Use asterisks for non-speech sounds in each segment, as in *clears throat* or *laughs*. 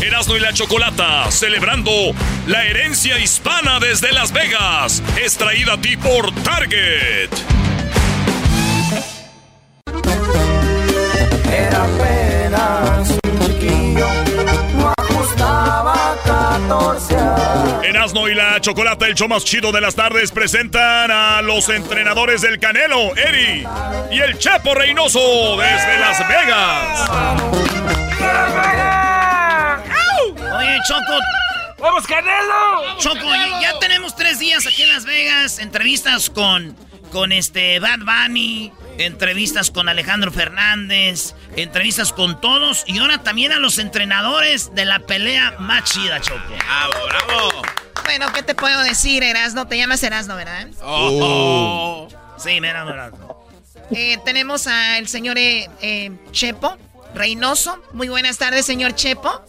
Erasmo y la Chocolata, celebrando la herencia hispana desde Las Vegas, es traída a ti por Target. Era 14 Erasmo y la Chocolata, el show más chido de las tardes, presentan a los entrenadores del Canelo, Eri y el Chapo Reynoso desde Las Vegas. Oye, Choco. ¡Vamos, Canelo! Choco, ya tenemos tres días aquí en Las Vegas. Entrevistas con, con este Bad Bunny, entrevistas con Alejandro Fernández, entrevistas con todos y ahora también a los entrenadores de la pelea más chida, Choco. ¡Bravo, bravo! Bueno, ¿qué te puedo decir, Erasno? Te llamas Erasno, ¿verdad? Oh. Sí, me llamo Erasno. Eh, tenemos al señor eh, eh, Chepo Reynoso. Muy buenas tardes, señor Chepo.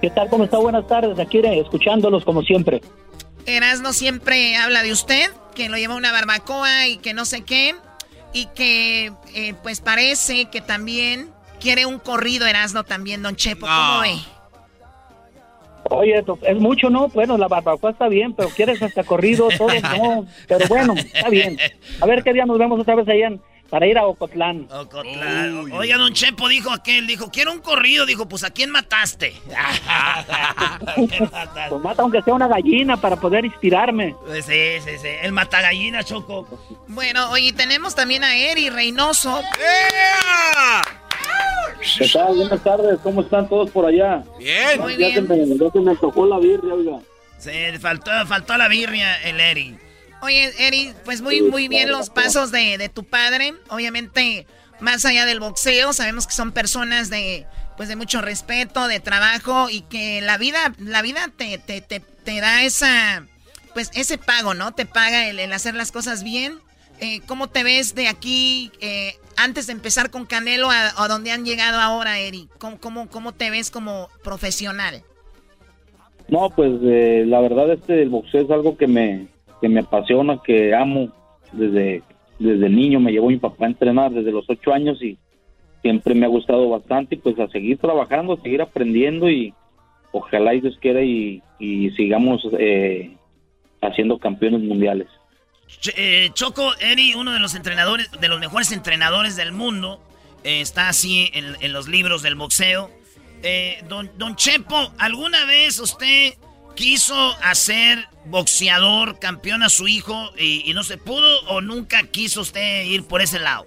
¿Qué tal? ¿Cómo está? Buenas tardes. Aquí escuchándolos como siempre. Erasno siempre habla de usted, que lo lleva una barbacoa y que no sé qué. Y que pues parece que también quiere un corrido Erasno también, don Chepo. ¿Cómo ve? Oye, es mucho, ¿no? Bueno, la barbacoa está bien, pero quieres hasta corrido, todo, *laughs* no. Pero bueno, está bien. A ver qué día nos vemos otra vez allá en, para ir a Ocotlán. Ocotlán. Oiga, don Chepo dijo aquel, dijo, quiero un corrido. Dijo, pues *laughs* *laughs* ¿a quién mataste? pues mata aunque sea una gallina para poder inspirarme. Pues sí, sí, sí. El mata gallina, Choco. Bueno, oye, tenemos también a Eri Reynoso. ¿Qué tal? Buenas tardes, ¿cómo están todos por allá? Bien. Muy ya bien. Se me, ya se me tocó la birria, oiga. Sí, faltó, faltó la birria, el Eri. Oye, Eri, pues muy, muy bien los pasos de, de tu padre. Obviamente, más allá del boxeo, sabemos que son personas de, pues de mucho respeto, de trabajo y que la vida, la vida te, te, te, te da esa, pues ese pago, ¿no? Te paga el, hacer las cosas bien. Eh, ¿Cómo te ves de aquí, eh, antes de empezar con Canelo, a, a donde han llegado ahora, Eri? ¿Cómo, cómo, cómo te ves como profesional? No, pues eh, la verdad este el boxeo es algo que me, que me apasiona, que amo desde, desde niño. Me llevó mi papá a entrenar desde los ocho años y siempre me ha gustado bastante. Y pues a seguir trabajando, a seguir aprendiendo y ojalá y Dios quiera y, y sigamos eh, haciendo campeones mundiales. Eh, Choco, Eri, uno de los entrenadores, de los mejores entrenadores del mundo, eh, está así en, en los libros del boxeo. Eh, don, don Chepo, ¿alguna vez usted quiso hacer boxeador, campeón a su hijo y, no se pudo o nunca quiso usted ir por ese lado?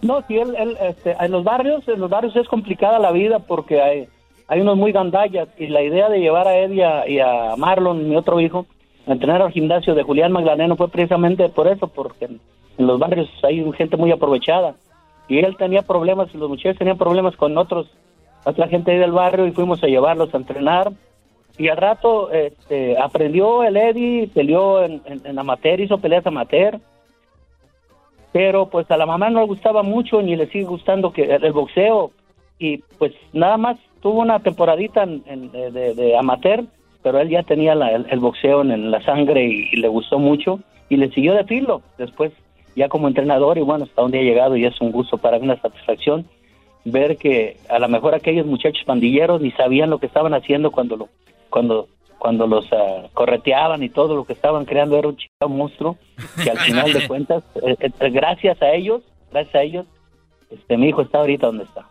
No, sí, él, él, este, en los barrios, en los barrios es complicada la vida porque hay, hay unos muy gandallas y la idea de llevar a Eddie y a, Marlon, mi otro hijo, a entrenar al gimnasio de Julián Magdaleno fue precisamente por eso, porque en, los barrios hay gente muy aprovechada y él tenía problemas los muchachos tenían problemas con otros, otra gente ahí del barrio y fuimos a llevarlos a entrenar y al rato este, aprendió el Eddie, peleó en, en, amateur, hizo peleas amateur pero pues a la mamá no le gustaba mucho ni le sigue gustando que el, boxeo y pues nada más tuvo una temporadita en- de, amateur pero él ya tenía la- el, boxeo en, la sangre y, y le gustó mucho y le siguió de filo después ya como entrenador y bueno hasta donde ha llegado y es un gusto para mí una satisfacción ver que a lo mejor aquellos muchachos pandilleros ni sabían lo que estaban haciendo cuando lo cuando cuando los ah, correteaban y todo lo que estaban creando era un chico monstruo que al final de *laughs* cuentas eh, eh, gracias a ellos gracias a ellos este mi hijo está ahorita donde está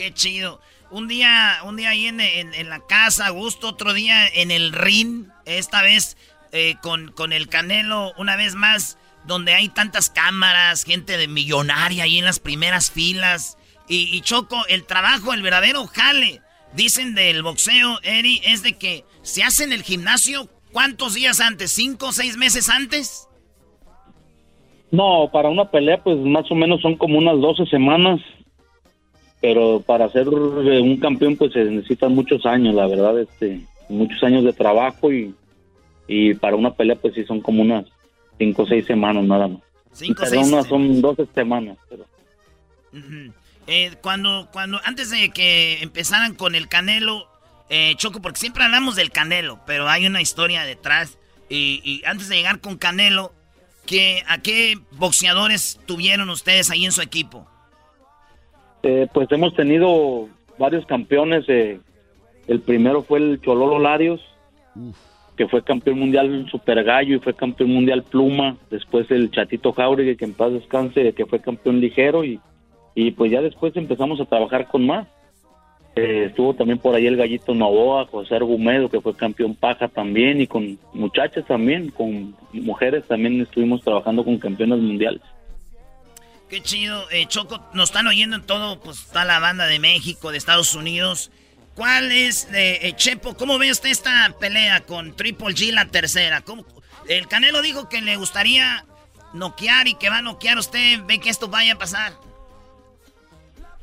Qué chido. Un día, un día ahí en, en, la casa, a gusto, otro día en el ring, esta vez eh, con, con el Canelo, una vez más, donde hay tantas cámaras, gente de millonaria ahí en las primeras filas. Y, y Choco, el trabajo, el verdadero jale, dicen del boxeo, Eri, es de que se hace en el gimnasio, ¿cuántos días antes? ¿Cinco o seis meses antes? No, para una pelea, pues más o menos son como unas 12 semanas. Pero para ser un campeón, pues se necesitan muchos años, la verdad, este, muchos años de trabajo y, y para una pelea, pues sí son como unas 5 o 6 semanas nada más. Cinco, seis unas son 12 semanas, pero. Eh, cuando, cuando, antes de que empezaran con el Canelo, eh, Choco, porque siempre hablamos del Canelo, pero hay una historia detrás. Y, y antes de llegar con Canelo, ¿A qué boxeadores tuvieron ustedes ahí en su equipo? Eh, pues hemos tenido varios campeones. Eh, el primero fue el Chololo Larios, que fue campeón mundial Super Gallo y fue campeón mundial Pluma. Después el Chatito Jauregui, que en paz descanse, que fue campeón ligero. Y, y pues ya después empezamos a trabajar con más. Eh, estuvo también por ahí el Gallito Novoa, José Argumedo, que fue campeón paja también, y con muchachas también, con mujeres también estuvimos trabajando con campeones mundiales. Qué chido. Eh, Choco, nos están oyendo en todo, pues está la banda de México, de Estados Unidos. ¿Cuál es, eh, Chepo, cómo ve usted esta pelea con Triple G, la tercera? ¿Cómo? El Canelo dijo que le gustaría noquear y que va a noquear. ¿Usted ve que esto vaya a pasar?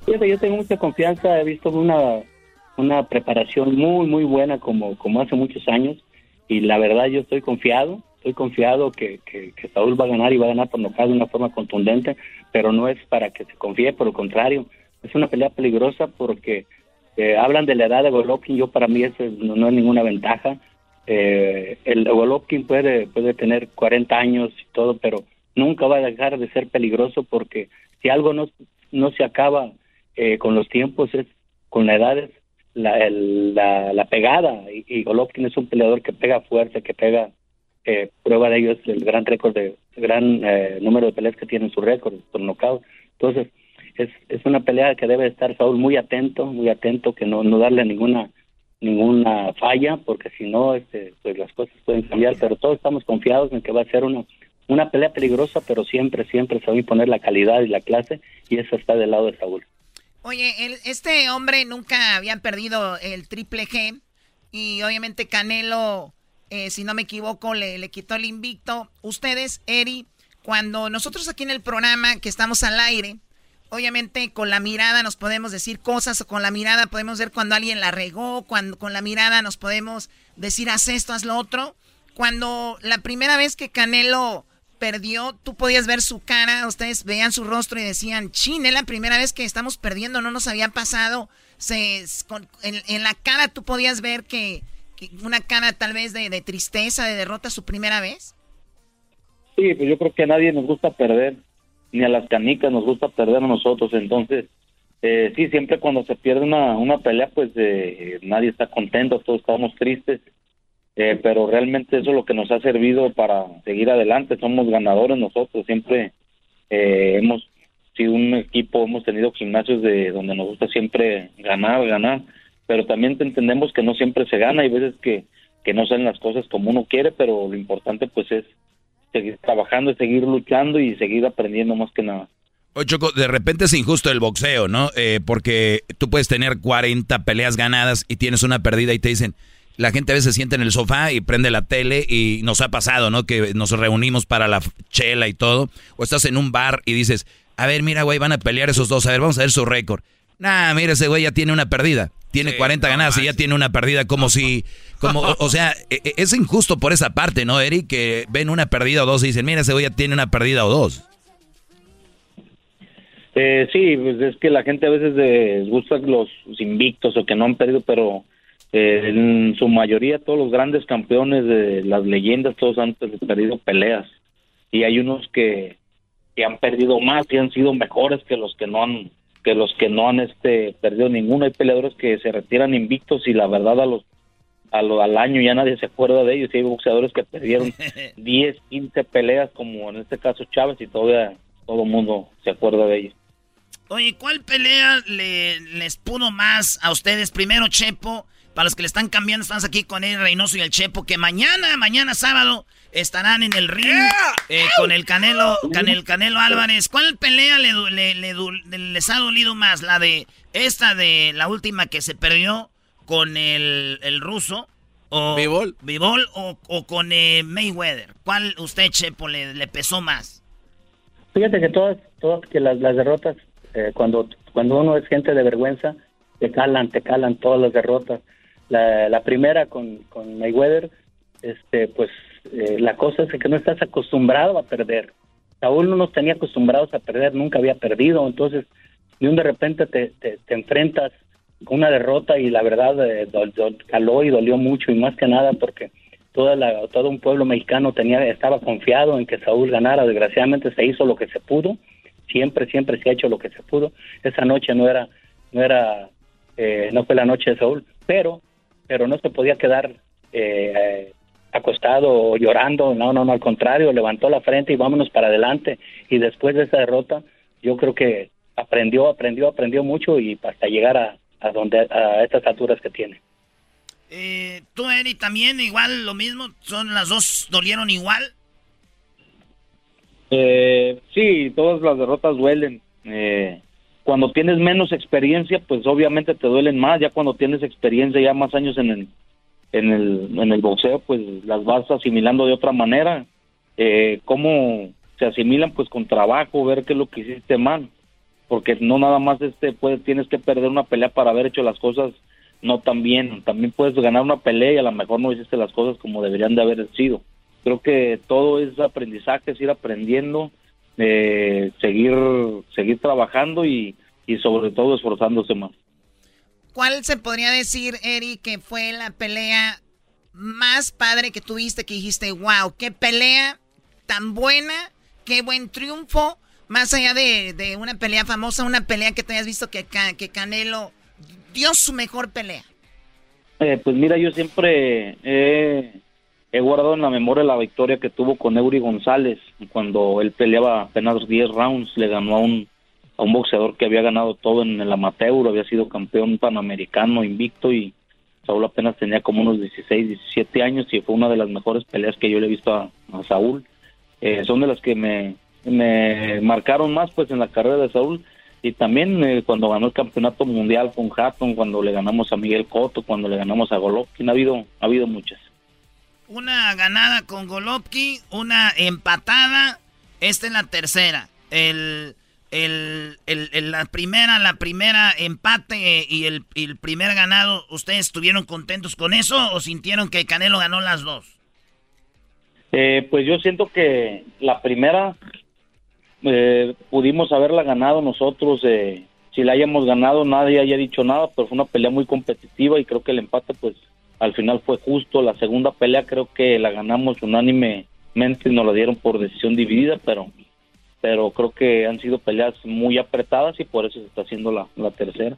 Yo tengo mucha confianza, he visto una, una preparación muy, muy buena como, como hace muchos años y la verdad yo estoy confiado, estoy confiado que, que, Saúl va a ganar y va a ganar por nocaut de una forma contundente, pero no es para que se confíe, por lo contrario, es una pelea peligrosa porque eh, hablan de la edad de Golovkin, yo para mí eso no, es ninguna ventaja. Eh, el Golovkin puede, puede tener 40 años y todo, pero nunca va a dejar de ser peligroso porque si algo no, no se acaba eh, con los tiempos, es con la edad, es la, la, la, pegada. Y, Golovkin es un peleador que pega fuerte, que pega. Eh, prueba de ello es el gran récord de gran eh, número de peleas que tiene en su récord por nocaut. Entonces, es, es una pelea que debe estar Saúl muy atento, muy atento, que no, no darle ninguna ninguna falla, porque si no, este, pues las cosas pueden cambiar, pero todos estamos confiados en que va a ser una, una pelea peligrosa, pero siempre, siempre se va a imponer la calidad y la clase, y eso está del lado de Saúl. Oye, este hombre nunca había perdido el triple G y obviamente Canelo, eh, si no me equivoco, le, le quitó el invicto. Ustedes, Eri, cuando nosotros aquí en el programa que estamos al aire, obviamente con la mirada nos podemos decir cosas o con la mirada podemos ver cuando alguien la regó, cuando con la mirada nos podemos decir haz esto, haz lo otro. Cuando la primera vez que Canelo perdió, tú podías ver su cara, ustedes veían su rostro y decían, chin, es la primera vez que estamos perdiendo, no nos había pasado. Se, en, la cara tú podías ver que, una cara tal vez de, tristeza, de derrota su primera vez. Sí, pues yo creo que a nadie nos gusta perder, ni a las canicas nos gusta perder a nosotros, entonces, eh, sí, siempre cuando se pierde una, una pelea, pues eh, nadie está contento, todos estamos tristes eh, pero realmente eso es lo que nos ha servido para seguir adelante. Somos ganadores nosotros, siempre eh, hemos sido un equipo, hemos tenido gimnasios de donde nos gusta siempre ganar, ganar, pero también entendemos que no siempre se gana, hay veces que, que no salen las cosas como uno quiere, pero lo importante pues es seguir trabajando, seguir luchando y seguir aprendiendo más que nada. Oye, Choco, de repente es injusto el boxeo, ¿no? Eh, porque tú puedes tener 40 peleas ganadas y tienes una perdida y te dicen, la gente a veces se sienta en el sofá y prende la tele y nos ha pasado, ¿no? Que nos reunimos para la chela y todo. O estás en un bar y dices, a ver, mira, güey, van a pelear esos dos, a ver, vamos a ver su récord. Nah, mira, ese güey ya tiene una perdida. Tiene 40 ganadas y ya tiene una perdida como si, como, o, sea, e, e, es injusto por esa parte, ¿no, Eric? Que ven una perdida o dos y dicen, mira, ese güey ya tiene una perdida o dos. Eh, sí, pues es que la gente a veces les gusta los invictos o que no han perdido, pero eh, en su mayoría todos los grandes campeones de las leyendas, todos han perdido peleas. Y hay unos que, que han perdido más y han sido mejores que los que no han que los que no han este perdido ninguno. Hay peleadores que se retiran invictos y la verdad a los a lo, al año ya nadie se acuerda de ellos. Y hay boxeadores que perdieron *laughs* 10, 15 peleas, como en este caso Chávez, y todavía todo el mundo se acuerda de ellos. Oye, ¿cuál pelea le, les pudo más a ustedes? Primero, Chepo, para los que le están cambiando, estamos aquí con el Reynoso y el Chepo, que mañana, mañana sábado, estarán en el ring eh, con el Canelo, el Canelo Álvarez. ¿Cuál pelea le, les ha dolido más? ¿La de esta de la última que se perdió con el, el ruso? O, ¿Bivol? o, o con eh, Mayweather? ¿Cuál usted, Chepo, le, le, pesó más? Fíjate que todas, todas que las, las derrotas, eh, cuando, cuando uno es gente de vergüenza, te calan, te calan todas las derrotas. La, la primera con, con Mayweather, este, pues eh, la cosa es que no estás acostumbrado a perder. Saúl no nos tenía acostumbrados a perder, nunca había perdido, entonces de un de repente te, te, enfrentas con una derrota y la verdad eh, caló y dolió mucho y más que nada porque toda la, todo un pueblo mexicano tenía estaba confiado en que Saúl ganara, desgraciadamente se hizo lo que se pudo, siempre siempre se ha hecho lo que se pudo. Esa noche no era no era eh, no fue la noche de Saúl, pero pero no se podía quedar eh, acostado o llorando, no, no, no, al contrario, levantó la frente y vámonos para adelante. Y después de esa derrota, yo creo que aprendió, aprendió, aprendió mucho y hasta llegar a, a donde a estas alturas que tiene. Eh, Tú, Eri, también igual lo mismo, son las dos dolieron igual. Eh, sí, todas las derrotas duelen. Eh, cuando tienes menos experiencia, pues obviamente te duelen más. Ya cuando tienes experiencia, ya más años en el, en el, en el boxeo, pues las vas asimilando de otra manera. Eh, ¿Cómo se asimilan? Pues con trabajo, ver qué es lo que hiciste mal. Porque no nada más este puede, tienes que perder una pelea para haber hecho las cosas no tan bien. También puedes ganar una pelea y a lo mejor no hiciste las cosas como deberían de haber sido. Creo que todo es aprendizaje, es ir aprendiendo, eh, seguir, seguir trabajando y, y sobre todo esforzándose más. ¿Cuál se podría decir, Eri, que fue la pelea más padre que tuviste, que dijiste, wow, qué pelea tan buena, qué buen triunfo, más allá de, una pelea famosa, una pelea que te hayas visto que, que Canelo dio su mejor pelea? Eh, pues mira, yo siempre he guardado en la memoria la victoria que tuvo con Eury González cuando él peleaba apenas 10 rounds, le ganó a un a un boxeador que había ganado todo en el amateur, había sido campeón panamericano invicto y Saúl apenas tenía como unos 16, 17 años y fue una de las mejores peleas que yo le he visto a, Saúl. Eh, son de las que me, me marcaron más pues en la carrera de Saúl y también eh, cuando ganó el campeonato mundial con Hatton, cuando le ganamos a Miguel Cotto, cuando le ganamos a Golovkin, ha habido, ha habido muchas. Una ganada con Golovkin, una empatada, esta es la tercera. El el, el, la primera, la primera empate y el, el, primer ganado, ¿ustedes estuvieron contentos con eso o sintieron que Canelo ganó las dos? Eh, pues yo siento que la primera eh, pudimos haberla ganado nosotros. Eh, si la hayamos ganado, nadie haya dicho nada, pero fue una pelea muy competitiva y creo que el empate, pues al final fue justo. La segunda pelea creo que la ganamos unánimemente y nos la dieron por decisión dividida, pero pero creo que han sido peleas muy apretadas y por eso se está haciendo la, tercera.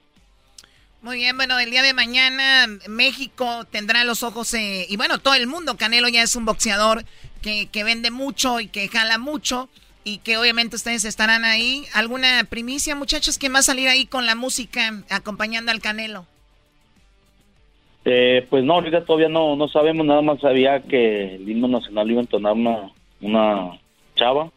Muy bien, bueno, el día de mañana México tendrá los ojos, eh, y bueno, todo el mundo, Canelo ya es un boxeador que, que vende mucho y que jala mucho y que obviamente ustedes estarán ahí. ¿Alguna primicia, muchachos, que va a salir ahí con la música acompañando al Canelo? Eh, pues no, ahorita todavía no, no sabemos, nada más sabía que el himno nacional iba a entonar una, una chava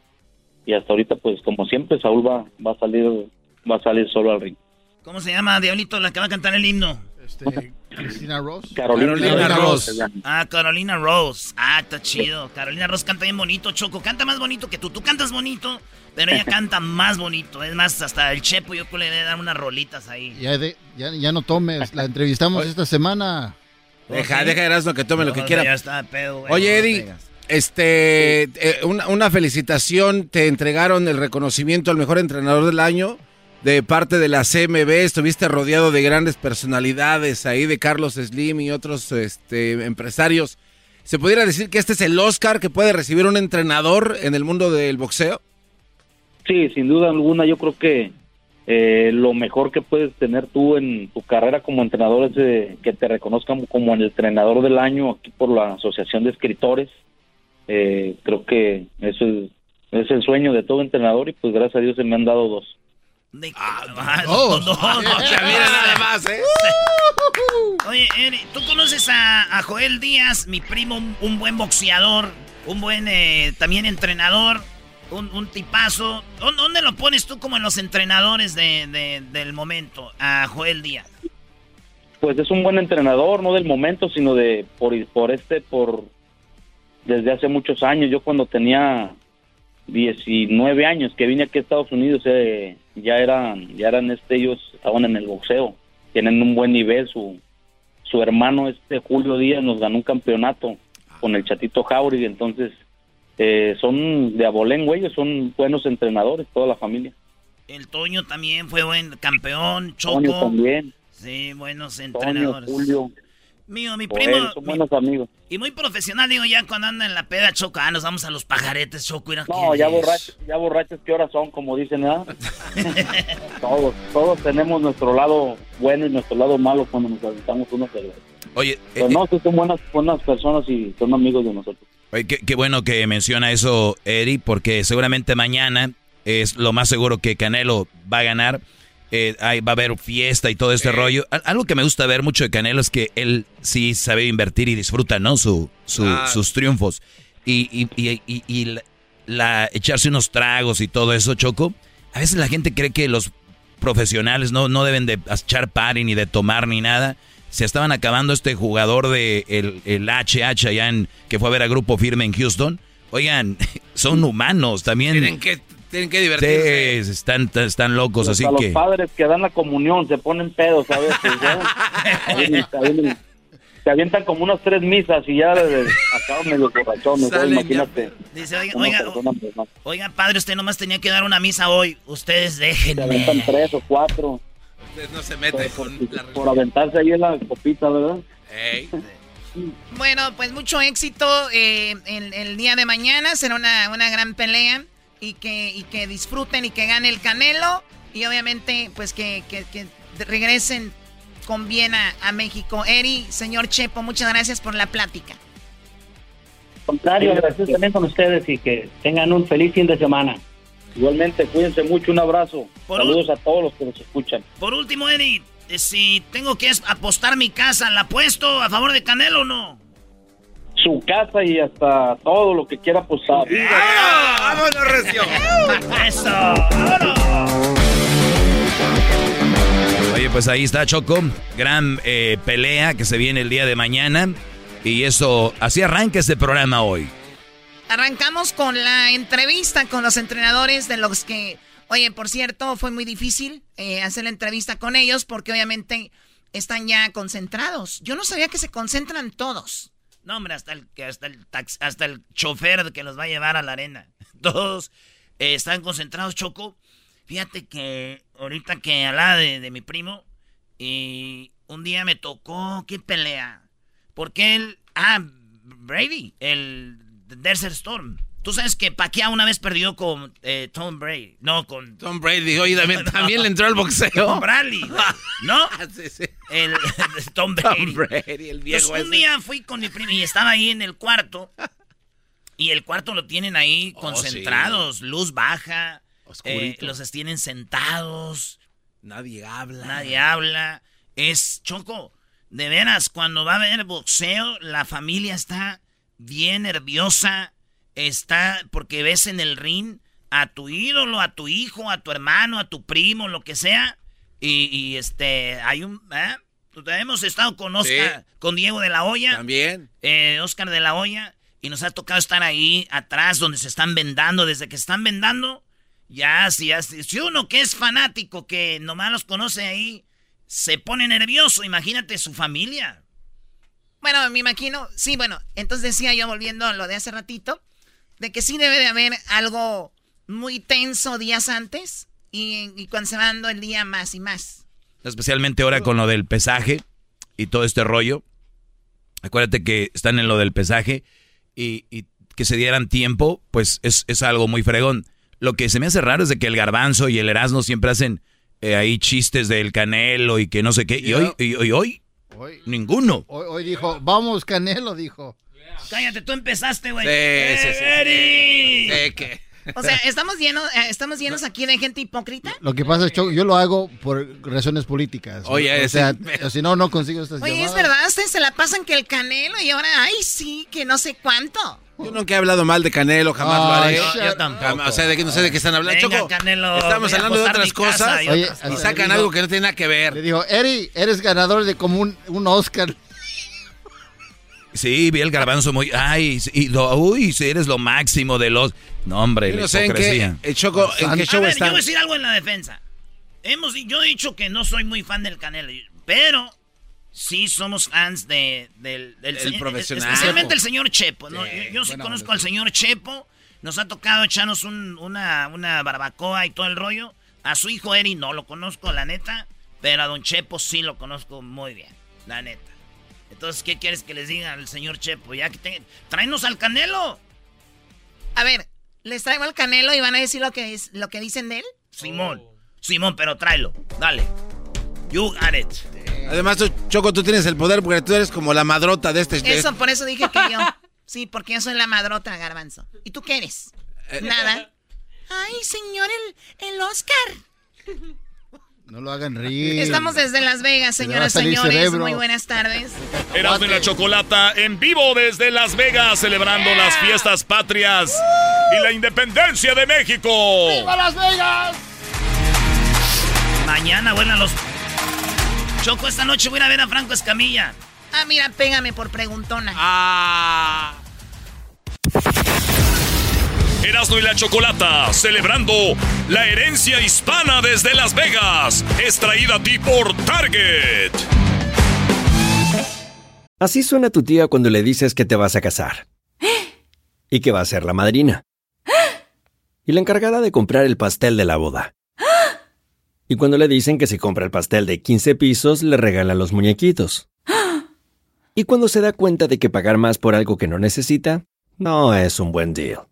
y hasta ahorita pues como siempre Saúl va, va a salir va a salir solo al ring. ¿Cómo se llama Diablito la que va a cantar el himno? Este, Cristina Rose. Carolina, Rose. Ah, Carolina Rose. Ah, está chido. Carolina Rose canta bien bonito, Choco. Canta más bonito que tú. Tú cantas bonito, pero ella *laughs* canta más bonito. Es más, hasta el Chepo yo le voy a dar unas rolitas ahí. Ya, ya, no tomes. La entrevistamos esta semana. Deja, deja Erasmo que tome lo que quiera. Ya está, pedo, Oye, Eddie. Este, eh, una, felicitación, te entregaron el reconocimiento al mejor entrenador del año de parte de la CMB, estuviste rodeado de grandes personalidades ahí, de Carlos Slim y otros este, empresarios. ¿Se pudiera decir que este es el Oscar que puede recibir un entrenador en el mundo del boxeo? Sí, sin duda alguna, yo creo que eh, lo mejor que puedes tener tú en tu carrera como entrenador es eh, que te reconozcan como el entrenador del año aquí por la Asociación de Escritores. Eh, creo que eso es, el sueño de todo entrenador y pues gracias a Dios se me han dado dos. De, Ah, ah, dos. no, no, no. Mira nada más, ¿eh? Oye, Eri, ¿tú conoces a, a Joel Díaz, mi primo, un, un buen boxeador, un buen eh, también entrenador, un, un tipazo? ¿Dó- ¿Dónde lo pones tú como en los entrenadores de, de- del momento, a Joel Díaz? Pues es un buen entrenador, no del momento, sino de por, por este, por desde hace muchos años. Yo cuando tenía 19 años que vine aquí a Estados Unidos, eh, ya eran, ya eran este, ellos estaban en el boxeo, tienen un buen nivel. Su, su hermano este Julio Díaz nos ganó un campeonato con el Chatito Jauregui, entonces eh, son de abolengo ellos, son buenos entrenadores, toda la familia. El Toño también fue buen campeón, Choco. Toño también, Sí, buenos Toño, entrenadores. Julio, Mío, mi primo. son mi- buenos amigos. y muy profesional, digo, ya cuando anda en la peda, Choco, ah, nos vamos a los pajaretes, Choco. Mira No, ya borrachos, ya borrachos, ¿qué horas son? Como dicen, ¿verdad? *laughs* todos, todos tenemos nuestro lado bueno y nuestro lado malo cuando nos aventamos unos cervezas. Oye, Pero eh, no, sí son buenas, buenas personas y son amigos de nosotros. Oye, qué, qué bueno que menciona eso, Eri, porque seguramente mañana es lo más seguro que Canelo va a ganar. Eh, va a haber fiesta y todo este rollo. Al- Algo que me gusta ver mucho de Canelo es que él sí sabe invertir y disfruta, ¿no? Su, su- Ah. Sus triunfos. Y, y- y- y- y la, la- echarse unos tragos y todo eso, Choco. A veces la gente cree que los profesionales no, no deben de echar party ni de tomar ni nada. Se estaban acabando este jugador de el, el HH allá en, que fue a ver a Grupo Firme en Houston. Oigan, *laughs* son humanos también. Tienen que, tienen que divertirse. Sí, están, están locos, así Hasta que... los padres que dan la comunión se ponen pedos a veces, *laughs* ¿ya? Ahí- ahí- Se avientan como unas tres misas y ya acaban medio borrachones, ¿no? Salen ya imagínate. Dice, oiga, oiga, persona, pues, no. oiga, padre, usted nomás tenía que dar una misa hoy. Ustedes Se avientan déjenme. tres o cuatro Ustedes no se meten con la por aventarse ahí en la copita, ¿verdad? Ey. Bueno, pues mucho éxito eh, el, el día de mañana. Será una, una gran pelea y que, y que disfruten y que gane el Canelo. Y obviamente, pues que, que- que regresen con bien a, a México. Eri, señor Chepo, muchas gracias por la plática. contrario, gracias también con ustedes y que tengan un feliz fin de semana. Igualmente, cuídense mucho, un abrazo. Por Saludos a todos los que nos escuchan. Por último, Eddie, eh, si tengo que apostar mi casa, ¿la apuesto a favor de Canelo o no? Su casa y hasta todo lo que quiera apostar. ¡Vámonos, Recio! *laughs* ¡Eso! ¡Vámonos! Oye, pues ahí está Choco, gran eh, pelea que se viene el día de mañana. Y eso, así arranca este programa hoy. Arrancamos con la entrevista con los entrenadores de los que, oye, por cierto, fue muy difícil eh, hacer la entrevista con ellos porque obviamente están ya concentrados. Yo no sabía que se concentran todos. No, hombre, hasta el, hasta el, hasta el chofer que los va a llevar a la arena. *laughs* Todos eh, están concentrados, Choco. Fíjate que ahorita que hablaba de, de mi primo, y un día me tocó, ¿qué pelea? Porque él, ah, Brady, el Desert Storm. Tú sabes que Pacquiao una vez perdió con eh, Tom Brady. No, con... Tom Brady, oye, también, *laughs* también le entró al boxeo. Con Bradley, ¿no? *laughs* Sí, sí. El, *laughs* Tom Brady. Tom Brady, el viejo Entonces, un día fui con mi primo y estaba ahí en el cuarto. Y el cuarto lo tienen ahí Oh, concentrados, luz baja. Eh, los tienen sentados, Nadie habla. nadie habla. Es choco. De veras, cuando va a haber boxeo, la familia está bien nerviosa. Está porque ves en el ring a tu ídolo, a tu hijo, a tu hermano, a tu primo, lo que sea. Y, y, este, hay un. ¿eh? Hemos estado con Oscar, con Diego de la Hoya. También. eh, Oscar de la Hoya. Y nos ha tocado estar ahí atrás donde se están vendando. Desde que están vendando, ya si, ya, si si uno que es fanático, que nomás los conoce ahí, se pone nervioso. Imagínate su familia. Bueno, me imagino, sí, bueno, entonces decía yo volviendo a lo de hace ratito, de que sí debe de haber algo muy tenso días antes y, y cuando se va dando el día más y más. Especialmente ahora con lo del pesaje y todo este rollo. Acuérdate que están en lo del pesaje y, y que se dieran tiempo, pues es, es algo muy fregón. Lo que se me hace raro es de que el garbanzo y el erasno siempre hacen eh, ahí chistes del canelo y que no sé qué. Y hoy, y, y hoy, Hoy, ninguno. hoy, hoy dijo, vamos, Canelo, dijo. Cállate, tú empezaste, güey. Sí, sí, sí, sí. Que. O sea, ¿estamos llenos, eh, ¿estamos llenos aquí de gente hipócrita? Lo que pasa es que yo lo hago por razones políticas. Oye, o sea, ese- si no, no consigo estas Oye, es llamadas. verdad, ustedes se la pasan que el canelo y ahora, ay, sí, que no sé cuánto. Yo nunca he hablado mal de Canelo, jamás lo haré. Ay, Yo tampoco. O sea, de que no sé de qué están hablando. Venga, Choco, Canelo, estamos hablando de otras cosas y Oye, y le sacan digo- algo que no tiene nada que Le ver. digo, Eri, eres ganador de como un, un Oscar. Sí, vi el garbanzo muy. Ay, y lo- uy, si eres lo máximo de los. No, hombre, no sé en qué, hipocresía. eh, Choco, en qué A show yo voy a decir algo en la defensa. Hemos, yo he dicho que no soy muy fan del Canelo, pero sí somos fans de, del, del El profesional. Especialmente el señor Chepo. ¿no? Sí, yo yo sí conozco onda, al señor Chepo. Nos ha tocado echarnos un- una, una barbacoa y todo el rollo. A su hijo Eri no lo conozco, la neta. Pero a don Chepo sí lo conozco muy bien, la neta. Entonces, ¿qué quieres que les diga al señor Chepo? Ya que te... tráenos al Canelo. A ver, les traigo al canelo y van a decir lo que, es, lo que dicen de él. Simón. Simón, pero tráelo. Dale. You got it. Además, tú, Choco, tú tienes el poder porque tú eres como la madrota de este. Eso, por eso dije que yo. Sí, porque yo soy la madrota, garbanzo. ¿Y tú qué eres? Eh, Nada. Ay, señor, el, el Oscar. No lo hagan reír. Estamos desde Las Vegas, señoras, señores. cerebro. Muy buenas tardes. Erasmo y la Chocolata en vivo desde Las Vegas, celebrando las fiestas patrias y la independencia de México. Las Vegas! Mañana vuelan los. Choco, esta noche voy a ir a ver a Franco Escamilla. Ah, mira, pégame por preguntona. Ah. Erasmo y la Chocolata, celebrando la herencia hispana desde Las Vegas, es traída a ti por Target. Así suena tu tía cuando le dices que te vas a casar. Y que va a ser la madrina. Y la encargada de comprar el pastel de la boda. Y cuando le dicen que si compra el pastel de 15 pisos, le regalan los muñequitos. Y cuando se da cuenta de que pagar más por algo que no necesita, no es un buen deal.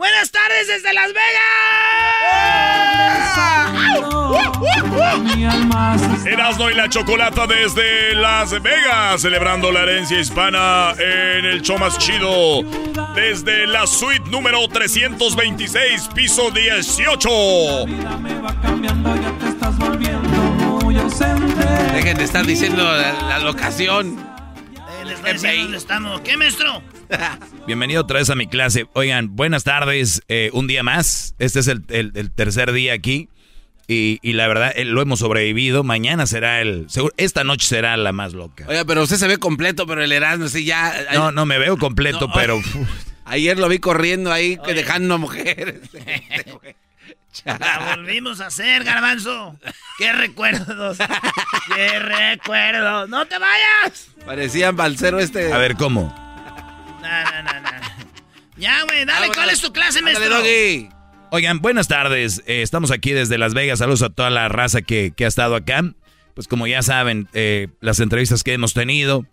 Buenas tardes desde Las Vegas. Erasmo y la Chocolata desde Las Vegas, celebrando la herencia hispana en el show más chido. Desde la suite número 326, piso 18. Dejen de estar diciendo la, la locación. Decir dónde estamos. ¿Qué, maestro? *laughs* Bienvenido otra vez a mi clase. Oigan, buenas tardes. eh, un día más. Este es el, el- el tercer día aquí. Y, y la verdad, eh, lo hemos sobrevivido. Mañana será el. seguro- esta noche será la más loca. Oiga, pero usted se ve completo, pero el Erasmo sí ya. No, no me veo completo, No, pero. oye. Ayer lo vi corriendo ahí, que dejando a mujeres. *laughs* La volvimos a hacer, garbanzo. ¡Qué recuerdos! ¡Qué recuerdos! ¡No te vayas! Parecían balcero este. A ver, ¿cómo? No, no, no, no. Ya, güey, dale, Vámonos. ¿cuál es tu clase, Ándale, maestro? Doggy. Oigan, buenas tardes. Eh, estamos aquí desde Las Vegas. Saludos a toda la raza que, ha estado acá. Pues como ya saben, eh, las entrevistas que hemos tenido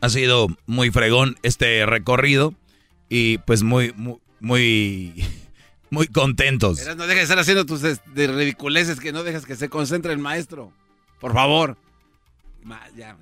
ha sido muy fregón este recorrido y pues muy, muy, muy, muy contentos. no dejes de estar haciendo tus de ridiculeces que no dejas que se concentre el maestro. Por favor. ya,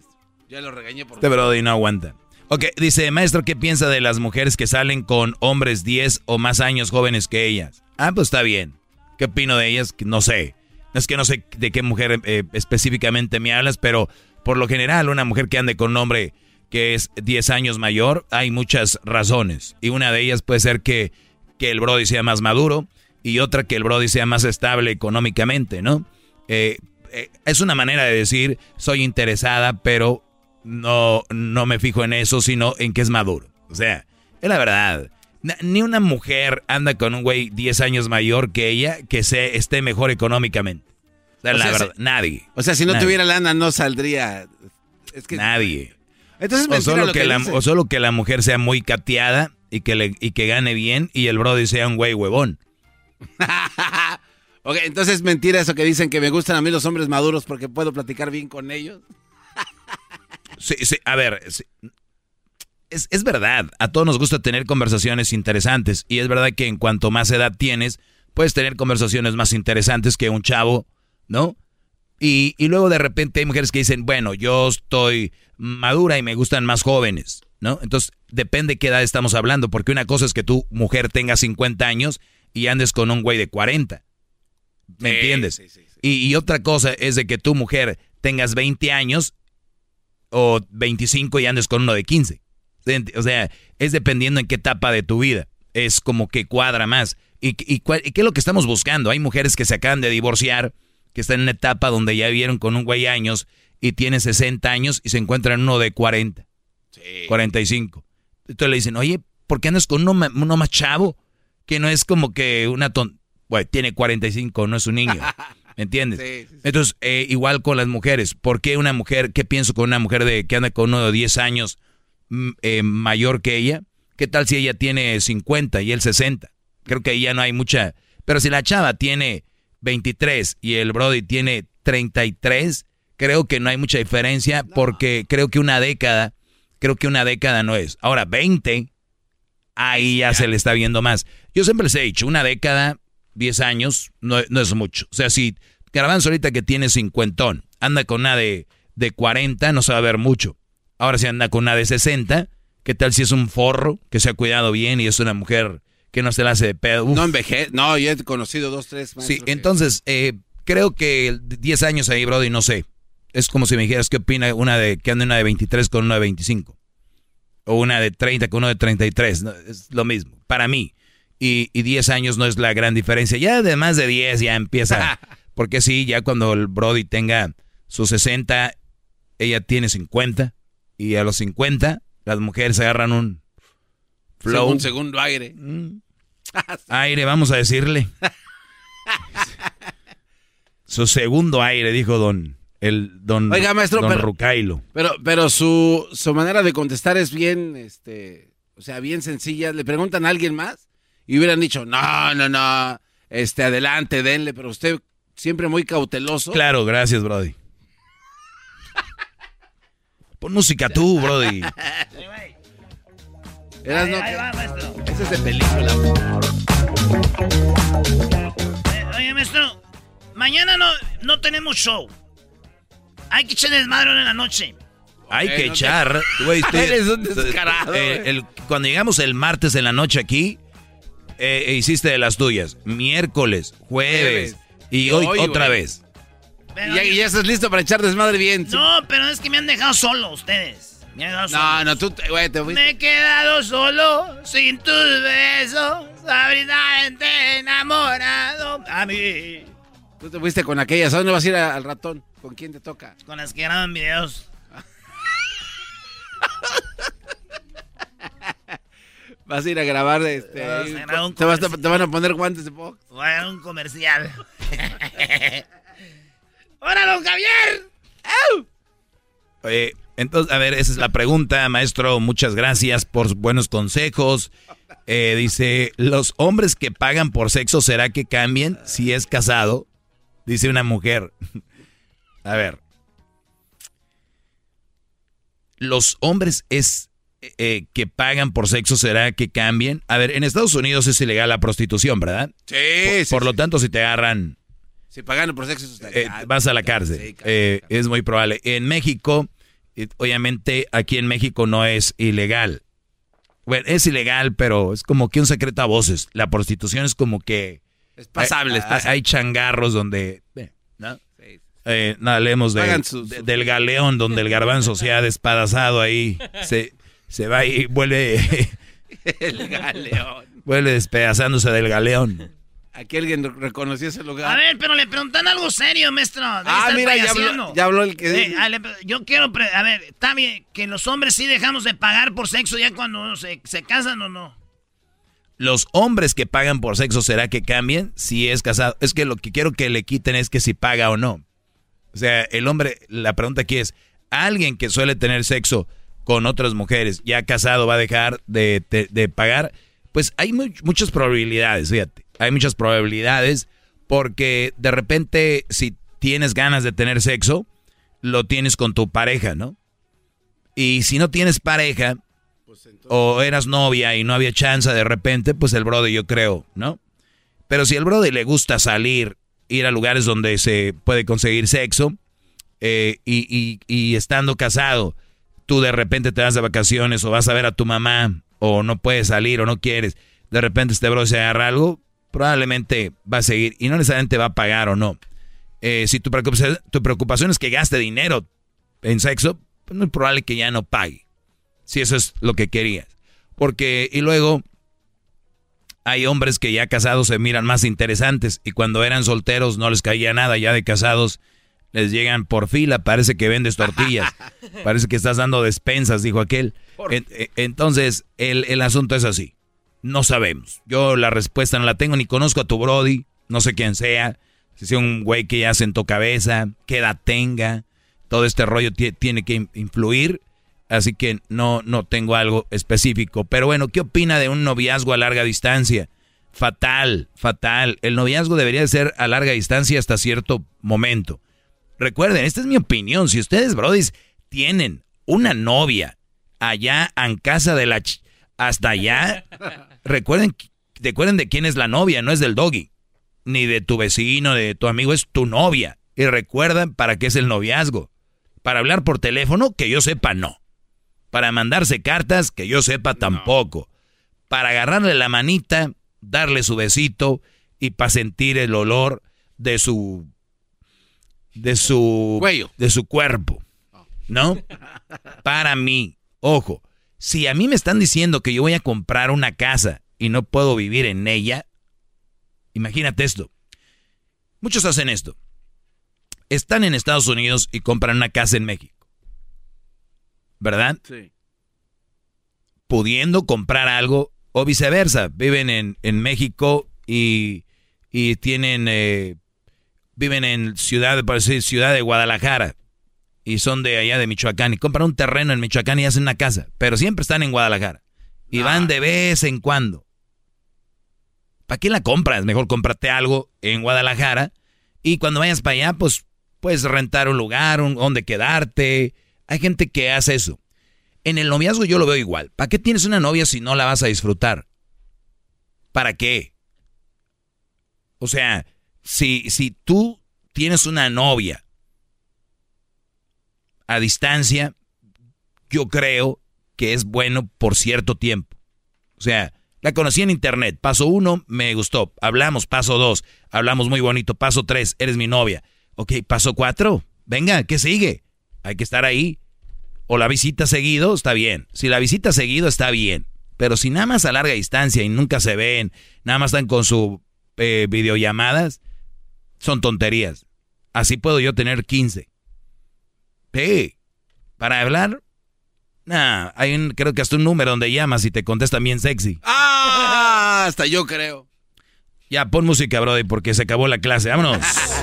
ya lo regañé por... Este brody no aguanta. Ok, dice, maestro, ¿qué piensa de las mujeres que salen con hombres 10 o más años jóvenes que ellas? Ah, pues está bien. ¿Qué opino de ellas? No sé. Es que no sé de qué mujer eh, específicamente me hablas, pero por lo general una mujer que ande con un hombre que es 10 años mayor, hay muchas razones. Y una de ellas puede ser que, que el Brody sea más maduro y otra que el Brody sea más estable económicamente, ¿no? Eh, eh, es una manera de decir, soy interesada, pero no, no me fijo en eso, sino en que es maduro. O sea, es la verdad. Ni una mujer anda con un güey 10 años mayor que ella que se, esté mejor económicamente. O sea, la verdad, nadie. O sea, si no tuviera lana no saldría. Es que, nadie. Entonces o solo que, la, o solo que la mujer sea muy cateada y que, le, y que gane bien y el brody sea un güey huevón. *laughs* ok, entonces es mentira eso que dicen que me gustan a mí los hombres maduros porque puedo platicar bien con ellos. *laughs* Sí, sí, a ver, es, verdad, a todos nos gusta tener conversaciones interesantes y es verdad que en cuanto más edad tienes, puedes tener conversaciones más interesantes que un chavo, ¿no? Y, y luego de repente hay mujeres que dicen, bueno, yo estoy madura y me gustan más jóvenes, ¿no? Entonces, depende qué edad estamos hablando, porque una cosa es que tu mujer tenga 50 años y andes con un güey de 40. ¿Me entiendes? y, y, otra cosa es de que tu mujer tengas 20 años o 25 y andes con uno de 15. O sea, es dependiendo en qué etapa de tu vida. Es como que cuadra más. ¿Y, y, qué es lo que estamos buscando? Hay mujeres que se acaban de divorciar, que están en una etapa donde ya vivieron con un güey años y tiene 60 años y se encuentran uno de 40, sí. 45. Entonces le dicen, oye, ¿por qué andas con uno, uno más chavo? Que no es como que una ton... Bueno, tiene 45, no es un niño. ¿Me *laughs* entiendes? Entonces, eh, igual con las mujeres. ¿Por qué una mujer, qué pienso con una mujer de que anda con uno de 10 años mm, eh, mayor que ella? ¿Qué tal si ella tiene 50 y él 60? Creo que ahí ya no hay mucha... Pero si la chava tiene 23 y el Brody tiene 33, creo que no hay mucha diferencia porque creo que una década, creo que una década no es. Ahora, 20, ahí ya se le está viendo más. Yo siempre les he dicho, una década 10 años no, es mucho. O sea, si Garbanzo ahorita que tiene cincuentón, anda con una de, de 40, no se va a ver mucho. Ahora si anda con una de 60, ¿qué tal si es un forro que se ha cuidado bien y es una mujer que no se la hace de pedo? No enveje, no, yo he conocido dos, tres. Sí, entonces eh, creo que 10 años ahí, Brody, no sé. Es como si me dijeras qué opina una de que anda una de 23 con una de 25. O una de 30 con una de 33. es lo mismo, para mí y, y 10 años no es la gran diferencia. Ya de más de 10 ya empieza. *laughs* Porque sí, ya cuando el Brody tenga sus 60, ella tiene 50. Y a los 50, las mujeres agarran un flow. Un segundo aire. Mm. aire, vamos a decirle. *laughs* su segundo aire, dijo don. El don, Oiga, maestro, don pero, Rucailo. Pero, pero su, su manera de contestar es bien, este, o sea, bien sencilla. ¿Le preguntan a alguien más? y hubieran dicho, no, no, no, este, adelante, denle, pero usted siempre muy cauteloso. Claro, gracias, Brody. Pon música tú, Brody. Eras no, Ese es de película. Eh, oye, maestro, mañana no, no tenemos show. Hay que echar desmadre en la noche. Hay que echar. Güey, *laughs* Eres un descarado. Eh, cuando llegamos el martes en la noche aquí, eh, eh, hiciste de las tuyas. Miércoles, jueves, y hoy, otra vez. y ya, estás listo para echar desmadre bien. No, pero es que me han dejado solo ustedes. Me han dejado no, no, tú, güey, te Me he quedado solo, sin tus besos, abridamente enamorado a mí. Tú te fuiste con aquellas. ¿A dónde vas a ir al ratón? ¿Con quién te toca? Con las que graban videos. *laughs* Vas a ir a grabar este. te, van a poner guantes de box. Bueno, un comercial. *laughs* ¡Hola, don Javier! Oye, Entonces, a ver, esa es la pregunta, maestro. Muchas gracias por buenos consejos. Eh, dice, ¿los hombres que pagan por sexo será que cambien si es casado? Dice una mujer. A ver. ¿Los hombres es eh, que pagan por sexo será que cambien? A ver, en Estados Unidos es ilegal la prostitución, ¿verdad? Sí, Por, sí, por lo tanto, si te agarran, Si pagan por sexo, eh, vas a la cárcel. Eh, es muy probable. En México, obviamente aquí en México no es ilegal. Bueno, es ilegal, pero es como que un secreto a voces. La prostitución es como que... Es pasable, hay, es pasable. hay changarros donde... eh, ¿no? Eh, no, hablemos de, del galeón donde el garbanzo se ha despadazado ahí. Se, se va y vuelve, *laughs* El galeón. vuelve despedazándose del galeón. Aquí alguien reconoció ese lugar. A ver, pero le preguntan algo serio, maestro. Ah, mira, ya habló, ya habló el que... Eh, ah, le- yo quiero, pre- a ver, está bien que los hombres sí dejamos de pagar por sexo ya cuando se, se casan o no. Los hombres que pagan por sexo, ¿será que cambien si es casado? Es que lo que quiero que le quiten es que si paga o no. O sea, el hombre, la pregunta aquí es, ¿alguien que suele tener sexo con otras mujeres, ya casado, va a dejar de, de- pagar? Pues hay mu- muchas probabilidades, fíjate. Hay muchas probabilidades porque de repente si tienes ganas de tener sexo, lo tienes con tu pareja, ¿no? Y si no tienes pareja, o eras novia y no había chance de repente, pues el brother yo creo, ¿no? Pero si al brother le gusta salir, ir a lugares donde se puede conseguir sexo, eh, y, y- estando casado, tú de repente te vas de vacaciones o vas a ver a tu mamá, o no puedes salir o no quieres, de repente este brother se agarra algo, probablemente va a seguir y no necesariamente va a pagar o no. Eh, si tu preocupación, tu preocupación es que gaste dinero en sexo, pues no es probable que ya no pague si eso es lo que querías. Porque, y luego, hay hombres que ya casados se miran más interesantes y cuando eran solteros no les caía nada, ya de casados les llegan por fila, parece que vendes tortillas, *laughs* parece que estás dando despensas, dijo aquel. Eh, entonces, el, el asunto es así, no sabemos. Yo la respuesta no la tengo, ni conozco a tu Brody, no sé quién sea, si sea un güey que ya sentó cabeza, qué edad tenga, todo este rollo tie- tiene que in- influir. Así que no, no tengo algo específico. Pero bueno, ¿qué opina de un noviazgo a larga distancia? Fatal, fatal. El noviazgo debería de ser a larga distancia hasta cierto momento. Recuerden, esta es mi opinión. Si ustedes, brodis, tienen una novia allá en casa de la... ch- hasta allá, recuerden, recuerden de quién es la novia, no es del doggy. Ni de tu vecino, de tu amigo, es tu novia. Y recuerdan para qué es el noviazgo. Para hablar por teléfono, que yo sepa, no. Para mandarse cartas, que yo sepa, tampoco. Para agarrarle la manita, darle su besito y para sentir el olor de su. de su. Cuello. de su cuerpo. ¿No? *laughs* Para mí, ojo, si a mí me están diciendo que yo voy a comprar una casa y no puedo vivir en ella, imagínate esto. Muchos hacen esto. Están en Estados Unidos y compran una casa en México. ¿Verdad? Sí. Pudiendo comprar algo o viceversa. Viven en, en México y, y tienen... eh, viven en ciudad, por decir, ciudad de Guadalajara y son de allá de Michoacán y compran un terreno en Michoacán y hacen una casa, pero siempre están en Guadalajara y van de vez en cuando. ¿Para qué la compras? Mejor cómprate algo en Guadalajara y cuando vayas para allá, pues puedes rentar un lugar, un, donde quedarte. Hay gente que hace eso. En el noviazgo yo lo veo igual. ¿Para qué tienes una novia si no la vas a disfrutar? ¿Para qué? O sea, si, si tú tienes una novia a distancia, yo creo que es bueno por cierto tiempo. O sea, la conocí en internet, paso uno, me gustó, hablamos, paso dos, hablamos muy bonito, paso tres, eres mi novia. Ok, paso cuatro, venga, ¿qué sigue? Hay que estar ahí. O la visita seguido, está bien. Si la visita seguido, está bien. Pero si nada más a larga distancia y nunca se ven, nada más están con sus eh, videollamadas, son tonterías. Así puedo yo tener 15. Sí. Para hablar, nah, hay un, creo que hasta un número donde llamas y te contestan bien sexy. Ah, hasta yo creo. Ya, pon música, Brody, porque se acabó la clase. Vámonos. *laughs*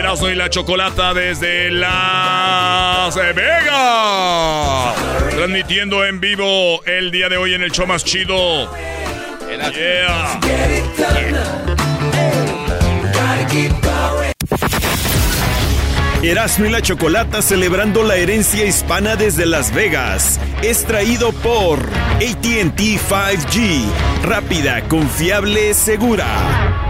Erasmo y la Chocolata desde Las Vegas. Transmitiendo en vivo el día de hoy en el show más chido. Yeah. Erasmo y la Chocolata celebrando la herencia hispana desde Las Vegas. Es traído por ATT 5G. Rápida, confiable, segura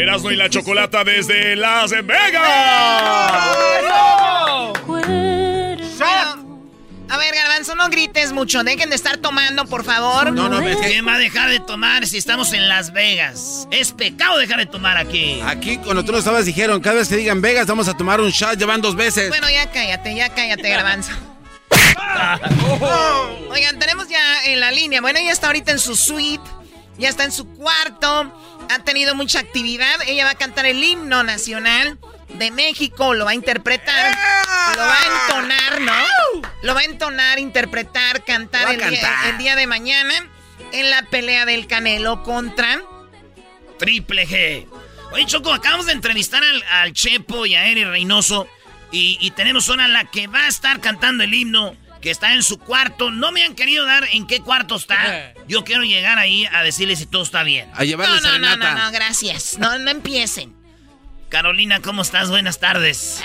Erasmo y la Chocolata desde Las Vegas. A ver, Garbanzo, no grites mucho. Dejen de estar tomando, por favor. No, no, ¿quién va a dejar de tomar si estamos en Las Vegas? Es pecado dejar de tomar aquí. Aquí, cuando tú no estabas, dijeron, cada vez que digan Vegas, vamos a tomar un shot, llevan dos veces. Bueno, ya cállate, ya cállate, *laughs* Garbanzo. *laughs* Oigan, tenemos ya en la línea. Bueno, ella está ahorita en su suite, ya está en su cuarto ha tenido mucha actividad. Ella va a cantar el himno nacional de México, lo va a interpretar, lo va a entonar, ¿no? Lo va a entonar, interpretar, cantar, el, Día, de mañana en la pelea del Canelo contra Triple G. Oye, Choco, acabamos de entrevistar al, Chepo y a Eri Reynoso y, y tenemos una la que va a estar cantando el himno que está en su cuarto. No me han querido dar en qué cuarto está. Yo quiero llegar ahí a decirle si todo está bien. A llevarle no, no, no, no, no, gracias. No, no empiecen. Carolina, ¿cómo estás? Buenas tardes.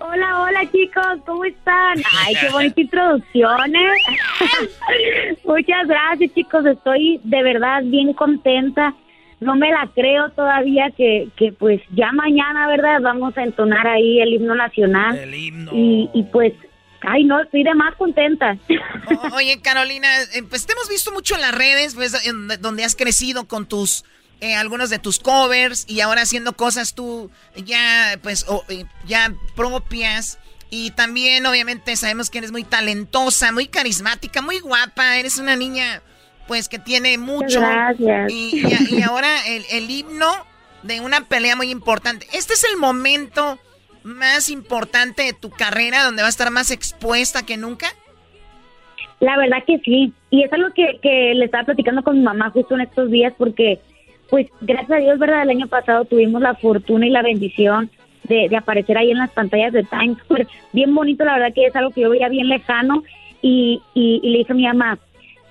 Hola, hola chicos, ¿cómo están? Ay, qué *laughs* bonita introducción, ¿eh? *laughs* Muchas gracias chicos, estoy de verdad bien contenta. No me la creo todavía que, que pues ya mañana, ¿verdad? Vamos a entonar ahí el himno nacional. El himno. Y, y pues Ay, no, estoy de más contenta. oye, Carolina, eh, pues te hemos visto mucho en las redes, pues, donde has crecido con tus, eh, algunos de tus covers y ahora haciendo cosas tú ya, pues, eh, ya propias. Y también, obviamente, sabemos que eres muy talentosa, muy carismática, muy guapa. Eres una niña, pues, que tiene mucho. Gracias. Y, y ahora el, el himno de una pelea muy importante. Este es el momento más importante de tu carrera, donde va a estar más expuesta que nunca? La verdad que sí, y es algo que, que le estaba platicando con mi mamá justo en estos días, porque pues gracias a Dios, ¿verdad? El año pasado tuvimos la fortuna y la bendición de, de aparecer ahí en las pantallas de Times Square. *laughs* Bien bonito, la verdad que es algo que yo veía bien lejano y, y, le dije a mi mamá,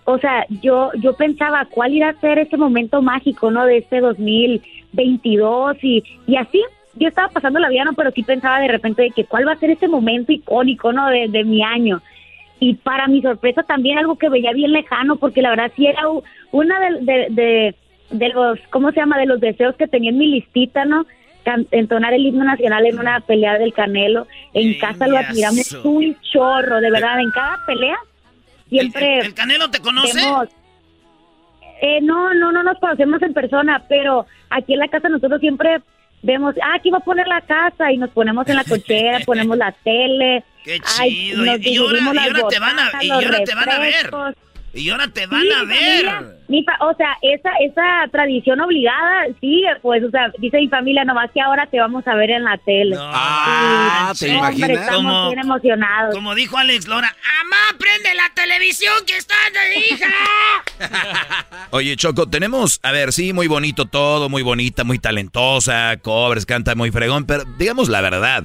o sea, yo, yo pensaba cuál iba a ser ese momento mágico, ¿no? De este 2022 y, y así, yo estaba pasando la vida, no, pero sí pensaba de repente de que cuál va a ser ese momento icónico, ¿no? De, de mi año. Y para mi sorpresa también algo que veía bien lejano, porque la verdad sí era una de, de, de, los, ¿cómo se llama? De los deseos que tenía en mi listita, ¿no? entonar el himno nacional en una pelea del Canelo. En casa lo admiramos un chorro, de verdad. En cada pelea siempre... ¿El, Canelo te conoce? eh, no, no, no nos conocemos en persona, pero aquí en la casa nosotros siempre vemos, ah, aquí va a poner la casa y nos ponemos en la cochera, *laughs* ponemos la tele. Qué chido. y, ahora, te van a, y ahora te van a ver. Y ahora te van a ver. o sea, esa esa tradición obligada, sí, pues, o sea, dice mi familia, nomás que ahora te vamos a ver en la tele. ah, ¿te imaginas? estamos bien emocionados. Como dijo Alex Lora, ¡Amá, prende la televisión que está de hija! *laughs* Oye, Choco, tenemos, a ver, sí, muy bonito todo, muy bonita, muy talentosa, cobres, canta muy fregón, pero digamos la verdad.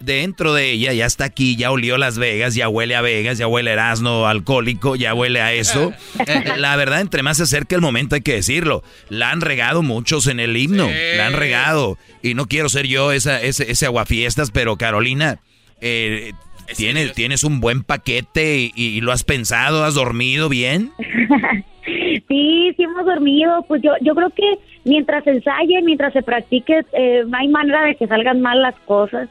Dentro de ella ya está aquí, ya olió Las Vegas, ya huele a Vegas, ya huele a Erasmo alcohólico, ya huele a eso. *laughs* la verdad, entre más se acerca el momento hay que decirlo. La han regado muchos en el himno, la han regado. Y no quiero ser yo esa, ese, ese aguafiestas, pero Carolina, eh, ¿tienes, tienes un buen paquete y, lo has pensado, has dormido bien. *laughs* sí, sí hemos dormido. Pues yo, yo creo que mientras se ensaye, mientras se practique, eh, no hay manera de que salgan mal las cosas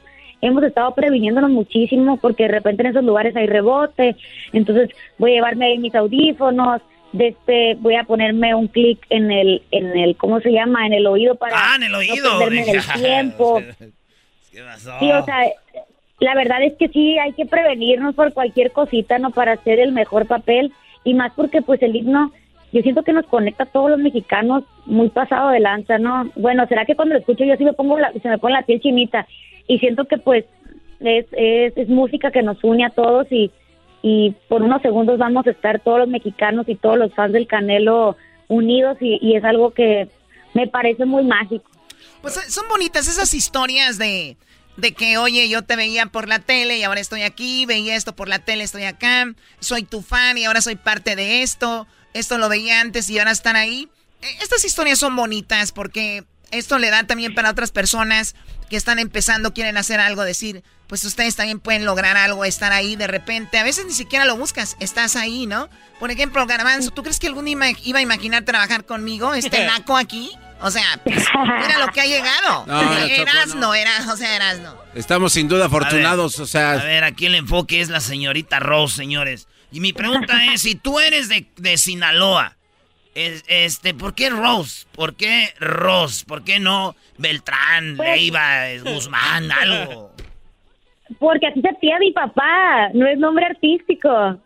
hemos estado previniéndonos muchísimo porque de repente en esos lugares hay rebote, entonces voy a llevarme mis audífonos, este voy a ponerme un clic en el en el ¿cómo se llama? en el oído para ah, en el oído. No el *laughs* tiempo. Sí, o sea, la verdad es que sí hay que prevenirnos por cualquier cosita, no para hacer el mejor papel y más porque pues el himno yo siento que nos conecta a todos los mexicanos muy pasado de lanza, ¿no? Bueno, será que cuando lo escucho yo sí me pongo la, se me pone la piel chinita y siento que pues es, es, música que nos une a todos y, y por unos segundos vamos a estar todos los mexicanos y todos los fans del Canelo unidos y, y es algo que me parece muy mágico. Pues eh, son bonitas esas historias de, de que, oye, yo te veía por la tele y ahora estoy aquí, veía esto por la tele, estoy acá, soy tu fan y ahora soy parte de esto, esto lo veía antes y ahora están ahí. Eh, estas historias son bonitas porque esto le da también para otras personas que están empezando, quieren hacer algo, decir, pues ustedes también pueden lograr algo, estar ahí de repente. A veces ni siquiera lo buscas, estás ahí, ¿no? Por ejemplo, Garbanzo, ¿tú crees que algún día iba a imaginar trabajar conmigo, este *laughs* naco aquí? O sea, pues, mira lo que ha llegado. *laughs* No, eras no, era, o sea, eras no. Estamos sin duda afortunados, o sea. A ver, aquí el enfoque es la señorita Rose, señores. Y mi pregunta es, si tú eres de, de Sinaloa, este, ¿por qué Rose? ¿Por qué Rose? ¿Por qué no Beltrán, pues, Leiva, *laughs* Guzmán, algo? Porque así se pide mi papá, no es nombre artístico.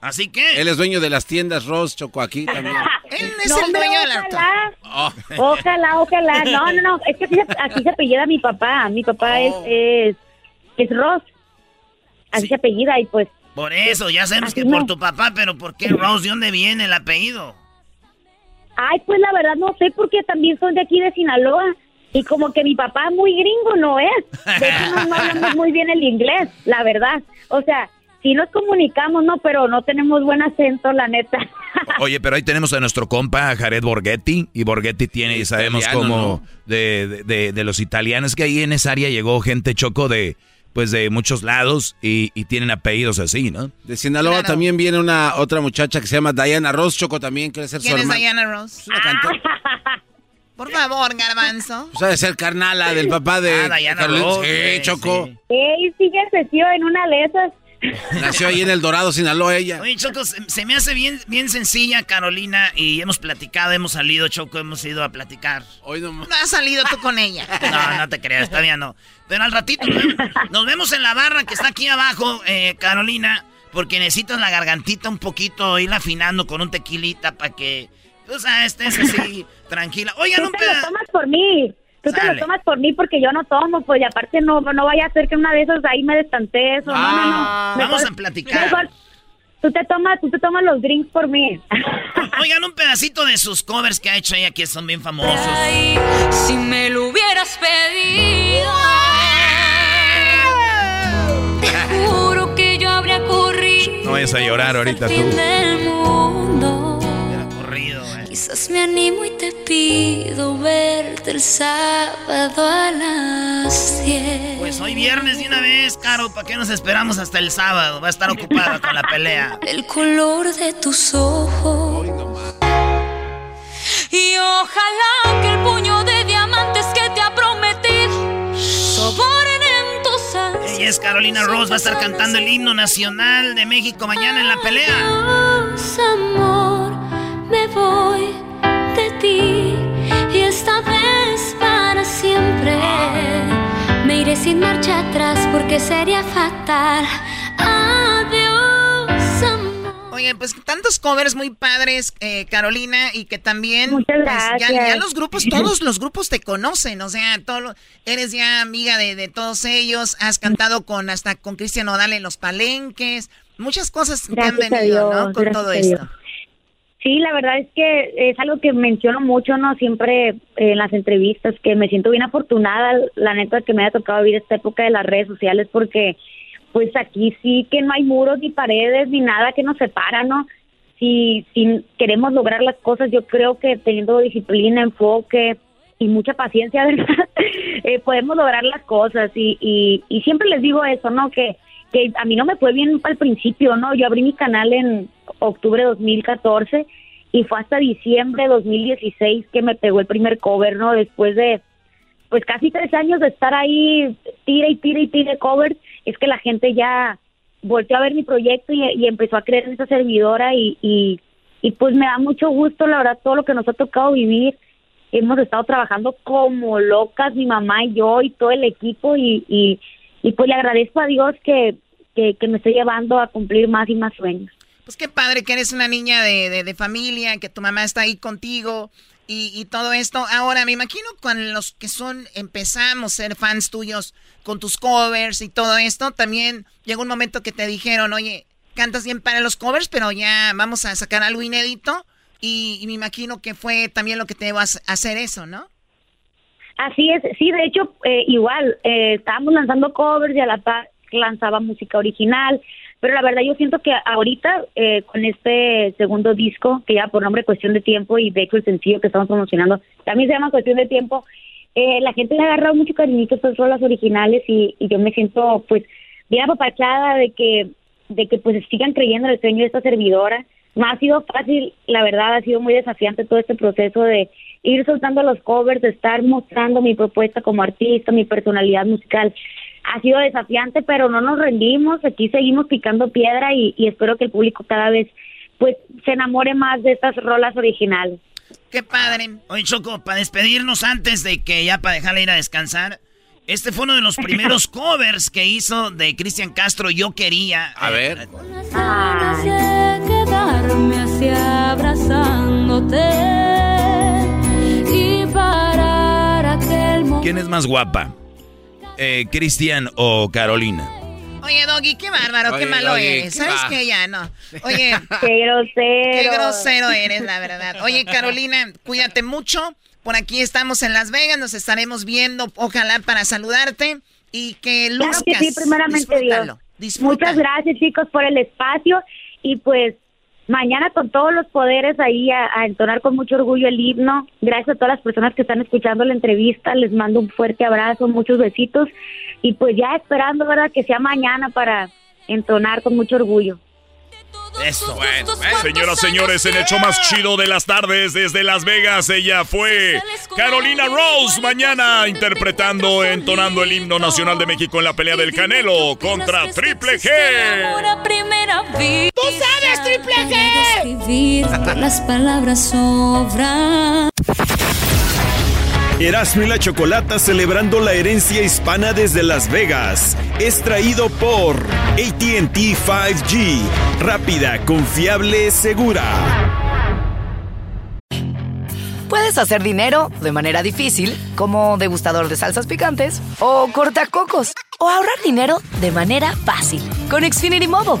Así que. Él es dueño de las tiendas Rose Choco aquí también. *laughs* Él es el dueño de la. Oh. Ojalá, ojalá. No, no, no. Es que así se, así se apellida mi papá. Mi papá es, oh. es, es Ross. Así se apellida y pues por eso, ya sabemos que por tu papá, pero ¿por qué Rose? ¿De dónde viene el apellido? Ay, pues la verdad no sé, porque también son de aquí de Sinaloa. Y como que mi papá muy gringo no es. De hecho, no, hablamos muy bien el inglés, la verdad. O sea, sí nos comunicamos, ¿no? Pero no tenemos buen acento, la neta. *laughs* Oye, pero ahí tenemos a nuestro compa Jared Borghetti. Y Borghetti tiene, y sabemos como de, de, de, los italianos, que ahí en esa área llegó gente choco de pues de muchos lados y, tienen apellidos así, ¿no? De Sinaloa también viene una otra muchacha que se llama Diana Ross, Choco también quiere ser ¿Quién es Diana Ross? Una *laughs* Por favor, Garbanzo. Pues ha de ser carnala del papá de ah, Diana Ross. Sí, Choco. Sí. sí que en una de esas. *laughs* Nació ahí en El Dorado, Sinaloa, ella. Oye, Choco, se, me hace bien, bien sencilla, Carolina, y hemos platicado, hemos salido, Choco, hemos ido a platicar. Hoy no, no has salido tú con ella. *laughs* No, no te creas, todavía no. Pero al ratito nos vemos, en la barra que está aquí abajo, eh, Carolina, porque necesitas la gargantita un poquito, ir afinando con un tequilita para que, o sea, estés así, tranquila. Oigan, un pedazo. tomas por mí. Tú te lo tomas por mí porque yo no tomo, pues y aparte no, no vaya a ser que una de esas ahí me destantes o no, no, no. Ah, vamos a platicar. tú te tomas, tú te tomas los drinks por mí. Oigan un pedacito de sus covers que ha hecho ella que son bien famosos. si me lo hubieras pedido. Te juro que yo habría corrido. No vayas a llorar ahorita tú. Quizás me animo y te pido verte el sábado a las 10. Pues hoy viernes de una vez, Caro, ¿para qué nos esperamos hasta el sábado? Va a estar ocupada con la pelea. El color de tus ojos. Y ojalá que el puño de diamantes que te ha prometido soboren en tus ansias. Ella es Carolina Ross, va a estar cantando el himno nacional de México mañana en la pelea. Amor, me voy de ti y esta vez para siempre. Me iré sin marcha atrás porque sería fatal. Adiós, amor. Oye, pues tantos covers muy padres, eh, Carolina, y que también Muchas pues, gracias. ya, los grupos, todos los grupos te conocen, o sea, todo, eres ya amiga de, de todos ellos, has cantado con hasta con Cristian Odal en los palenques, muchas cosas que han venido, ¿no? Con todo esto. Sí, la verdad es que es algo que menciono mucho, ¿no? Siempre en las entrevistas, que me siento bien afortunada, la neta, que me haya tocado vivir esta época de las redes sociales, porque pues aquí sí que no hay muros ni paredes ni nada que nos separa, ¿no? Si, si queremos lograr las cosas, yo creo que teniendo disciplina, enfoque y mucha paciencia, *laughs* ¿verdad? Eh, podemos lograr las cosas y, y, y siempre les digo eso, ¿no? Que, que a mí no me fue bien al principio, ¿no? Yo abrí mi canal en octubre de 2014 y fue hasta diciembre de 2016 que me pegó el primer cover, ¿no? Después de pues casi tres años de estar ahí, tira y tira y tira cover, es que la gente ya volvió a ver mi proyecto y, y empezó a creer en esa servidora y, y, y pues me da mucho gusto, la verdad, todo lo que nos ha tocado vivir. Hemos estado trabajando como locas, mi mamá y yo y todo el equipo y, y, y pues le agradezco a Dios que, que, que me esté llevando a cumplir más y más sueños. Pues qué padre que eres una niña de, de, familia, que tu mamá está ahí contigo y, y, todo esto. Ahora, me imagino con los que son, empezamos a ser fans tuyos con tus covers y todo esto, también llegó un momento que te dijeron, oye, cantas bien para los covers, pero ya vamos a sacar algo inédito. Y, y me imagino que fue también lo que te va a hacer eso, ¿no? Así es, sí, de hecho, eh, igual, eh, estábamos lanzando covers y a la par lanzaba música original, pero la verdad yo siento que ahorita eh, con este segundo disco, que ya por nombre Cuestión de Tiempo y de hecho el sencillo que estamos promocionando también se llama Cuestión de Tiempo, eh, la gente le ha agarrado mucho cariñito a estas rolas originales y, y yo me siento pues bien apapachada de que, de que pues sigan creyendo en el sueño de esta servidora. No ha sido fácil, la verdad ha sido muy desafiante todo este proceso de ir soltando los covers, estar mostrando mi propuesta como artista, mi personalidad musical ha sido desafiante, pero no nos rendimos, aquí seguimos picando piedra y, y, espero que el público cada vez pues se enamore más de estas rolas originales. Qué padre. Oye, Choco, para despedirnos antes de que ya para dejarle ir a descansar, este fue uno de los *laughs* primeros covers que hizo de Cristian Castro, Yo Quería. A ver. de quedarme ¿Quién es más guapa? Eh, ¿Cristian o Carolina? Oye, Doggy, qué bárbaro, Oye, qué malo Doggy, eres. ¿qué ¿Sabes va? qué? Ya, no. Oye, *laughs* Qué grosero. qué grosero eres, la verdad. Oye, Carolina, cuídate mucho. Por aquí estamos en Las Vegas, nos estaremos viendo, ojalá para saludarte y que Claro luzcas. que sí, primeramente Disfrútalo, Dios. disfrútalo. Muchas gracias chicos por el espacio y pues mañana con todos los poderes ahí a, entonar con mucho orgullo el himno. Gracias a todas las personas que están escuchando la entrevista, les mando un fuerte abrazo, muchos besitos y pues ya esperando, ¿verdad? Que sea mañana para entonar con mucho orgullo. Eso. Bueno, Señoras, señores, en el show más chido de las tardes desde Las Vegas, ella fue Carolina Rose. Mañana interpretando, entonando el himno nacional de México en la pelea del Canelo contra Triple G. ¡Tú sabes, Triple G! *laughs* Las palabras sobran. Erasmo y la Chocolata celebrando la herencia hispana desde Las Vegas. Es traído por ATT 5G. Rápida, confiable, segura. Puedes hacer dinero de manera difícil, como degustador de salsas picantes, o cortacocos, o ahorrar dinero de manera fácil con Xfinity Mobile.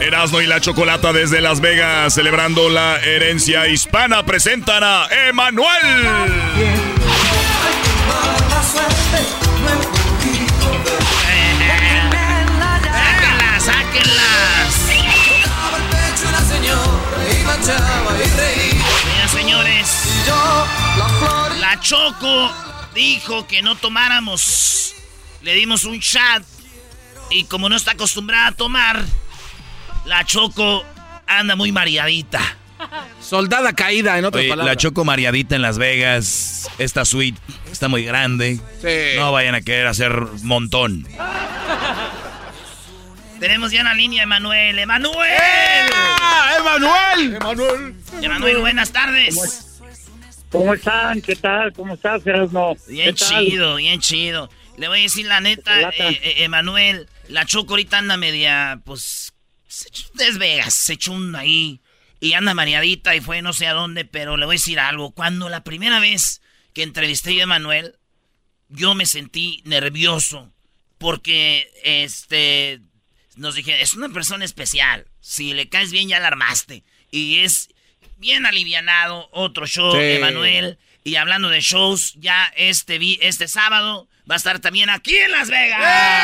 Erasmo y la Chocolata desde Las Vegas, celebrando la herencia hispana, presentan a Emanuel. ¡Sáquenlas, sáquenlas! Mira, señores, la Choco dijo que no tomáramos. Le dimos un chat y como no está acostumbrada a tomar, la Choco anda muy mareadita. Soldada caída, en otras Oye, palabras. la Choco Mariadita en Las Vegas. Esta suite está muy grande. Sí. No vayan a querer hacer montón. Tenemos ya en la línea Emanuel. ¡Emanuel! ¡Ah, ¡Emanuel! Emanuel. Emanuel, buenas tardes. ¿Cómo están? ¿Qué tal? ¿Cómo estás, no? Bien chido, bien chido. Le voy a decir la neta, eh, eh, Emanuel, la Choco ahorita anda media, pues, es Vegas, se echó ahí y anda mareadita y fue no sé a dónde, pero le voy a decir algo. Cuando la primera vez que entrevisté a Emanuel, yo me sentí nervioso porque, este, nos dije, es una persona especial. Si le caes bien, ya la armaste. Y es bien alivianado. Otro show, Emanuel. Y hablando de shows, ya este, este sábado va a estar también aquí en Las Vegas.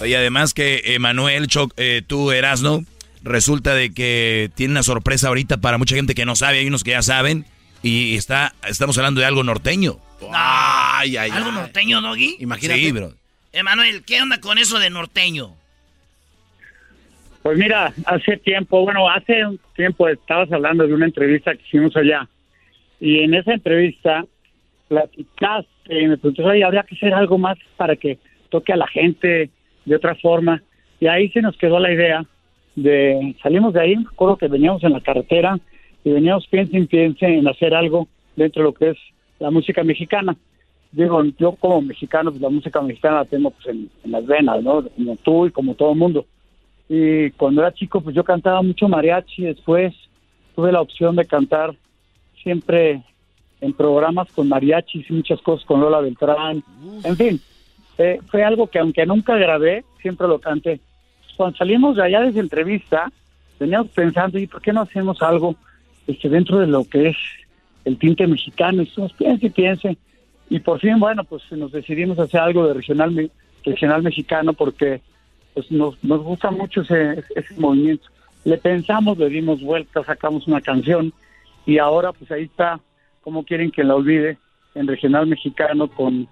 Oye, además que Emanuel, eh, tú, Erasno, resulta de que tiene una sorpresa ahorita para mucha gente que no sabe, hay unos que ya saben, y está, estamos hablando de algo norteño. Ay, ay, ¿Algo norteño, Doggy? Imagínate. Sí, bro. Emanuel, ¿qué onda con eso de norteño? Pues mira, hace tiempo, bueno, hace un tiempo estabas hablando de una entrevista que hicimos allá. Y en esa entrevista platicaste, me preguntaste, oye, habría que hacer algo más para que toque a la gente de otra forma. Y ahí se nos quedó la idea de, salimos de ahí, me acuerdo que veníamos en la carretera y veníamos piense y piense en hacer algo dentro de lo que es la música mexicana. Digo, yo como mexicano, pues la música mexicana la tengo pues en, las venas, ¿no? Como tú y como todo el mundo. Y cuando era chico, pues yo cantaba mucho mariachi. Después tuve la opción de cantar siempre en programas con mariachis y muchas cosas con Lola Beltrán. En fin, eh, fue algo que aunque nunca grabé, siempre lo canté. Cuando salimos de allá de esa entrevista, veníamos pensando, ¿y por qué no hacemos algo este, dentro de lo que es el tinte mexicano? Y estamos, piense piense. Y por fin, bueno, pues nos decidimos hacer algo de regional, regional mexicano porque pues nos, nos gusta mucho ese, ese movimiento. Le pensamos, le dimos vuelta, sacamos una canción y ahora pues ahí está, como quieren que la olvide, en regional mexicano con,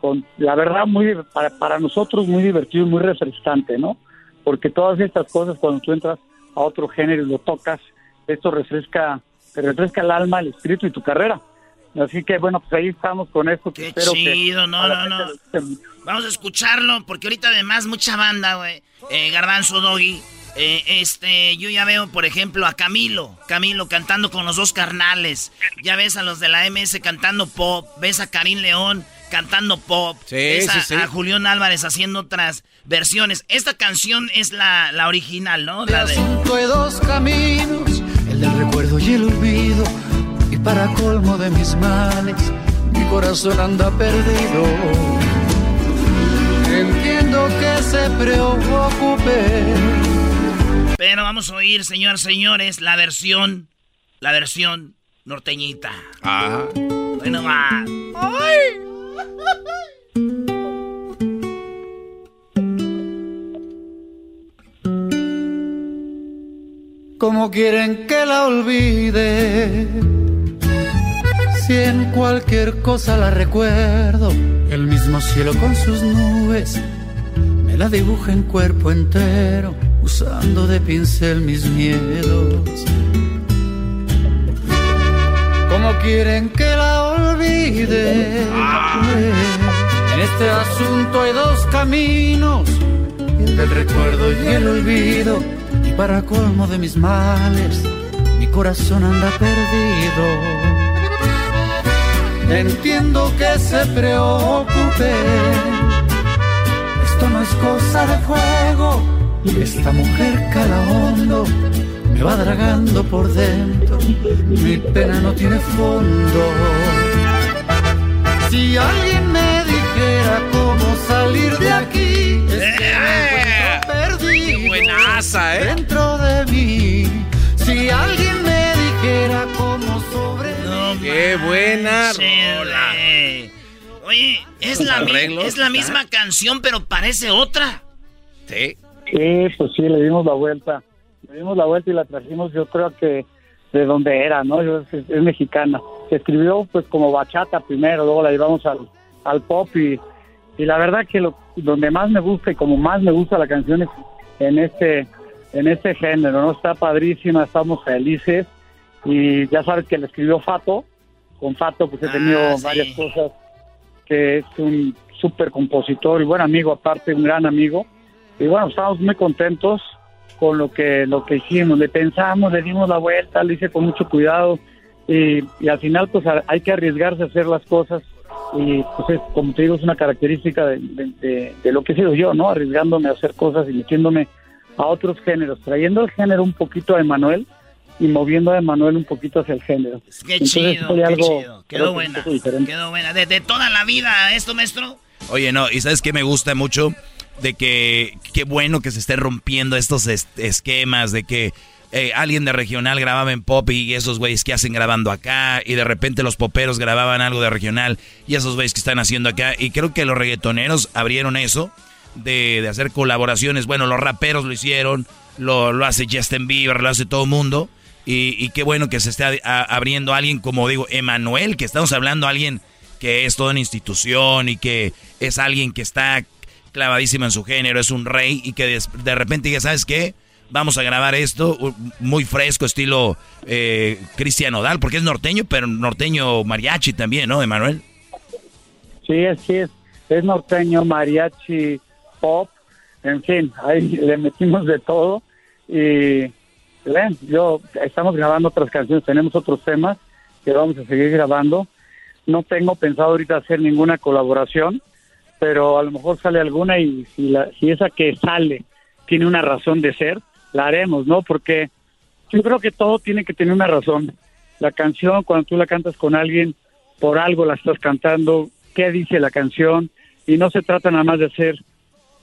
con la verdad muy para, para nosotros muy divertido y muy refrescante, ¿no? Porque todas estas cosas cuando tú entras a otro género y lo tocas, esto refresca, te refresca el alma, el espíritu y tu carrera. Así que bueno, pues ahí estamos con esto. Qué chido, no, no, no. Vamos a escucharlo, porque ahorita además mucha banda, güey. Eh, Garbanzo Doggy. Eh, este, yo ya veo, por ejemplo, a Camilo, Camilo cantando con los dos carnales. Ya ves a los de la MS cantando pop. Ves a Karim León cantando pop. Sí, ves a, Julián Álvarez haciendo otras versiones. Esta canción es la, la original, ¿no? La de... dos caminos, el del recuerdo y el olvido para colmo de mis males, mi corazón anda perdido. Entiendo que se preocupe. Pero vamos a oír, señores, señores, la versión, la versión norteñita. Ah. Bueno, va. ¡Ay! ¿Cómo quieren que la olvide? Si en cualquier cosa la recuerdo, el mismo cielo con sus nubes me la dibuja en cuerpo entero, usando de pincel mis miedos. ¿Cómo quieren que la olvide? En este asunto hay dos caminos, el del recuerdo y el olvido. Y para colmo de mis males, mi corazón anda perdido. Entiendo que se preocupe. Esto no es cosa de juego. Y esta mujer cala hondo. Me va dragando por dentro. Mi pena no tiene fondo. Si alguien me dijera cómo salir de aquí, es que me perdido buenaza, ¿eh? dentro de mí. Si alguien me dijera cómo sobre ¡Qué buena rola! Oye, es la, es la misma canción, pero parece otra. Sí. Sí, pues sí, le dimos la vuelta. Dimos la vuelta y la trajimos, yo creo que de donde era, ¿no? Es, mexicana. Se escribió pues como bachata primero, luego la llevamos al, al pop y, y la verdad que lo, donde más me gusta y como más me gusta la canción es en este en este género, ¿no? Está padrísima, estamos felices y ya sabes que le escribió Fato, con Fato pues he tenido Ah, varias cosas, que es un súper compositor y buen amigo aparte, un gran amigo, y bueno, estamos muy contentos con lo que lo que hicimos. Le pensamos, le dimos la vuelta, lo hice con mucho cuidado y, y al final pues a- hay que arriesgarse a hacer las cosas y pues es, como te digo es una característica de, de- de- de lo que he sido yo, ¿no? Arriesgándome a hacer cosas y metiéndome a otros géneros, trayendo el género un poquito a Emanuel y moviendo a Emanuel un poquito hacia el género. Qué Entonces, chido, fue qué algo, chido. Quedó buena. Quedó buena. De, de toda la vida esto, maestro. Oye, no, y sabes qué me gusta mucho de que qué bueno que se estén rompiendo estos es- esquemas de que eh, alguien de regional grababa en pop y esos güeyes que hacen grabando acá y de repente los poperos grababan algo de regional y esos güeyes que están haciendo acá y creo que los reggaetoneros abrieron eso de, hacer colaboraciones. Bueno, los raperos lo hicieron, lo, lo hace Justin Bieber, lo hace todo el mundo y, qué bueno que se esté abriendo alguien como digo, Emanuel, que estamos hablando alguien que es toda una institución y que es alguien que está clavadísimo en su género, es un rey y que de, repente diga, ¿sabes qué? Vamos a grabar esto muy fresco, estilo eh, Cristian porque es norteño, pero norteño mariachi también, ¿no, Emanuel? Sí, así es. Es norteño, mariachi, pop, en fin, ahí *laughs* le metimos de todo. Y ven, yo estamos grabando otras canciones, tenemos otros temas que vamos a seguir grabando. No tengo pensado ahorita hacer ninguna colaboración, pero a lo mejor sale alguna y si, la, si esa que sale tiene una razón de ser, la haremos, ¿no? Porque yo creo que todo tiene que tener una razón. La canción, cuando tú la cantas con alguien, por algo la estás cantando, qué dice la canción, y no se trata nada más de hacer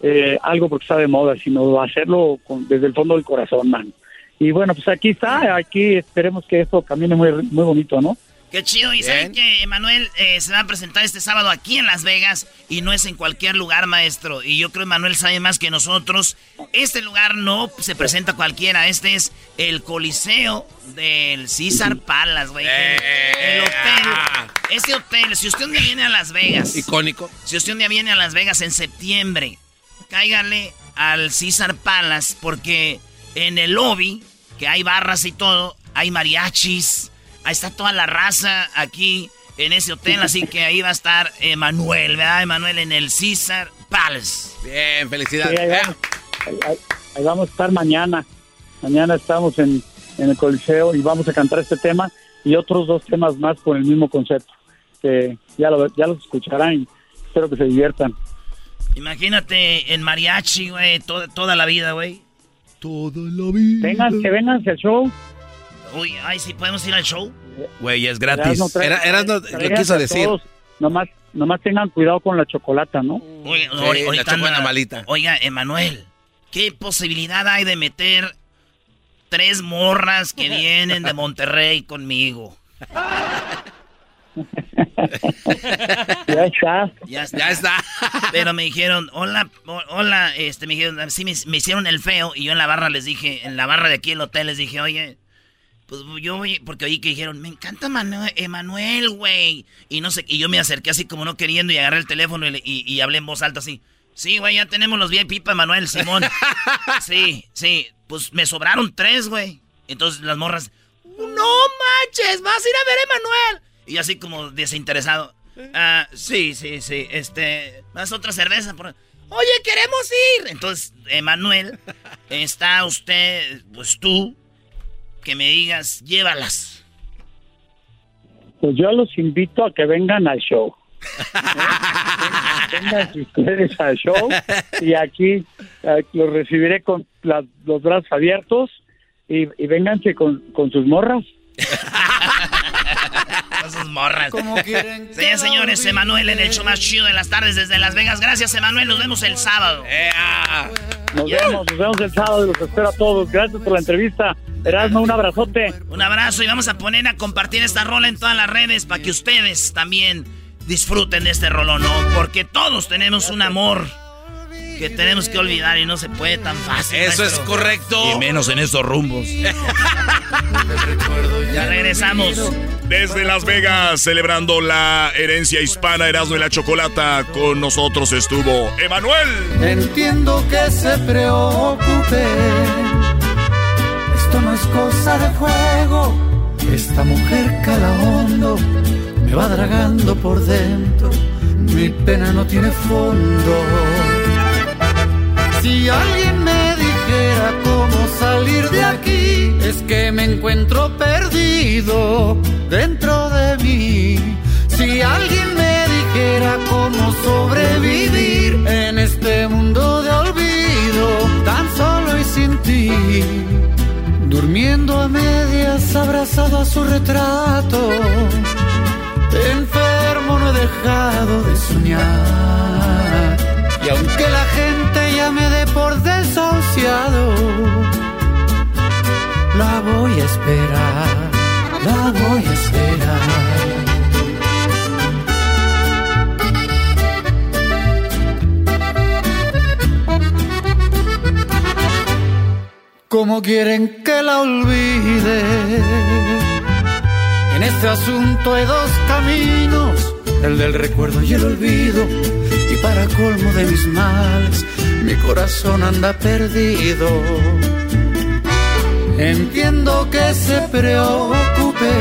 eh, algo porque está de moda, sino hacerlo con- desde el fondo del corazón, man. Y bueno, pues aquí está, aquí esperemos que esto camine muy, muy bonito, ¿no? Qué chido. Y saben que Emanuel eh, se va a presentar este sábado aquí en Las Vegas y no es en cualquier lugar, maestro. Y yo creo que Emanuel sabe más que nosotros. Este lugar no se presenta cualquiera. Este es el Coliseo del César Palace, güey. El, el hotel. Este hotel, si usted un día viene a Las Vegas. Icónico. Si usted un día viene a Las Vegas en septiembre, cáigale al César Palace porque en el lobby, que hay barras y todo, hay mariachis, ahí está toda la raza aquí en ese hotel, así que ahí va a estar Emanuel, ¿verdad? Emanuel en el César Palace. Bien, Sí, felicidades. ahí, vamos, ahí- vamos a estar mañana. Mañana estamos en, en el Coliseo y vamos a cantar este tema y otros dos temas más con el mismo concepto. Que ya, lo, ya los escucharán y espero que se diviertan. Imagínate en mariachi, güey, toda, toda la vida, güey. Toda la vida. Vengan, que vengan al show. Uy, ay, sí, podemos ir al show. Güey, es gratis. Era- lo quiso decir. todos. Nomás, nomás tengan cuidado con la chocolata, ¿no? Oiga, Sí, ahori- la malita. Oiga, Emanuel, ¿qué posibilidad hay de meter tres morras que vienen de Monterrey conmigo? *laughs* Ya está. Ya está. Ya está. Pero me dijeron, hola, ho- hola, este, me dijeron, sí, me, me hicieron el feo y yo en la barra les dije, en la barra de aquí del hotel les dije, oye, pues yo voy, porque oí que dijeron, me encanta Manu- Emanuel, güey. Y no sé, y yo me acerqué así como no queriendo y agarré el teléfono y- y hablé en voz alta así. Sí, güey, ya tenemos los VIP para Emanuel, Simón. *laughs* sí, sí, pues me sobraron tres, güey. Entonces las morras, no manches, vas a ir a ver a Emanuel. Y así como desinteresado. Ah, sí, sí, sí, este, más otra cerveza. Por... Oye, queremos ir. Entonces, Emanuel, está usted, pues tú, que me digas, llévalas. Pues yo los invito a que vengan al show. *laughs* vengan ustedes al show y aquí eh, los recibiré con las- los brazos abiertos y, y vénganse con, con sus morras. *laughs* Con sus morras. Como quieren que Señores, señores, la Emanuel en el show más chido de las tardes desde Las Vegas. Gracias, Emanuel. Nos vemos el sábado. Nos vemos, nos vemos el sábado y los espero a todos. Gracias por la entrevista. Erasmo, un abrazote. Un abrazo y vamos a poner a compartir esta rola en todas las redes para que ustedes también disfruten de este rolón, ¿no? Porque todos tenemos un amor que tenemos que olvidar y no se puede tan fácil. Eso es correcto. Y menos en estos rumbos. *laughs* Ya regresamos. Desde Las Vegas, celebrando la herencia hispana Erasmo y la Chocolata, con nosotros estuvo Emanuel. Entiendo que se preocupe. De juego. Esta mujer cala hondo, me va dragando por dentro. Mi pena no tiene fondo. Si alguien me dijera cómo salir de aquí. Es que me encuentro perdido dentro de mí. Si alguien me dijera cómo sobrevivir en este mundo de olvido, tan solo y sin ti. Durmiendo a medias, abrazado a su retrato. Enfermo no he dejado de soñar. Y aunque la gente ya me dé por desahuciado, la voy a esperar, la voy a esperar. ¿Cómo quieren que la olvide? En este asunto hay dos caminos, el del recuerdo y el olvido. Y para colmo de mis males, mi corazón anda perdido. Entiendo que se preocupen,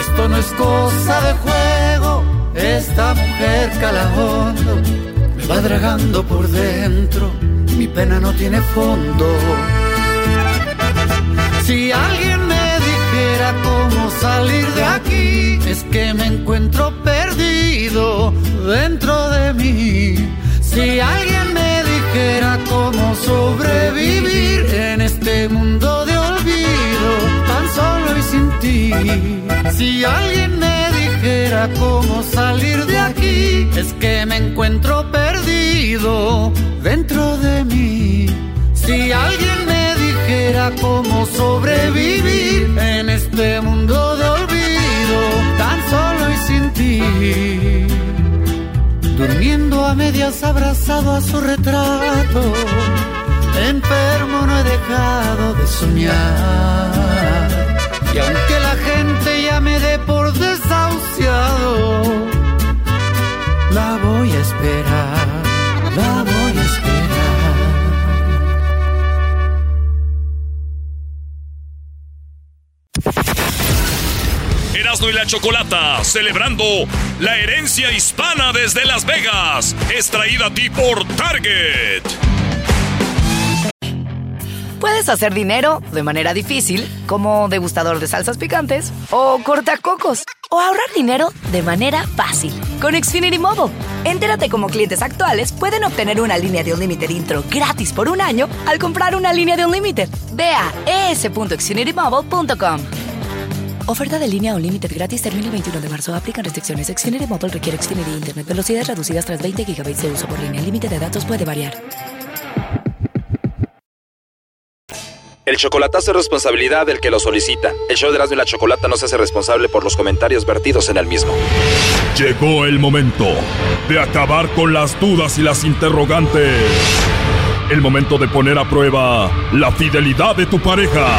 esto no es cosa de juego, esta mujer calajondo me va dragando por dentro mi pena no tiene fondo. Si alguien me dijera cómo salir de aquí, es que me encuentro perdido dentro de mí. Si alguien me dijera cómo sobrevivir en este mundo de olvido, tan solo y sin ti. Si alguien me dijera cómo salir de aquí, es que me encuentro perdido dentro de mí. Si alguien me dijera cómo sobrevivir en este mundo de olvido, tan solo y sin ti. Durmiendo a medias abrazado a su retrato, enfermo no he dejado de soñar. Y aunque la gente ya me dé por desahuciado, la voy a esperar, Erasmo y la Chocolata, celebrando la herencia hispana desde Las Vegas, es traída a ti por Target. Puedes hacer dinero de manera difícil, como degustador de salsas picantes, o cortacocos, o ahorrar dinero de manera fácil con Xfinity Mobile. Entérate cómo clientes actuales pueden obtener una línea de Unlimited intro gratis por un año al comprar una línea de Unlimited. Ve a es.xfinitymobile.com. Oferta de línea Unlimited gratis termina el 21 de marzo. Aplican restricciones. Xfinity Mobile requiere Xfinity Internet. Velocidades reducidas tras 20 GB de uso por línea. El límite de datos puede variar. El chocolatazo es responsabilidad del que lo solicita. El show de Erasmo y la Chocolata no se hace responsable por los comentarios vertidos en el mismo. Llegó el momento de acabar con las dudas y las interrogantes. El momento de poner a prueba la fidelidad de tu pareja.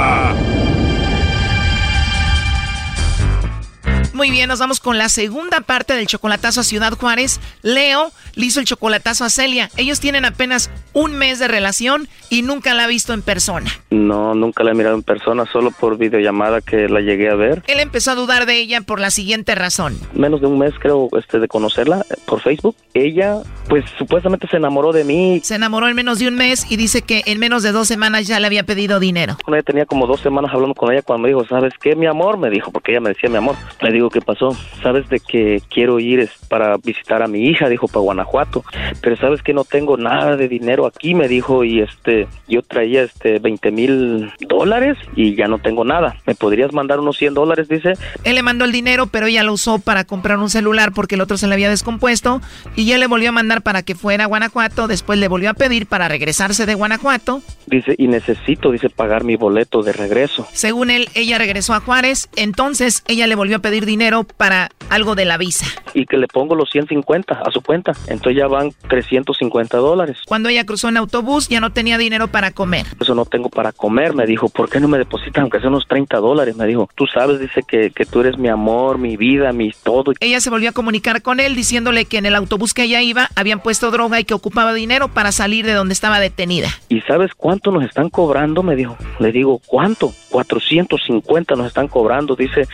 Muy bien, nos vamos con la segunda parte del chocolatazo a Ciudad Juárez. Leo le hizo el chocolatazo a Celia. Ellos tienen apenas un mes de relación y nunca la ha visto en persona. No, nunca la he mirado en persona, solo por videollamada que la llegué a ver. Él empezó a dudar de ella por la siguiente razón. Menos de un mes creo este de conocerla eh, por Facebook. Ella pues supuestamente se enamoró de mí. Se enamoró en menos de un mes y dice que en menos de dos semanas ya le había pedido dinero. Ella tenía como dos semanas hablando con ella cuando me dijo, ¿sabes qué, mi amor? Me dijo, porque ella me decía mi amor. Le digo, ¿qué pasó? Sabes de que quiero ir es para visitar a mi hija, dijo, para Guanajuato. Pero sabes que no tengo nada de dinero aquí, me dijo, y este, yo traía este 20 mil dólares y ya no tengo nada. ¿Me podrías mandar unos 100 dólares? Dice. Él le mandó el dinero, pero ella lo usó para comprar un celular porque el otro se le había descompuesto y ya le volvió a mandar para que fuera a Guanajuato. Después le volvió a pedir para regresarse de Guanajuato. Dice, y necesito, dice, pagar mi boleto de regreso. Según él, ella regresó a Juárez, entonces ella le volvió a pedir dinero dinero para algo de la visa. Y que le pongo los 150 a su cuenta. Entonces ya van 350 dólares. Cuando ella cruzó en autobús ya no tenía dinero para comer. Eso no tengo para comer, me dijo. ¿Por qué no me depositan aunque sea unos 30 dólares? Me dijo. Tú sabes, dice que, que tú eres mi amor, mi vida, mi todo. Ella se volvió a comunicar con él diciéndole que en el autobús que ella iba habían puesto droga y que ocupaba dinero para salir de donde estaba detenida. ¿Y sabes cuánto nos están cobrando? Me dijo. Le digo, ¿cuánto? 450 nos están cobrando, dice,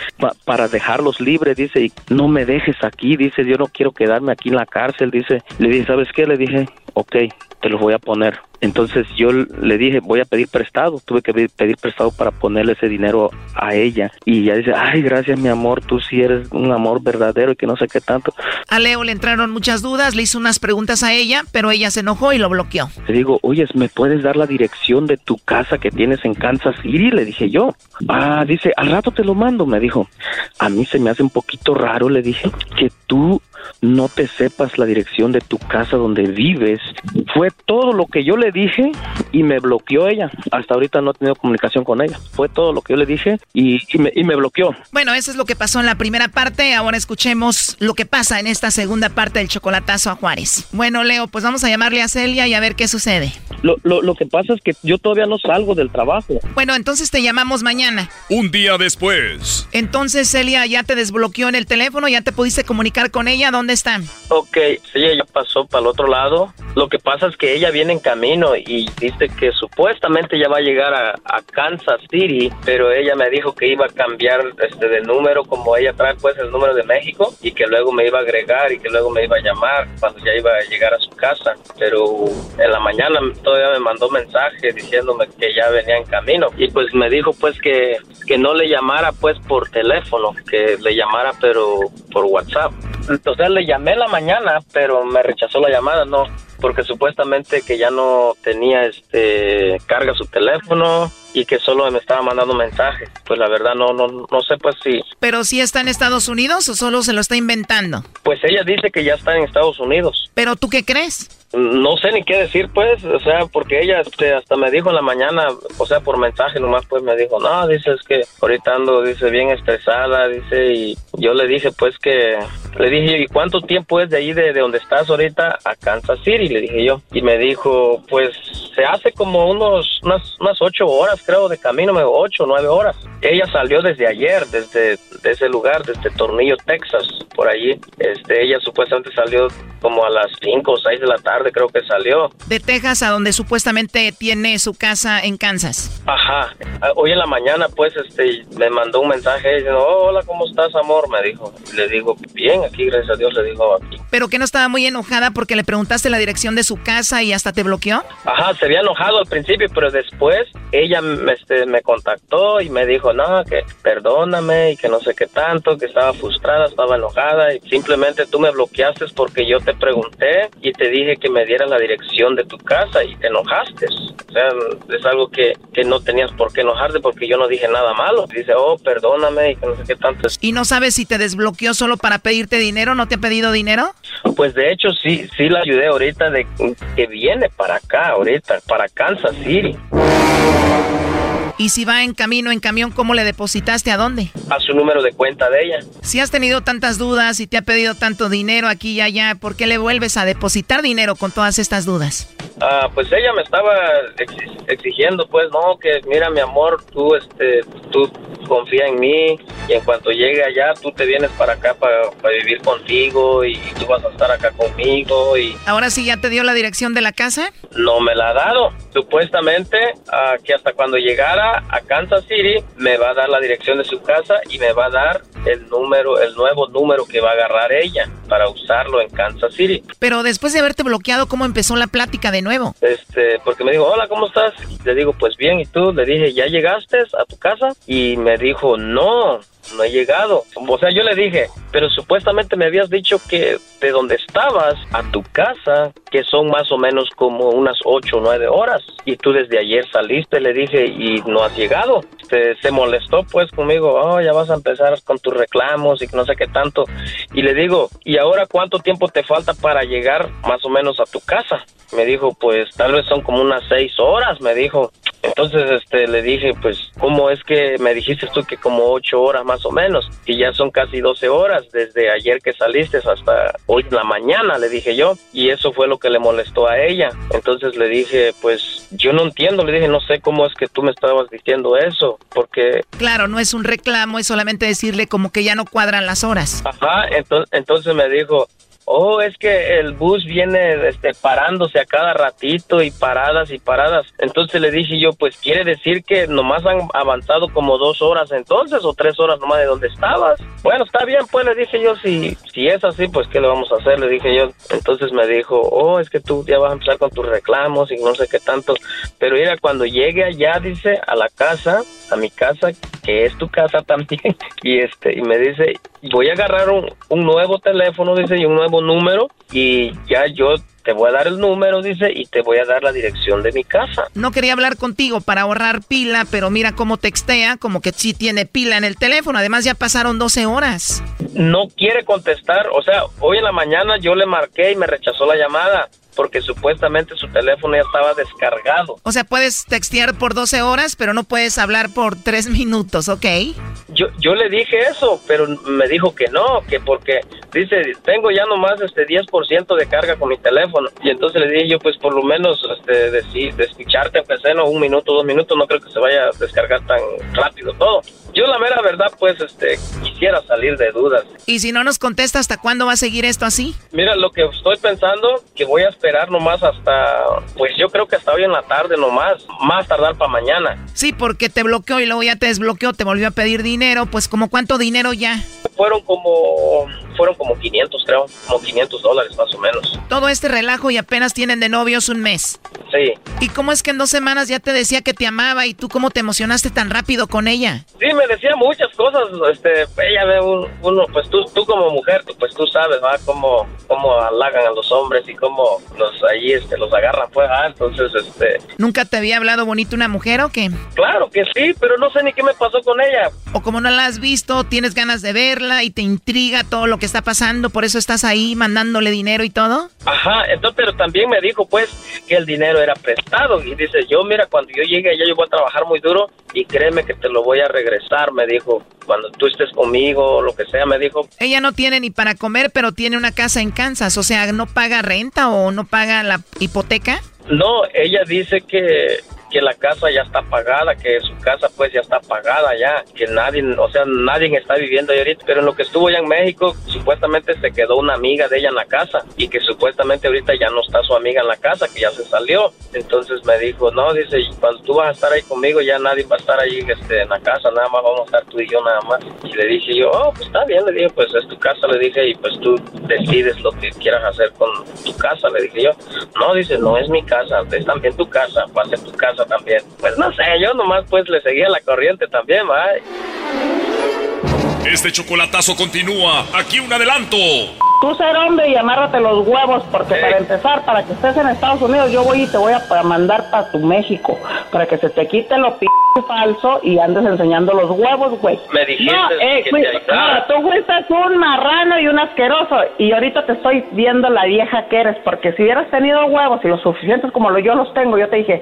para dejarlos libres, dice, y no me dejes aquí, dice, yo no quiero quedarme aquí en la cárcel, dice. Le dije, ¿sabes qué? Le dije, ok, te los voy a poner. Entonces yo le dije, voy a pedir prestado. Tuve que pedir prestado para ponerle ese dinero a ella. Y ella dice, ay, gracias mi amor, tú sí eres un amor verdadero y que no sé qué tanto. A Leo le entraron muchas dudas, le hizo unas preguntas a ella, pero ella se enojó y lo bloqueó. Le digo, oye, ¿me puedes dar la dirección de tu casa que tienes en Kansas City? Le dije yo. Ah, dice, al rato te lo mando, me dijo. A mí se me hace un poquito raro, le dije, que tú no te sepas la dirección de tu casa donde vives. Fue todo lo que yo le dije y me bloqueó ella. Hasta ahorita no he tenido comunicación con ella. Fue todo lo que yo le dije y, me, y me bloqueó. Bueno, eso es lo que pasó en la primera parte. Ahora escuchemos lo que pasa en esta segunda parte del chocolatazo a Juárez. Bueno, Leo, pues vamos a llamarle a Celia y a ver qué sucede. Lo, lo, lo que pasa es que yo todavía no salgo del trabajo. Bueno, entonces te llamamos mañana. Un día después. Entonces, Celia, ya te desbloqueó en el teléfono, ya te pudiste comunicar con ella. ¿Dónde están? Ok, sí, ella pasó para el otro lado. Lo que pasa es que ella viene en camino y dice que supuestamente ya va a llegar a, Kansas City, pero ella me dijo que iba a cambiar este de número como ella trae pues el número de México y que luego me iba a agregar y que luego me iba a llamar cuando ya iba a llegar a su casa. Pero en la mañana todavía me mandó mensaje diciéndome que ya venía en camino y pues me dijo pues que, que no le llamara pues por teléfono, que le llamara pero por WhatsApp. Entonces le llamé la mañana, pero me rechazó la llamada, no, porque supuestamente que ya no tenía este carga su teléfono y que solo me estaba mandando mensajes. Pues la verdad no no no sé pues si Pero si está en Estados Unidos o solo se lo está inventando? Pues ella dice que ya está en Estados Unidos. ¿Pero tú qué crees? No sé ni qué decir, pues, o sea, porque ella este, hasta me dijo en la mañana, o sea, por mensaje nomás, pues me dijo, no, dice, es que ahorita ando, dice, bien estresada, dice, y yo le dije, pues, que, le dije, ¿y cuánto tiempo es de ahí, de, de donde estás ahorita, a Kansas City? Le dije yo, y me dijo, pues, se hace como unos, unas, unas ocho horas, creo, de camino, me ocho, nueve horas. Ella salió desde ayer, desde ese lugar, desde Tornillo, Texas, por allí. Este, ella supuestamente salió como a las cinco o seis de la tarde creo que salió. De Texas a donde supuestamente tiene su casa en Kansas. Ajá. Ah, hoy en la mañana pues este me mandó un mensaje diciendo, oh, hola, ¿cómo estás, amor? Me dijo. Le digo, bien, aquí, gracias a Dios, le dijo aquí. Pero que no estaba muy enojada porque le preguntaste la dirección de su casa y hasta te bloqueó. Ajá, se había enojado al principio, pero después ella este, me contactó y me dijo, no, que perdóname y que no sé qué tanto, que estaba frustrada, estaba enojada y simplemente tú me bloqueaste porque yo te pregunté y te dije que me dieras la dirección de tu casa y te enojaste. O sea, es algo que, que no tenías por qué enojarte porque yo no dije nada malo. Dice, oh, perdóname y que no sé qué tanto. ¿Y no sabes si te desbloqueó solo para pedirte dinero? ¿No te ha pedido dinero? Pues de hecho sí, sí la ayudé ahorita de que viene para acá, ahorita, para Kansas City. Y si va en camino, en camión, ¿cómo le depositaste? ¿A dónde? A su número de cuenta de ella. Si has tenido tantas dudas y te ha pedido tanto dinero aquí y allá, ¿por qué le vuelves a depositar dinero con todas estas dudas? Ah, pues ella me estaba exigiendo, pues, no, que mira, mi amor, tú, este, tú confía en mí y en cuanto llegue allá, tú te vienes para acá para, vivir contigo y tú vas a estar acá conmigo y... ¿Ahora sí ya te dio la dirección de la casa? No me la ha dado. Supuestamente, que hasta cuando llegara a Kansas City, me va a dar la dirección de su casa y me va a dar el número, el nuevo número que va a agarrar ella para usarlo en Kansas City. Pero después de haberte bloqueado, ¿cómo empezó la plática de nuevo? Este, porque me dijo, hola, ¿cómo estás? Le digo, pues bien, ¿y tú? Le dije, ¿ya llegaste a tu casa? Y me dijo, no, no he llegado. O sea, yo le dije, pero supuestamente me habías dicho que de donde estabas a tu casa, que son más o menos como unas ocho o nueve horas, y tú desde ayer saliste, le dije, y no has llegado. Se, se molestó pues conmigo, oh, ya vas a empezar con tus reclamos y no sé qué tanto. Y le digo, ¿y ahora cuánto tiempo te falta para llegar más o menos a tu casa? Me dijo, pues tal vez son como unas seis horas, me dijo. Entonces, este, le dije, pues, ¿cómo es que me dijiste tú que como ocho horas más o menos? Y ya son casi 12 horas desde ayer que saliste hasta hoy en la mañana, le dije yo. Y eso fue lo que le molestó a ella. Entonces le dije, pues, yo no entiendo, le dije, no sé cómo es que tú me estabas diciendo eso, porque... Claro, no es un reclamo, es solamente decirle como que ya no cuadran las horas. Ajá, entonces, entonces me dijo, Oh, es que el bus viene este, parándose a cada ratito y paradas y paradas. Entonces le dije yo, pues quiere decir que nomás han avanzado como dos horas entonces o tres horas nomás de donde estabas. Bueno, está bien, pues le dije yo, si, si es así, pues ¿qué le vamos a hacer? Le dije yo. Entonces me dijo, oh, es que tú ya vas a empezar con tus reclamos y no sé qué tanto. Pero era cuando llegue allá, dice, a la casa, a mi casa, que es tu casa *laughs* también, y este, y me dice, voy a agarrar un, un nuevo teléfono, dice, y un nuevo número y ya yo te voy a dar el número, dice, y te voy a dar la dirección de mi casa. No quería hablar contigo para ahorrar pila, pero mira cómo textea, como que sí tiene pila en el teléfono. Además, ya pasaron 12 horas. No quiere contestar, o sea, hoy en la mañana yo le marqué y me rechazó la llamada porque supuestamente su teléfono ya estaba descargado. O sea, puedes textear por 12 horas, pero no puedes hablar por 3 minutos, ¿ok? Yo, yo le dije eso, pero me dijo que no, que porque dice, tengo ya nomás este 10% de carga con mi teléfono. Y entonces le dije yo, pues por lo menos este, de, de escucharte, aunque sea un minuto, dos minutos, no creo que se vaya a descargar tan rápido todo. Yo la mera verdad, pues, este, quisiera salir de dudas. ¿Y si no nos contesta, hasta cuándo va a seguir esto así? Mira, lo que estoy pensando, que voy a esperar nomás hasta, pues yo creo que hasta hoy en la tarde nomás, más tardar para mañana. Sí, porque te bloqueó y luego ya te desbloqueó, te volvió a pedir dinero, pues como cuánto dinero ya? Fueron como, fueron como 500 creo, como 500 dólares más o menos. Todo este relajo y apenas tienen de novios un mes. Sí. ¿Y cómo es que en dos semanas ya te decía que te amaba y tú cómo te emocionaste tan rápido con ella? Sí, me decía muchas cosas, este, ella ve uno, pues tú, tú como mujer, pues tú sabes, ¿va? Cómo, cómo halagan a los hombres y cómo los ahí, este, los agarran, pues. Entonces, este... ¿Nunca te había hablado bonito una mujer o qué? Claro que sí, pero no sé ni qué me pasó con ella. O como no la has visto, tienes ganas de verla y te intriga todo lo que está pasando, por eso estás ahí mandándole dinero y todo. Ajá, entonces, pero también me dijo, pues, que el dinero era prestado y dice, yo, mira, cuando yo llegue allá yo voy a trabajar muy duro y créeme que te lo voy a regresar, me dijo, cuando tú estés conmigo lo que sea, me dijo. Ella no tiene ni para comer, pero tiene una casa en Kansas, o sea, ¿no paga renta o no paga la hipoteca? No, ella dice que que la casa ya está pagada, que su casa pues ya está pagada ya, que nadie, o sea, nadie está viviendo ahí ahorita, pero en lo que estuvo allá en México, supuestamente se quedó una amiga de ella en la casa y que supuestamente ahorita ya no está su amiga en la casa, que ya se salió. Entonces me dijo, no, dice, cuando tú vas a estar ahí conmigo ya nadie va a estar ahí este, en la casa, nada más vamos a estar tú y yo nada más. Y le dije yo, oh, pues está bien, le dije, pues es tu casa, le dije, y pues tú decides lo que quieras hacer con tu casa, le dije yo. No, dice, no es mi casa, es también tu casa, va a ser tu casa también. Pues no sé, yo nomás pues le seguía la corriente también, ¿va? Este chocolatazo continúa. Aquí un adelanto. Tú ser hombre y amárrate los huevos, porque para empezar, para que estés en Estados Unidos, yo voy y te voy a mandar para tu México, para que se te quite lo p falso y andes enseñando los huevos, güey. Me dijiste no, eh, que güey, te no, tú fuiste un marrano y un asqueroso, y ahorita te estoy viendo la vieja que eres, porque si hubieras tenido huevos y los suficientes como lo, yo los tengo, yo te dije...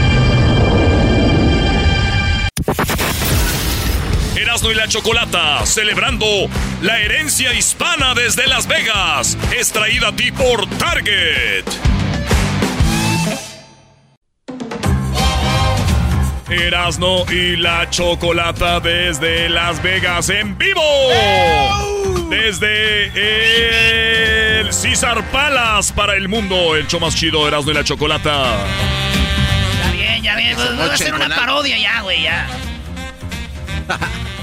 Erasmo y la Chocolata, celebrando la herencia hispana desde Las Vegas, es traída a ti por Target. Erasno y la Chocolata desde Las Vegas en vivo. Desde el César Palace para el mundo, el show más chido Erasno y la Chocolata. Ya bien, ya bien. Voy a hacer una parodia ya, güey, ya. *laughs*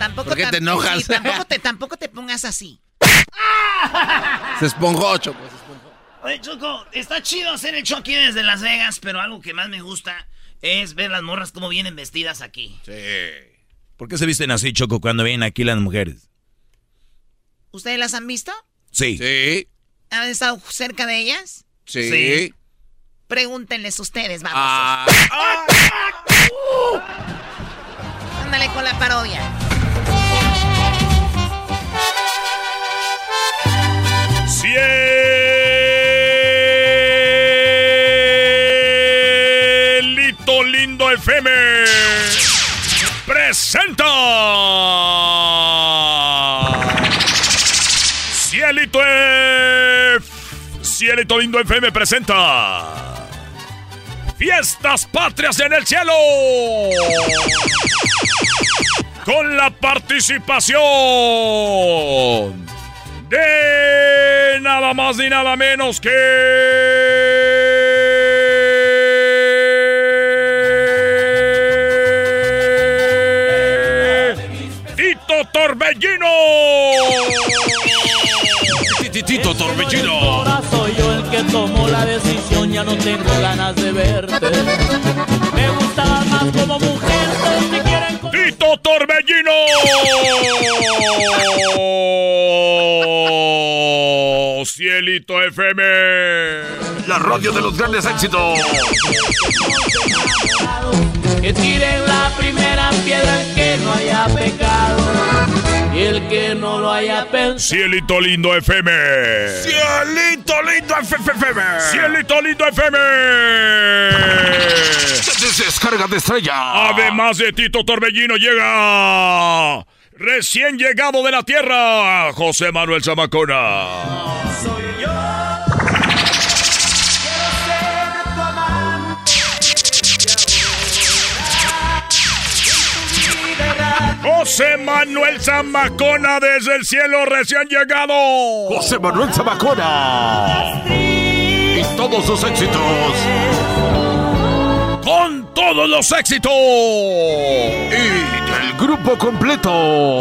Tampoco ¿Por qué te enojas? sí, tampoco, te, tampoco te pongas así. *laughs* Se esponjó, Choco. se esponjó. Oye, Choco, está chido hacer el show aquí desde Las Vegas, pero algo que más me gusta es ver las morras cómo vienen vestidas aquí. Sí. ¿Por qué se visten así, Choco, cuando vienen aquí las mujeres? ¿Ustedes las han visto? Sí. Sí. ¿Han estado cerca de ellas? Sí. Pregúntenles ustedes, vamos. Ah. Ándale con la parodia. Cielito Lindo FM presenta. Cielito F Cielito Lindo FM presenta. Fiestas Patrias en el Cielo. Con la participación de nada más ni nada menos que Tito Torbellino. Tito Torbellino. Ahora soy yo el que tomó la decisión, ya no tengo ganas de verte. Me gustabas más como mujer, Tito Torbellino. Cielito FM. La radio de los grandes éxitos. Que tiren la primera piedra que no haya pecado. Y el que no lo haya pensado. Cielito Lindo FM. Cielito lindo FFM. Cielito Lindo FM. Descarga de estrella. Además de Tito Torbellino llega recién llegado de la tierra, José Manuel Zamacona. José Manuel Zamacona desde el cielo recién llegado. José Manuel Zamacona. Y todos sus éxitos. Con todos los éxitos. Y el grupo completo.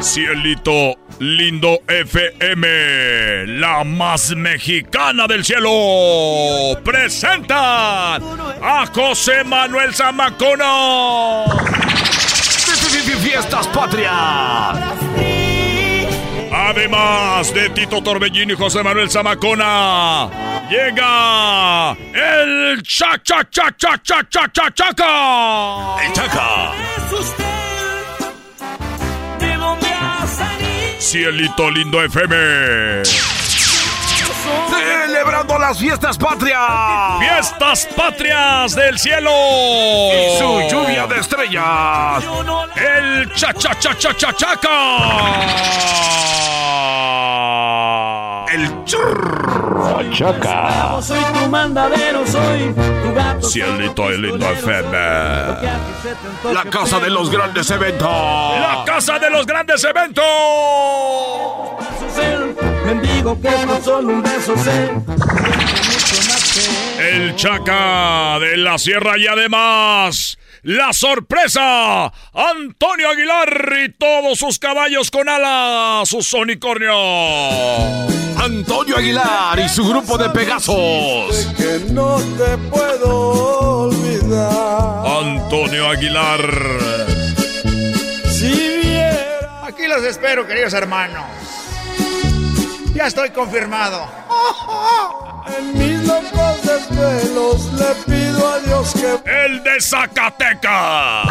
Cielito Lindo FM, la más mexicana del cielo, presenta a José Manuel Zamacona. Fiestas patrias. Además de Tito Torbellino y José Manuel Zamacona, llega el cha cha cha cha cha cha cha chaca. El Chaca. Cielito Lindo FM. Celebrando las fiestas patrias. Fiestas patrias del cielo. Y su lluvia de estrellas. El cha cha cha cha cha chaca. El churro. Chaca. Soy tu mandadero, soy tu gato. Cielito Lindo FM. La casa de los grandes eventos. La casa de los grandes eventos. Mendigo que no solo un beso sé. El Chaca de la Sierra y además la sorpresa, Antonio Aguilar y todos sus caballos con alas, sus unicornios. Antonio Aguilar y su grupo de Pegasos. que no te puedo olvidar. Antonio Aguilar. Si viera Aquí los espero, queridos hermanos. Ya estoy confirmado. en mis locos desvelos, le pido a Dios que El de Zacateca.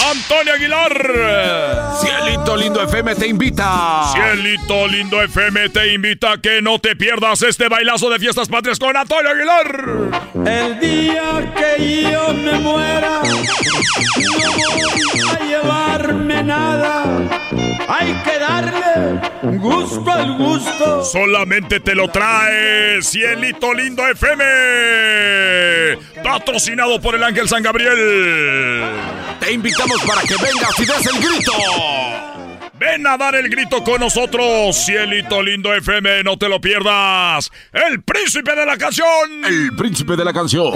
Antonio Aguilar. Cielito Lindo FM te invita. Cielito Lindo FM te invita a que no te pierdas este bailazo de fiestas patrias con Antonio Aguilar. el día que yo me muera, no voy a llevarme nada. Hay que darle gusto al gusto. Solamente te lo trae Cielito Lindo FM. Patrocinado por el Ángel San Gabriel. Te invitamos para que vengas y des el grito. Ven a dar el grito con nosotros, Cielito Lindo FM, no te lo pierdas. El príncipe de la canción. El príncipe de la canción.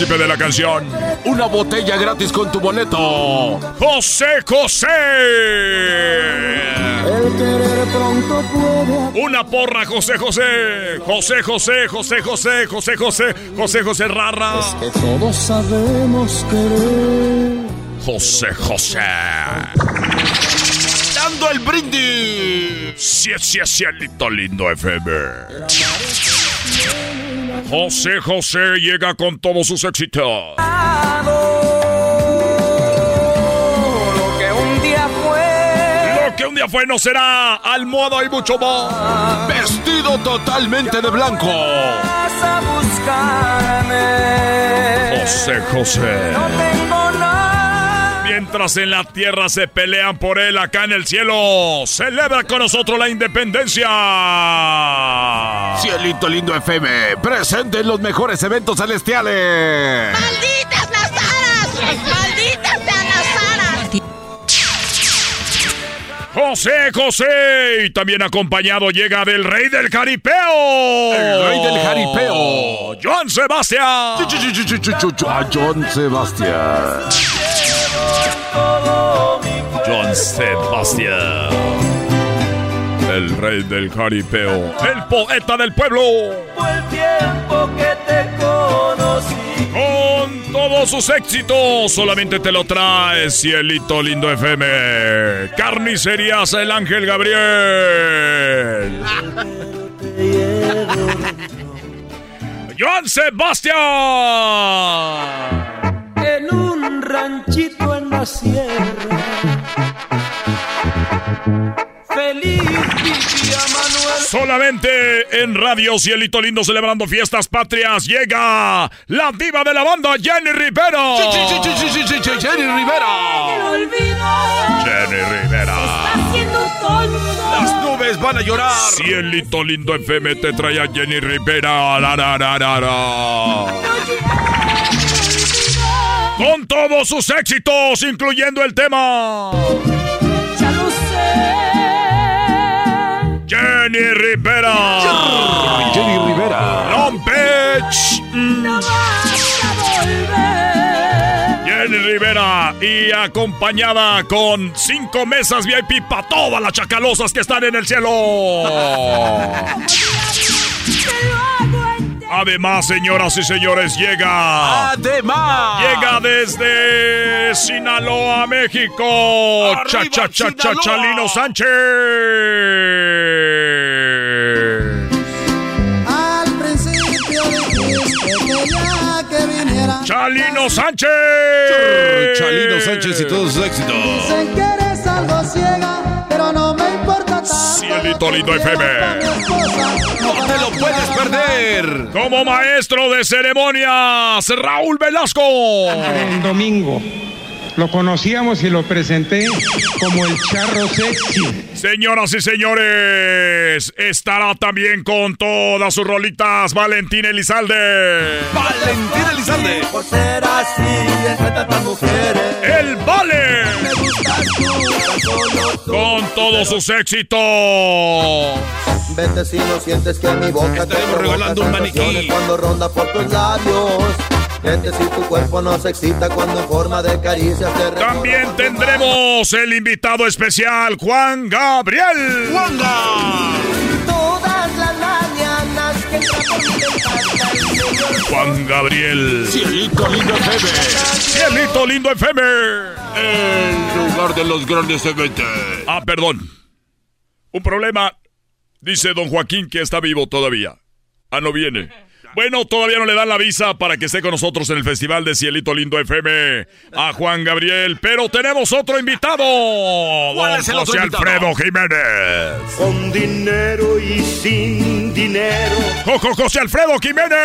Príncipe de la canción. Una botella gratis con tu boleto. José José. El querer pronto todo puede Una porra, José José. José José, José José, José José, José José Rara. Es que todos sabemos querer. José José. Dando el brindis. Sí, sí, cielito lindo FM. José José llega con todos sus éxitos. Lo que un día fue. Lo que un día fue no será almohada y mucho más. Vestido totalmente de blanco. Vas a buscarme. José José. No tengo nada. Mientras en la tierra se pelean por él, acá en el cielo celebra con nosotros la independencia. Cielito lindo FM, presente en los mejores eventos celestiales. ¡Malditas José José y también acompañado llega del rey del jaripeo. El rey del jaripeo. John Sebastián. A John Sebastián. John Sebastián. El rey del jaripeo. El poeta del pueblo. Fue el tiempo que te conocí. Con todos sus éxitos, solamente te lo trae Cielito Lindo FM. Carnicerías El Ángel Gabriel. *laughs* Joan Sebastián. En un ranchito en la sierra. Feliz Manuel. Solamente en Radio Cielito Lindo celebrando fiestas patrias llega la diva de la banda Jenny Rivera. Sí, sí, sí, Jenny Rivera. Jenny Rivera. Las nubes van a llorar. Cielito Lindo FM te trae a Jenny Rivera. La, la, la, la, la. Con todos sus éxitos, incluyendo el tema. Jenny Rivera. Jenny Rivera. Long Beach. No vas a volver. Jenny Rivera y acompañada con cinco mesas VIP para todas las chacalosas que están en el cielo. Además, señoras y señores, llega. Además. Llega desde Sinaloa, México. Arriba, Cha, cha, cha, cha. Chalino Sánchez. Al principio dijiste que ya que viniera. Chalino Sánchez. Chalino Sánchez y todos sus éxitos. Dicen que eres algo ciega, Cielito lindo FM. No te lo puedes perder. Como maestro de ceremonias, Raúl Velasco. En domingo. Lo conocíamos y lo presenté como el charro sexy. Señoras y señores, estará también con todas sus rolitas Valentín Elizalde. Valentín Elizalde. Por ser así, entre tantas mujeres. El Vale. Me tú, tú. Con todos sus éxitos. Vete si no sientes que mi boca te Estaremos provoca regalando un maniquí. sensaciones cuando ronda por tus labios. Vete si tu cuerpo no se excita cuando en forma de caricias te También tendremos el invitado especial, Juan Gabriel. ¡Juanga! Todas las mañanas que Juan Gabriel. Cielito lindo FM. Cielito lindo FM. El lugar de los grandes eventos. Ah, perdón. Un problema. Dice don Joaquín que está vivo todavía. Ah, no viene. Bueno, todavía no le dan la visa para que esté con nosotros en el Festival de Cielito Lindo FM a Juan Gabriel, pero tenemos otro invitado, ¿Cuál don es el otro José invitado? Alfredo Jiménez. Con dinero y sin dinero. ¡Jojo, José Alfredo Jiménez!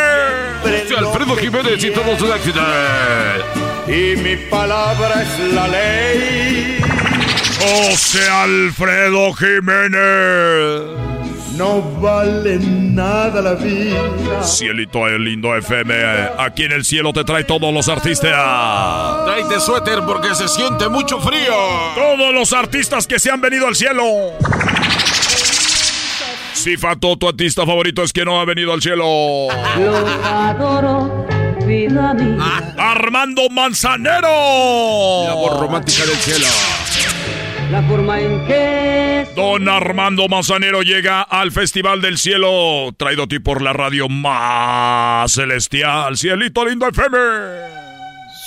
Sí, Alfredo Jiménez y todos sus éxitos. Y mi palabra es la ley. José Alfredo Jiménez. No vale nada la vida. Cielito Lindo FM, aquí en el cielo te trae todos los artistas. Tráete suéter porque se siente mucho frío. Todos los artistas que se han venido al cielo. Si Fato, tu artista favorito es que no ha venido al cielo. adoro, vida mía. Armando Manzanero. La voz romántica del cielo. La forma en que... Don Armando Manzanero llega al Festival del Cielo, traído a ti por la radio más celestial, Cielito Lindo FM.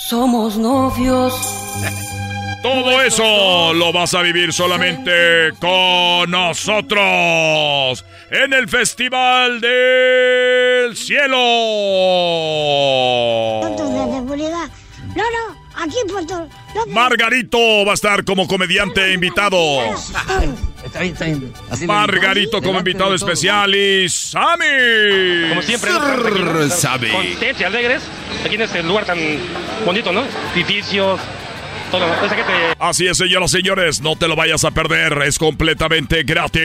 Somos novios. *laughs* Todo eso lo vas a vivir solamente con nosotros en el Festival del Cielo. de seguridad. No, no, aquí Puerto. No, Margarito va a estar como comediante invitado. Está bien, está bien. Así Margarito como invitado especial y Sammy. Como siempre, Sammy. Contentos y alegres. Aquí en este lugar tan bonito, ¿no? Edificios, todo. Esa gente... Así es, señoras y señores, no te lo vayas a perder, es completamente gratis.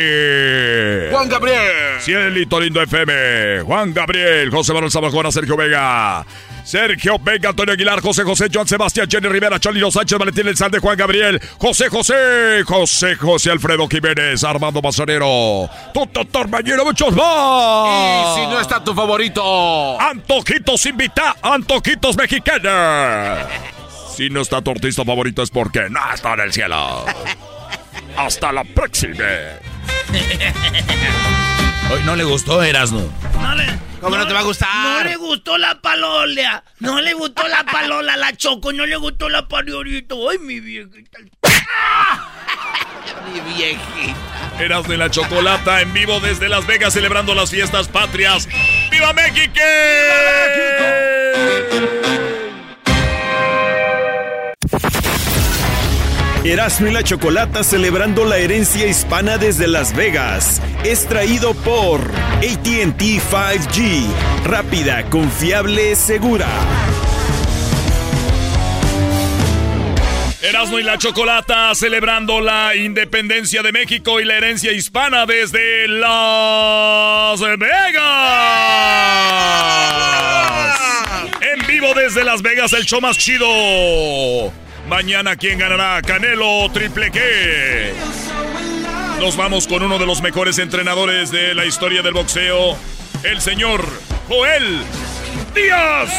Juan Gabriel. Cielito Lindo FM, Juan Gabriel, José Manuel Zamacona, Sergio Vega. Sergio Vega, Antonio Aguilar, José José, Joan Sebastián, Jenny Rivera, Chalino Sánchez, Valentín Elzalde, Juan Gabriel, José José, José José Alfredo Jiménez, Armando Mazanero, Tuto Torbañero, muchos más. Y si no está tu favorito. Antojitos invita, Antojitos mexicanos. Si no está tu artista favorito es porque no está en el cielo. Hasta la próxima. *laughs* Hoy no le gustó Erasmo. No le, ¿Cómo no te va a gustar? No le gustó la palola. No le gustó la palola, la choco. No le gustó la pariorito. Ay, mi viejita. *laughs* Mi viejita. Eras de la Chocolata en vivo desde Las Vegas celebrando las fiestas patrias. ¡Viva México! Erasmo y la Chocolata celebrando la herencia hispana desde Las Vegas. Es traído por ATT 5G. Rápida, confiable, segura. Erasmo y la Chocolata celebrando la independencia de México y la herencia hispana desde Las Vegas. En vivo desde Las Vegas, el show más chido. Mañana, ¿quién ganará? Canelo Triple G. Nos vamos con uno de los mejores entrenadores de la historia del boxeo, el señor Joel Díaz.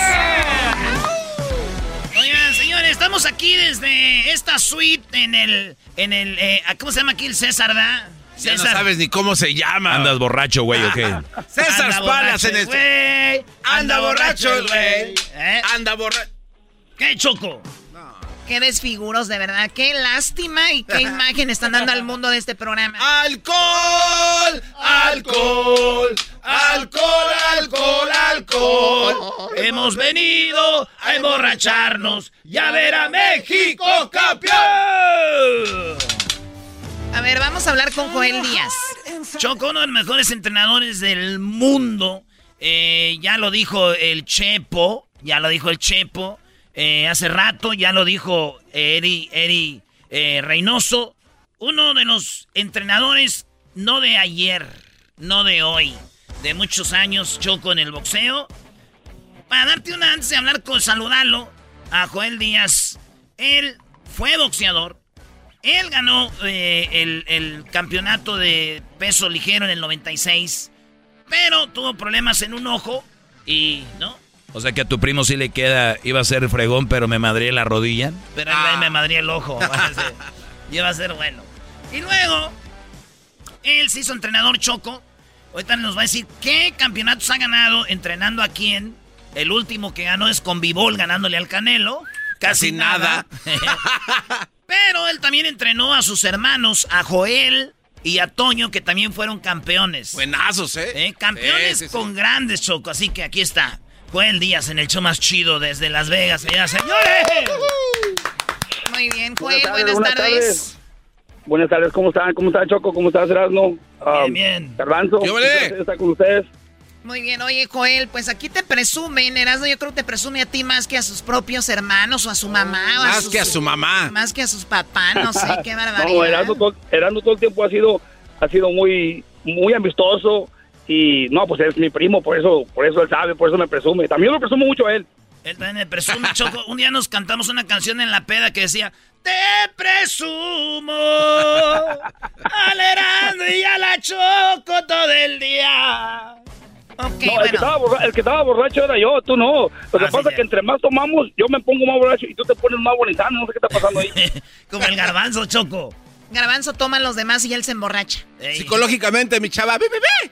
Oigan, señores, estamos aquí desde esta suite en el. En el eh, ¿Cómo se llama aquí el César, da? Ya no sabes ni cómo se llama. Andas borracho, güey, ¿o qué? *laughs* César Anda Palas borracho en este. güey. Anda borracho güey. ¿Eh? Anda borracho. ¿Qué, Choco? Qué desfiguros, de verdad. Qué lástima y qué imagen están dando al mundo de este programa. ¡Alcohol! ¡Alcohol! ¡Alcohol, alcohol, alcohol! Hemos venido a emborracharnos y a ver a México campeón. A ver, vamos a hablar con Joel Díaz. Choco, uno de los mejores entrenadores del mundo. Eh, ya lo dijo el Chepo. Ya lo dijo el Chepo. Eh, hace rato ya lo dijo Eri, Eri eh, Reynoso. Uno de los entrenadores, no de ayer, no de hoy, de muchos años, Choco en el boxeo. Para darte una antes de hablar con saludarlo a Joel Díaz. Él fue boxeador. Él ganó eh, el, el campeonato de peso ligero en el 96. Pero tuvo problemas en un ojo y, ¿no? O sea que a tu primo sí le queda, iba a ser fregón, pero me madré la rodilla. Pero ahí me madría el ojo. *laughs* y iba a ser bueno. Y luego, él se hizo entrenador choco. Ahorita nos va a decir qué campeonatos ha ganado entrenando a quién. El último que ganó es con Bibol ganándole al Canelo. Casi, Casi nada. *laughs* Pero él también entrenó a sus hermanos, a Joel y a Toño, que también fueron campeones. Buenazos, ¿eh? ¿Eh? Campeones Sí, sí, sí. con grandes choco. Así que aquí está. Joel Díaz en el show más chido desde Las Vegas, señoras y señores. Muy bien, Buenas Joel, tardes, buenas buenas tardes. tardes. Buenas tardes, ¿cómo están? ¿Cómo está Choco? ¿Cómo estás, Erasmo? Bien, bien. Garbanzo, estar con ustedes. Muy bien, oye, Joel, pues aquí te presumen, Erasmo, yo creo que te presume a ti más que a sus propios hermanos o a su mamá. O Más sus- que a su mamá. Más que a sus papás, no sé, *laughs* qué barbaridad. No, Erasmo todo, Erasmo todo el tiempo ha sido, ha sido muy, muy amistoso y no, pues es mi primo, por eso, por eso él sabe, por eso me presume. También lo presumo mucho a él. Él también me presume, Choco. Un día nos cantamos una canción en la peda que decía, te presumo al Erasmo y a la Choco todo el día. Ok, No, el, que estaba borra- el que estaba borracho era yo, tú no. Lo que Ah, sí, pasa es que entre más tomamos, yo me pongo más borracho y tú te pones más bonitano, no sé qué está pasando ahí. *laughs* Como el garbanzo, Choco. Garbanzo toma a los demás y él se emborracha. Psicológicamente, mi chava, ¡bi, bi, bi!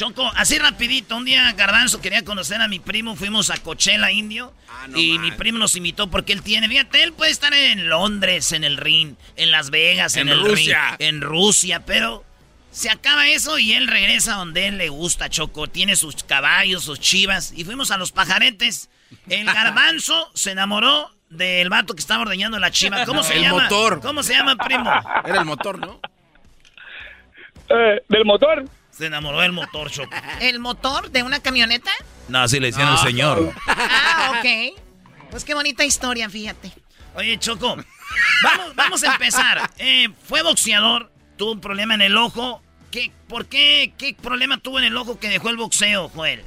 Choco, así rapidito, un día Garbanzo quería conocer a mi primo, fuimos a Coachella Indio y mi primo nos invitó porque él tiene, fíjate, él puede estar en Londres, en el ring, en Las Vegas, en, En el Rusia. ring, en Rusia, pero se acaba eso y él regresa donde él le gusta, Choco, tiene sus caballos, sus chivas y fuimos a los pajaretes. El *laughs* Garbanzo se enamoró del vato que estaba ordeñando la chiva, ¿cómo se El llama? motor. ¿Cómo se llama, primo? Era el motor, ¿no? Eh, ¿Del motor? Se enamoró del motor, Choco. ¿El motor de una camioneta? No, así le decían al señor. Ah, ok. Pues qué bonita historia, fíjate. Oye, Choco, vamos, vamos a empezar. Eh, fue boxeador, tuvo un problema en el ojo. ¿Qué, ¿Por qué? ¿Qué problema tuvo en el ojo que dejó el boxeo, Joel?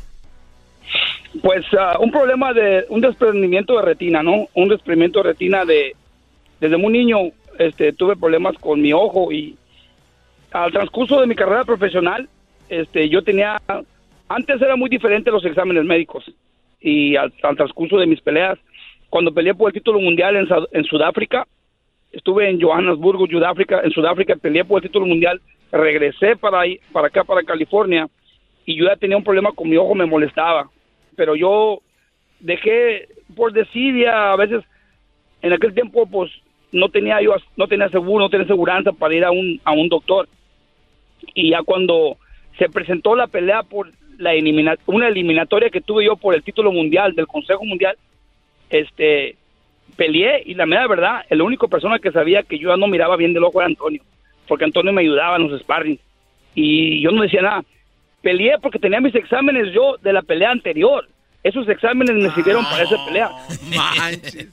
Pues ah, un problema de un desprendimiento de retina, ¿no? Un desprendimiento de retina de desde muy niño este tuve problemas con mi ojo y al transcurso de mi carrera profesional este yo tenía antes era muy diferente los exámenes médicos y al, al transcurso de mis peleas cuando peleé por el título mundial en, en Sudáfrica estuve en Johannesburgo, Sudáfrica, en Sudáfrica peleé por el título mundial, regresé para ahí, para acá para California y yo ya tenía un problema con mi ojo, me molestaba, pero yo dejé por desidia, a veces en aquel tiempo pues no tenía yo no tenía seguro, no tenía seguranza para ir a un a un doctor. Y ya cuando se presentó la pelea por la elimina- una eliminatoria que tuve yo por el título mundial del Consejo Mundial, este peleé y la mera verdad, la única persona que sabía que yo ya no miraba bien del ojo era Antonio, porque Antonio me ayudaba en los sparring y yo no decía nada. Peleé porque tenía mis exámenes yo de la pelea anterior. Esos exámenes me sirvieron para esa pelea. *laughs*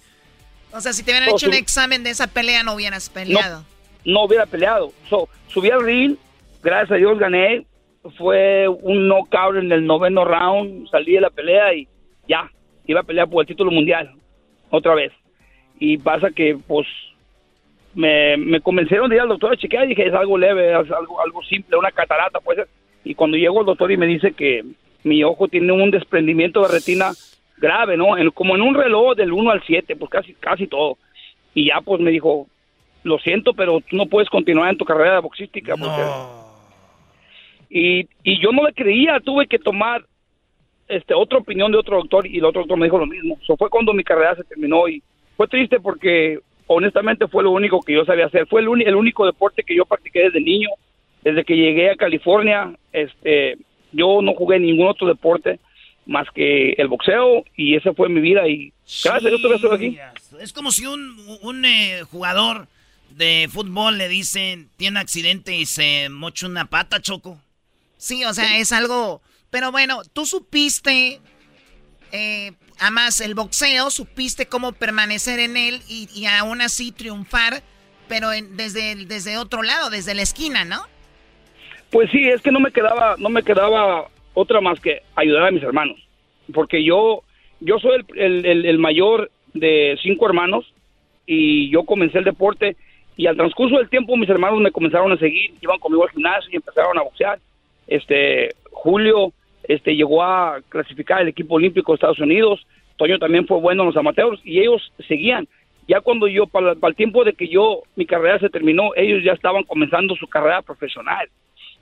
O sea, si te hubieran hecho un examen de esa pelea, no hubieras peleado. no hubiera peleado. So, subí al ring, gracias a Dios gané. Fue un knockout en el noveno round, salí de la pelea y ya, iba a pelear por el título mundial, otra vez. Y pasa que, pues, me, me convencieron de ir al doctor a chequear y dije, es algo leve, es algo, algo simple, una catarata, puede ser. Y cuando llego al doctor y me dice que mi ojo tiene un desprendimiento de retina grave, ¿no? En- como en un reloj del 1 al 7, pues casi, casi todo. Y ya, pues, me dijo, lo siento, pero tú no puedes continuar en tu carrera boxística. porque- Y, y yo no le creía, tuve que tomar este otra opinión de otro doctor y el otro doctor me dijo lo mismo. Eso fue cuando mi carrera se terminó y fue triste porque honestamente fue lo único que yo sabía hacer. Fue el, único deporte que yo practiqué desde niño, desde que llegué a California. Este, yo no jugué ningún otro deporte más que el boxeo y esa fue mi vida y gracias Dios todavía estoy aquí. Es como si un, un eh, jugador de fútbol le dicen tiene accidente y se mocha una pata, Choco. Sí, o sea, es algo... Pero bueno, tú supiste, eh, además el boxeo, supiste cómo permanecer en él y, y aún así triunfar, pero en- desde, desde otro lado, desde la esquina, ¿no? Pues sí, es que no me quedaba, no me quedaba otra más que ayudar a mis hermanos, porque yo, yo soy el- el- el mayor de cinco hermanos y yo comencé el deporte y al transcurso del tiempo mis hermanos me comenzaron a seguir, iban conmigo al gimnasio y empezaron a boxear. Este Julio, este llegó a clasificar el equipo olímpico de Estados Unidos, Toño también fue bueno en los amateurs y ellos seguían. Ya cuando yo, para, el tiempo de que yo, mi carrera se terminó, ellos ya estaban comenzando su carrera profesional.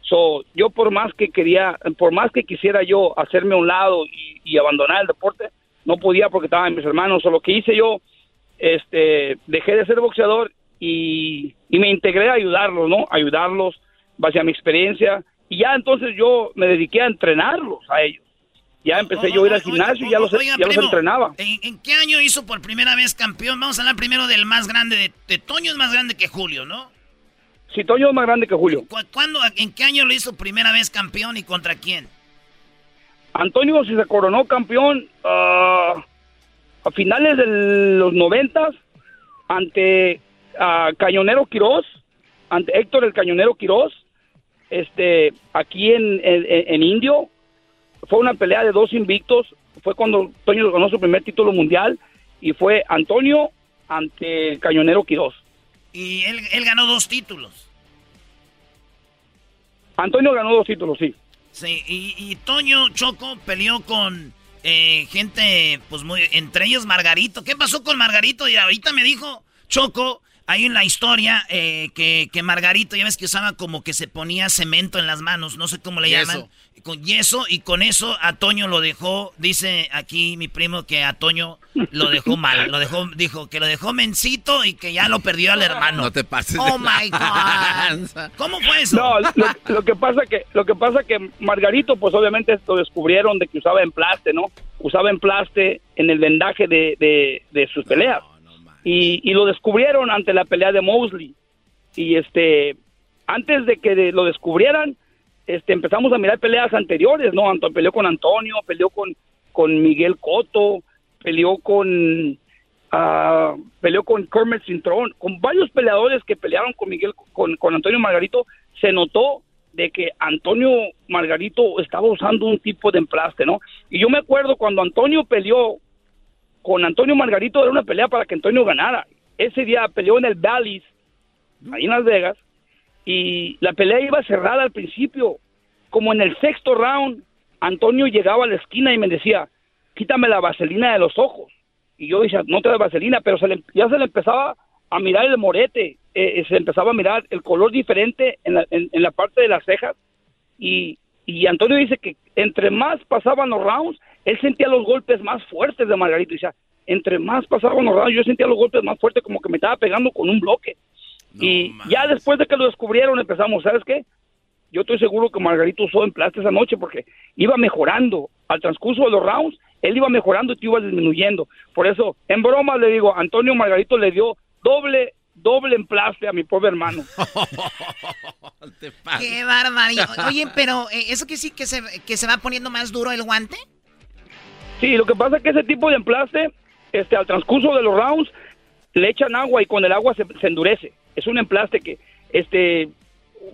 So, yo por más que quería, por más que quisiera yo hacerme a un lado y, abandonar el deporte, no podía porque estaban mis hermanos. O lo que hice yo, este, dejé de ser boxeador y, y me integré a ayudarlos, ¿no? Ayudarlos base a mi experiencia. Y ya entonces yo me dediqué a entrenarlos a ellos. Ya empecé yo a ir al gimnasio y ya los, Oiga, ya los entrenaba. ¿en, en qué año hizo por primera vez campeón? Vamos a hablar primero del más grande, de, de Toño es más grande que Julio, ¿no? Si Toño es más grande que Julio. ¿Cu- ¿Cuándo, en qué año lo hizo primera vez campeón y contra quién? Antonio si se coronó campeón ah, a finales de los noventas ante ah, Cañonero Quirós, ante Héctor el Cañonero Quirós, este, aquí en, en, en Indio. Fue una pelea de dos invictos. Fue cuando Toño ganó su primer título mundial y fue Antonio ante el Cañonero Quirós. Y él, él ganó dos títulos. Antonio ganó dos títulos, sí. Sí, y, y Toño Choco peleó con eh, gente, pues muy, entre ellos Margarito. ¿Qué pasó con Margarito? Y ahorita me dijo Choco, hay en la historia eh, que, que Margarito, ya ves que usaba como que se ponía cemento en las manos, no sé cómo le Yeso. llaman, con yeso, y con eso a Toño lo dejó, dice aquí mi primo que a Toño lo dejó mal, lo dejó, dijo que lo dejó mencito y que ya lo perdió al hermano. No te pases Oh my God. ¿Cómo fue eso? No, lo, lo que pasa que lo que pasa que Margarito, pues obviamente lo descubrieron de que usaba emplaste, ¿no? Usaba emplaste en el vendaje de, de, de sus peleas y, lo descubrieron ante la pelea de Mosley y este antes de que lo descubrieran, este empezamos a mirar peleas anteriores, ¿no? Anto- peleó con Antonio, peleó con con Miguel Cotto, peleó con ah, peleó con Kermit Cintrón, con varios peleadores que pelearon con Miguel, con, con Antonio Margarito, se notó de que Antonio Margarito estaba usando un tipo de emplaste, ¿no? Y yo me acuerdo cuando Antonio peleó con Antonio Margarito, era una pelea para que Antonio ganara. Ese día peleó en el Valleys, ahí en Las Vegas, y la pelea iba cerrada al principio. Como en el sexto round, Antonio llegaba a la esquina y me decía, quítame la vaselina de los ojos. Y yo decía, no te da vaselina, pero se le- ya se le empezaba a mirar el morete, eh, eh, se empezaba a mirar el color diferente en la, en la parte de las cejas. Y, y Antonio dice que entre más pasaban los rounds, él sentía los golpes más fuertes de Margarito. Y decía, entre más pasaban los rounds, yo sentía los golpes más fuertes, como que me estaba pegando con un bloque. y ya después de que lo descubrieron, empezamos, ¿sabes qué? Yo estoy seguro que Margarito usó emplaste esa noche porque iba mejorando. Al transcurso de los rounds, él iba mejorando y tú ibas disminuyendo. Por eso, en broma le digo, Antonio Margarito le dio doble, doble emplaste a mi pobre hermano. *laughs* Qué barbaridad. Oye, pero eh, ¿eso quiere decir que se, que se va poniendo más duro el guante? Sí, lo que pasa es que ese tipo de emplaste, este, al transcurso de los rounds, le echan agua y con el agua se, se endurece. Es un emplaste que, este,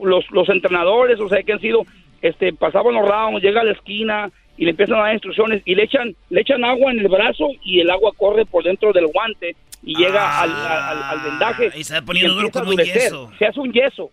los, los entrenadores, o sea, que han sido, este, pasaban los rounds, llega a la esquina y le empiezan a dar instrucciones y le echan, le echan agua en el brazo y el agua corre por dentro del guante y llega al, al- al vendaje. y se va poniendo duro como un yeso. Se hace un yeso.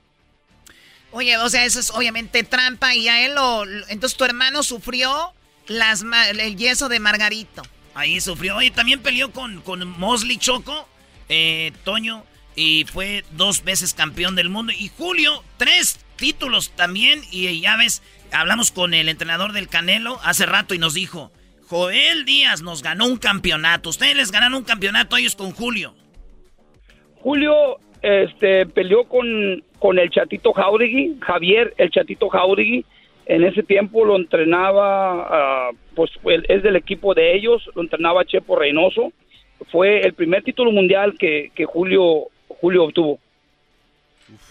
Oye, o sea, eso es obviamente trampa y a él lo... lo- Entonces tu hermano sufrió las, el yeso de Margarito. Ahí sufrió. Oye, también peleó con, con Mosley Choco, eh, Toño, y fue dos veces campeón del mundo. Y Julio, tres títulos también. Y ya ves, hablamos con el entrenador del Canelo hace rato y nos dijo, Joel Díaz nos ganó un campeonato. Ustedes les ganaron un campeonato a ellos con Julio. Julio este, peleó con, con el Chatito Jauregui, Javier, el Chatito Jauregui. En ese tiempo lo entrenaba, ah, pues es del equipo de ellos, lo entrenaba Chepo Reynoso. Fue el primer título mundial que, que Julio, Julio obtuvo.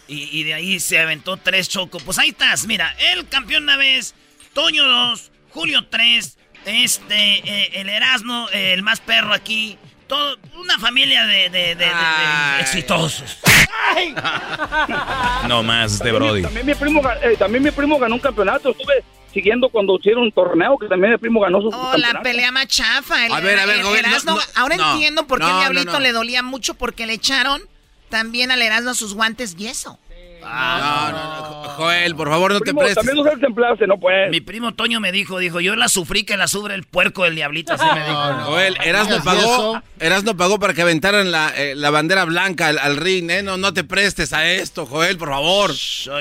Y, y de ahí se aventó tres Choco. Pues ahí estás, mira, el campeón una vez, Toño dos, Julio tres, este, eh, el Erasmo, eh, el más perro aquí. Todo, una familia de, de- de- de- de exitosos. *laughs* No más de Brody. También mi primo, eh, también mi primo ganó un campeonato. Estuve siguiendo cuando hicieron un torneo que también mi primo ganó su Oh, la pelea más chafa. el- A ver, a ver, el Erasmo- no, ahora no, entiendo por qué no, el no, Diablito no. le dolía mucho porque le echaron también al Erasmo sus guantes yeso. No, no, no, Jo- Joel, por favor, no te prestes. también usas templaste, no puedes. Mi primo Toño me dijo, dijo, yo la sufrí que la sufre el puerco del diablito, así me dijo. Joel, Erasmo pagó, Erasmo pagó para que aventaran la, eh, la bandera blanca al, al ring, ¿eh? No, no te prestes a esto, Joel, por favor. No,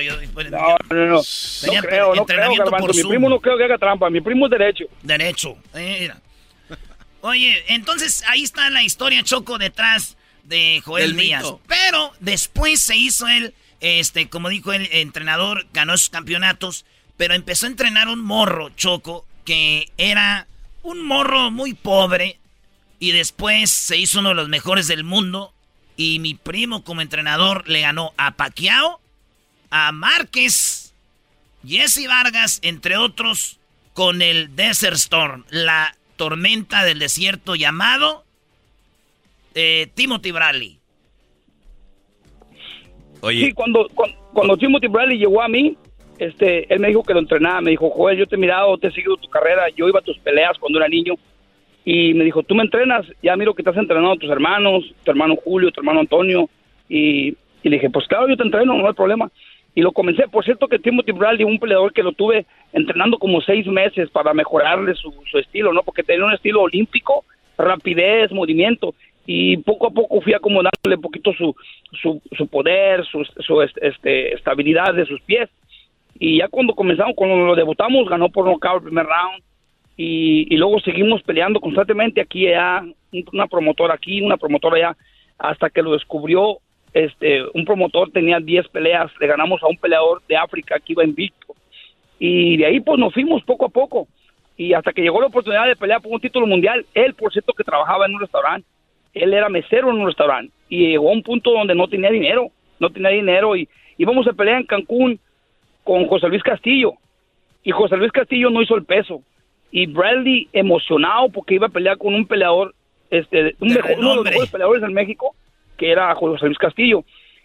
no, no. No Tenía creo, no creo, entrenamiento Garbanzo. por Mi primo no creo que haga trampa. Mi primo es derecho. Derecho. eh, mira. Oye, entonces ahí está la historia Choco detrás de Joel Del Díaz. mito. Pero después se hizo él, este, como dijo el entrenador, ganó sus campeonatos, pero empezó a entrenar un morro Choco que era un morro muy pobre y después se hizo uno de los mejores del mundo y mi primo como entrenador le ganó a Pacquiao, a Márquez, Jesse Vargas, entre otros, con el Desert Storm, la tormenta del desierto llamado eh, Timothy Bradley. Sí, cuando, cuando, cuando Timothy Bradley llegó a mí, este, él me dijo que lo entrenaba. Me dijo, Joel, yo te he mirado, te he seguido tu carrera. Yo iba a tus peleas cuando era niño. Y me dijo, tú me entrenas. Ya miro que estás entrenando a tus hermanos, tu hermano Julio, tu hermano Antonio. Y, y le dije, pues claro, yo te entreno, no hay problema. Y lo comencé. Por cierto que Timothy Bradley, un peleador que lo tuve entrenando como seis meses para mejorarle su, su estilo, ¿no? Porque tenía un estilo olímpico, rapidez, movimiento. Y poco a poco fui acomodándole un poquito su, su, su poder, su, su, este, estabilidad de sus pies. Y ya cuando comenzamos, cuando lo debutamos, ganó por nocaut el primer round. Y, y luego seguimos peleando constantemente aquí y allá, un- una promotora aquí, una promotora allá, hasta que lo descubrió este un promotor, tenía 10 peleas, le ganamos a un peleador de África que iba invicto. Y de ahí pues nos fuimos poco a poco. Y hasta que llegó la oportunidad de pelear por un título mundial, él por cierto que trabajaba en un restaurante, él era mesero en un restaurante y llegó a un punto donde no tenía dinero, no tenía dinero y íbamos a pelear en Cancún con José Luis Castillo y José Luis Castillo no hizo el peso y Bradley emocionado porque iba a pelear con un peleador este un mejor- uno de los mejores peleadores en México que era José Luis Castillo.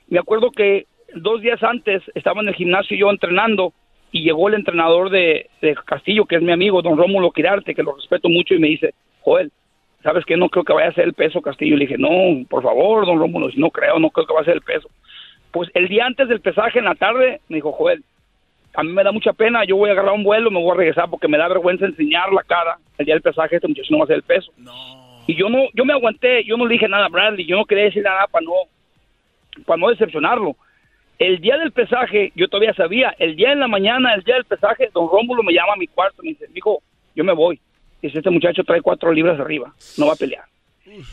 Me acuerdo que dos días antes estaba en el gimnasio yo entrenando y llegó el entrenador de, de Castillo que es mi amigo don Rómulo Quirarte que lo respeto mucho y me dice Joel ¿sabes qué? No creo que vaya a ser el peso Castillo. Le dije, no, por favor, don Rómulo, si no creo, no creo que va a ser el peso. Pues el día antes del pesaje, en la tarde, me dijo, Joel, a mí me da mucha pena, yo voy a agarrar un vuelo, me voy a regresar porque me da vergüenza enseñar la cara el día del pesaje, este muchacho no va a ser el peso. Y yo no, yo me aguanté, yo no le dije nada a Bradley, yo no quería decir nada para no, para no decepcionarlo. El día del pesaje, yo todavía sabía, el día en la mañana, el día del pesaje, don Rómulo me llama a mi cuarto, me dice, dijo, yo me voy. Dice, este muchacho trae cuatro libras arriba, no va a pelear.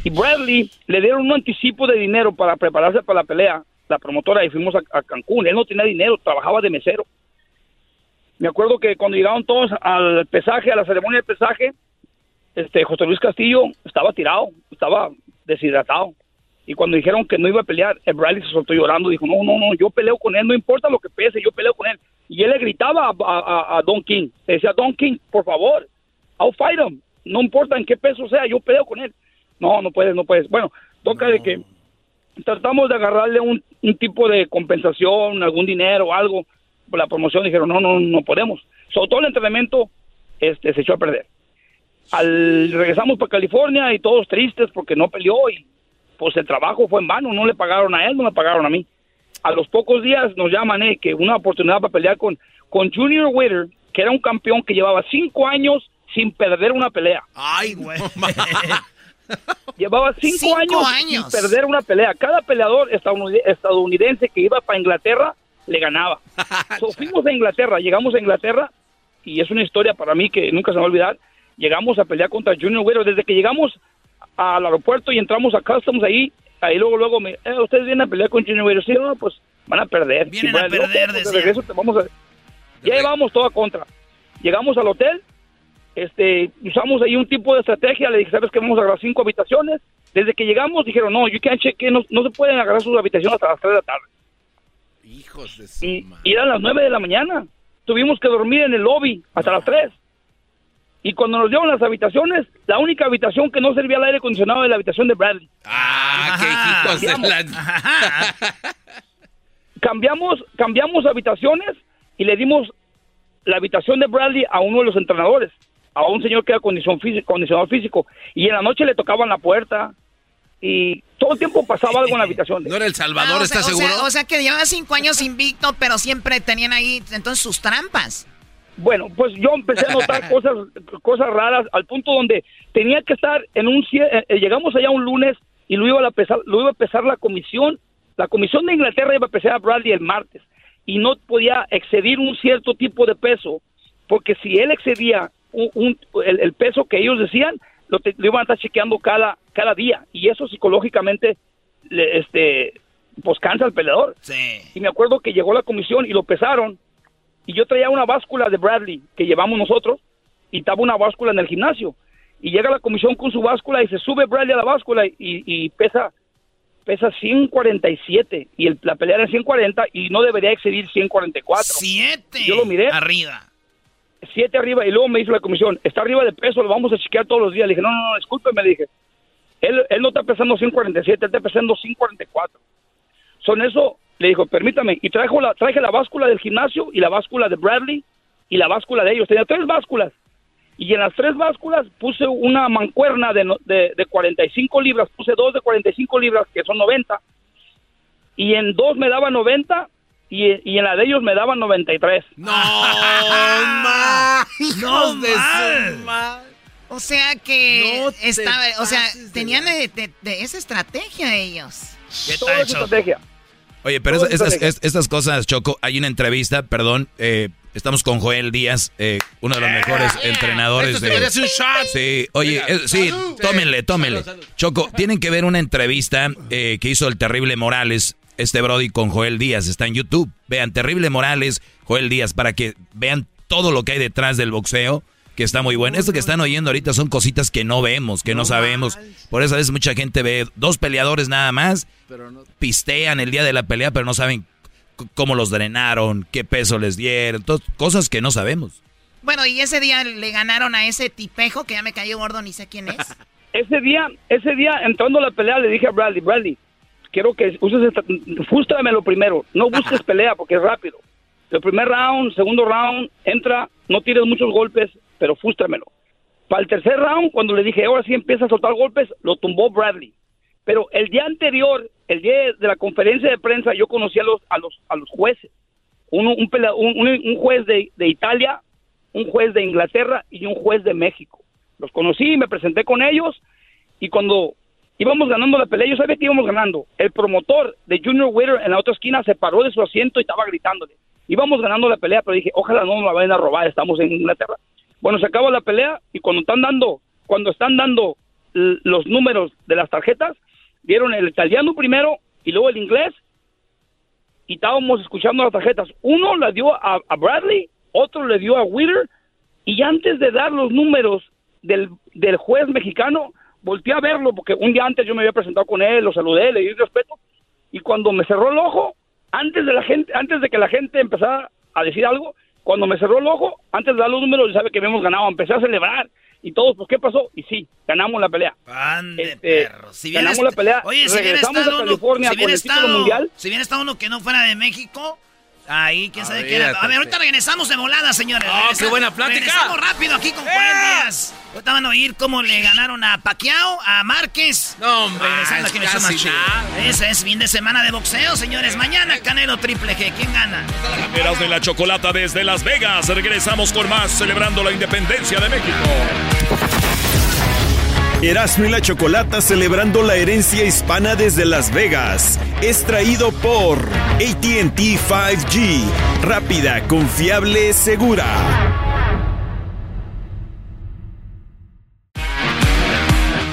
Y Bradley le dieron un anticipo de dinero para prepararse para la pelea, la promotora, y fuimos a, Cancún. Él no tenía dinero, trabajaba de mesero. Me acuerdo que cuando llegaron todos al pesaje, a la ceremonia de pesaje, este José Luis Castillo estaba tirado, estaba deshidratado. Y cuando dijeron que no iba a pelear, el Bradley se soltó llorando, dijo, no, no, no, yo peleo con él, no importa lo que pese, yo peleo con él. Y él le gritaba a, a- a Don King, le decía, Don King, por favor, I'll fight him, no importa en qué peso sea, yo peleo con él. No, no puedes, no puedes. Bueno, toca de que tratamos de agarrarle un, un tipo de compensación, algún dinero, algo, por la promoción, dijeron, no, no, no podemos. So, todo el entrenamiento este, se echó a perder. Al regresamos para California y todos tristes porque no peleó y pues el trabajo fue en vano, no le pagaron a él, no me pagaron a mí. A los pocos días nos llaman eh, que una oportunidad para pelear con, con Junior Witter, que era un campeón que llevaba cinco años sin perder una pelea. Ay, güey. *laughs* Llevaba cinco, Cinco años, años. sin perder una pelea. Cada peleador estadounid- estadounidense que iba para Inglaterra le ganaba. *laughs* So, fuimos a Inglaterra, llegamos a Inglaterra y es una historia para mí que nunca se me va a olvidar. Llegamos a pelear contra Junior Güero. Desde que llegamos al aeropuerto y entramos a Customs ahí, ahí luego, luego me, eh, ustedes vienen a pelear con Junior Güero. Sí, no, pues van a perder. Vienen a perder, pues, de regreso te vamos a... Ya llevamos toda contra. Llegamos al hotel, este, usamos ahí un tipo de estrategia, le dije, ¿sabes qué? Vamos a agarrar cinco habitaciones. Desde que llegamos dijeron, no, you can't check in, no, no se pueden agarrar sus habitaciones hasta las 3 de la tarde. Hijos de su Y, y eran las 9 de la mañana. Tuvimos que dormir en el lobby hasta las 3. Y cuando nos dieron las habitaciones, la única habitación que no servía al aire acondicionado era la habitación de Bradley. Ah, qué hijos de la... *laughs* cambiamos, cambiamos habitaciones y le dimos la habitación de Bradley a uno de los entrenadores, a un señor que era condición físico, condicionador físico. Y en la noche le tocaban la puerta y todo el tiempo pasaba algo en la habitación. *laughs* ¿No era El Salvador, Ah, o sea- estás o sea- seguro? O sea, que llevaba cinco años invicto, pero siempre tenían ahí entonces sus trampas. Bueno, pues yo empecé a notar *laughs* cosas, cosas raras al punto donde tenía que estar en un eh, eh, llegamos allá un lunes y lo iba a pesar, lo iba a pesar la comisión, la comisión de Inglaterra iba a pesar a Bradley el martes y no podía excedir un cierto tipo de peso porque si él excedía un, un- el, el peso que ellos decían lo, te- lo iban a estar chequeando cada cada día. Y eso psicológicamente le, este pues cansa al peleador. Y me acuerdo que llegó la comisión y lo pesaron. Y yo traía una báscula de Bradley que llevamos nosotros y estaba una báscula en el gimnasio. Y llega la comisión con su báscula y se sube Bradley a la báscula y, y pesa pesa 147 y el, la pelea era 140 y no debería excedir 144 Siete. yo lo miré. Arriba. Siete arriba y luego me hizo la comisión está arriba de peso lo vamos a chequear todos los días. Le dije no no no discúlpeme le dije. Él, él no está pesando 147 él está pesando 144 son eso le dijo permítame y trajo la traje la báscula del gimnasio y la báscula de Bradley y la báscula de ellos. Tenía tres básculas. Y en las tres básculas puse una mancuerna de, de, de 45 libras puse dos de 45 libras que son 90 y en dos me daba 90 y, y en la de ellos me daban 93 No, ma, *laughs* hijos No de ma- O sea que No estaba, o sea, tenían de, de- de esa estrategia ellos. ¿Qué Toda tal, estrategia. Oye, pero estas, es- estas cosas, Choco, hay una entrevista, perdón, eh, estamos con Joel Díaz, eh, uno de los mejores entrenadores Esto de... te un shot. Sí, oye, eh, sí, tómenle, tómenle. Choco, tienen que ver una entrevista eh, que hizo el Terrible Morales, este Brody con Joel Díaz, está en YouTube. Vean, Terrible Morales, Joel Díaz, para que vean todo lo que hay detrás del boxeo, que está muy bueno. Esto que están oyendo ahorita son cositas que no vemos, que no, sabemos. Por eso a veces mucha gente ve dos peleadores nada más, Pero no- pistean el día de la pelea, pero no saben cómo los drenaron, qué peso les dieron, cosas que no sabemos. Bueno, y ese día le ganaron a ese tipejo que ya me cayó gordo, ni sé quién es. *laughs* Ese día, ese día, entrando a la pelea, le dije a Bradley, Bradley, quiero que uses esta, fústramelo primero, no busques pelea porque es rápido. El primer round, segundo round, entra, no tires muchos golpes, pero fústramelo. Para el tercer round, cuando le dije, ahora sí empieza a soltar golpes, lo tumbó Bradley. Pero el día anterior, el día de la conferencia de prensa, yo conocí a los, a los, a los jueces. Uno, un, pelea- un, un- un juez de, de Italia, un juez de Inglaterra y un juez de México. Los conocí, me presenté con ellos y cuando íbamos ganando la pelea, yo sabía que íbamos ganando. El promotor de Junior Witter en la otra esquina se paró de su asiento y estaba gritándole. Íbamos ganando la pelea, pero dije, ojalá no nos la vayan a robar, estamos en Inglaterra. Bueno, se acaba la pelea y cuando están dando, cuando están dando los números de las tarjetas, dieron el italiano primero y luego el inglés y estábamos escuchando las tarjetas. Uno la dio a, a Bradley, otro le dio a Witter y antes de dar los números del, del juez mexicano, volteé a verlo porque un día antes yo me había presentado con él, lo saludé, le di respeto y cuando me cerró el ojo, antes de la gente, antes de que la gente empezara a decir algo, cuando me cerró el ojo, antes de dar los números, sabe que habíamos ganado, empecé a celebrar y todos, pues ¿qué pasó? Y sí, ganamos la pelea. Ande, Este, perro. Si bien ganamos la pelea, Oye, si regresamos estado uno, California si título estado, mundial. si hubiera estado uno que no fuera de México, ahí quién sabe qué era. A ver, ahorita regresamos de volada, señores. Oh, Regresa- qué buena plática. Regresamos rápido aquí con Juan Díaz. Ahorita van a oír cómo le ganaron a Paquiao, a Márquez. No, Regresando aquí en el show casi más chido. nada. Ese es fin de semana de boxeo, señores. Mañana Canelo Triple G. ¿Quién gana? Erasmo y la Chocolata desde Las Vegas. Regresamos con más celebrando la independencia de México. Erasmo y la Chocolata celebrando la herencia hispana desde Las Vegas. Es traído por ATT 5G. Rápida, confiable, segura.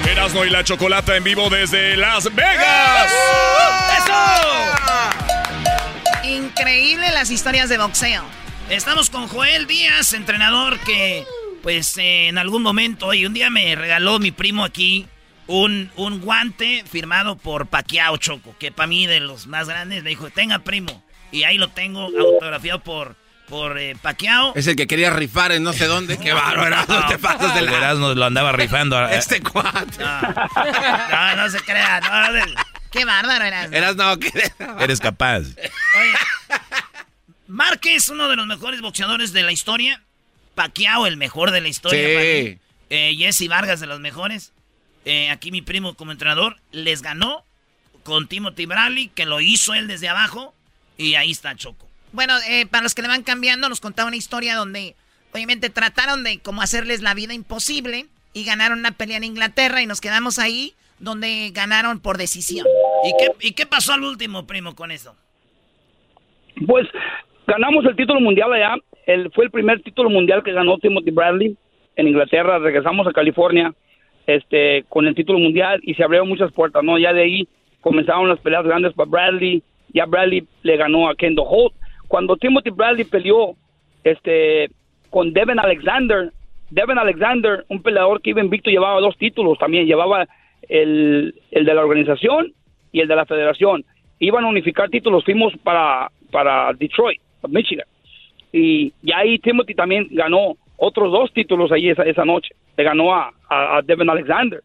Erasmo y la Chocolata en vivo desde Las Vegas. Increíble las historias de boxeo. Estamos con Joel Díaz, entrenador que, pues, eh, en algún momento, y un día me regaló mi primo aquí un, un guante firmado por Paquiao Choco, que para mí de los más grandes, me dijo, tenga primo. Y ahí lo tengo autografiado por, por eh, Pacquiao. Es el que quería rifar en no sé dónde. Qué bárbaro, no te pasas de El la... Erasmo lo andaba rifando. *laughs* Este cuate. No, no se crea, no, no, Qué bárbaro eras. Eras no, que... Eres capaz. Márquez, uno de los mejores boxeadores de la historia. Pacquiao, el mejor de la historia. Sí. Eh, Jesse Vargas, de los mejores. Eh, aquí mi primo como entrenador les ganó con Timothy Bradley, que lo hizo él desde abajo. Y ahí está Choco. Bueno, eh, para los que le van cambiando, nos contaba una historia donde obviamente trataron de como hacerles la vida imposible y ganaron una pelea en Inglaterra y nos quedamos ahí donde ganaron por decisión. ¿Y qué, y qué pasó al último, primo, con eso? Pues ganamos el título mundial allá. El, fue el primer título mundial que ganó Timothy Bradley en Inglaterra. Regresamos a California este, con el título mundial y se abrieron muchas puertas, ¿no? Ya de ahí comenzaron las peleas grandes para Bradley. Ya Bradley le ganó a Kendo Holt. Cuando Timothy Bradley peleó este, con Devin Alexander, Devin Alexander, un peleador que iba invicto, llevaba dos títulos también. Llevaba el, el de la organización y el de la federación. Iban a unificar títulos. Fuimos para, para Detroit, Michigan. Y, y ahí Timothy también ganó otros dos títulos ahí esa, esa noche. Le ganó a, a, a Devin Alexander.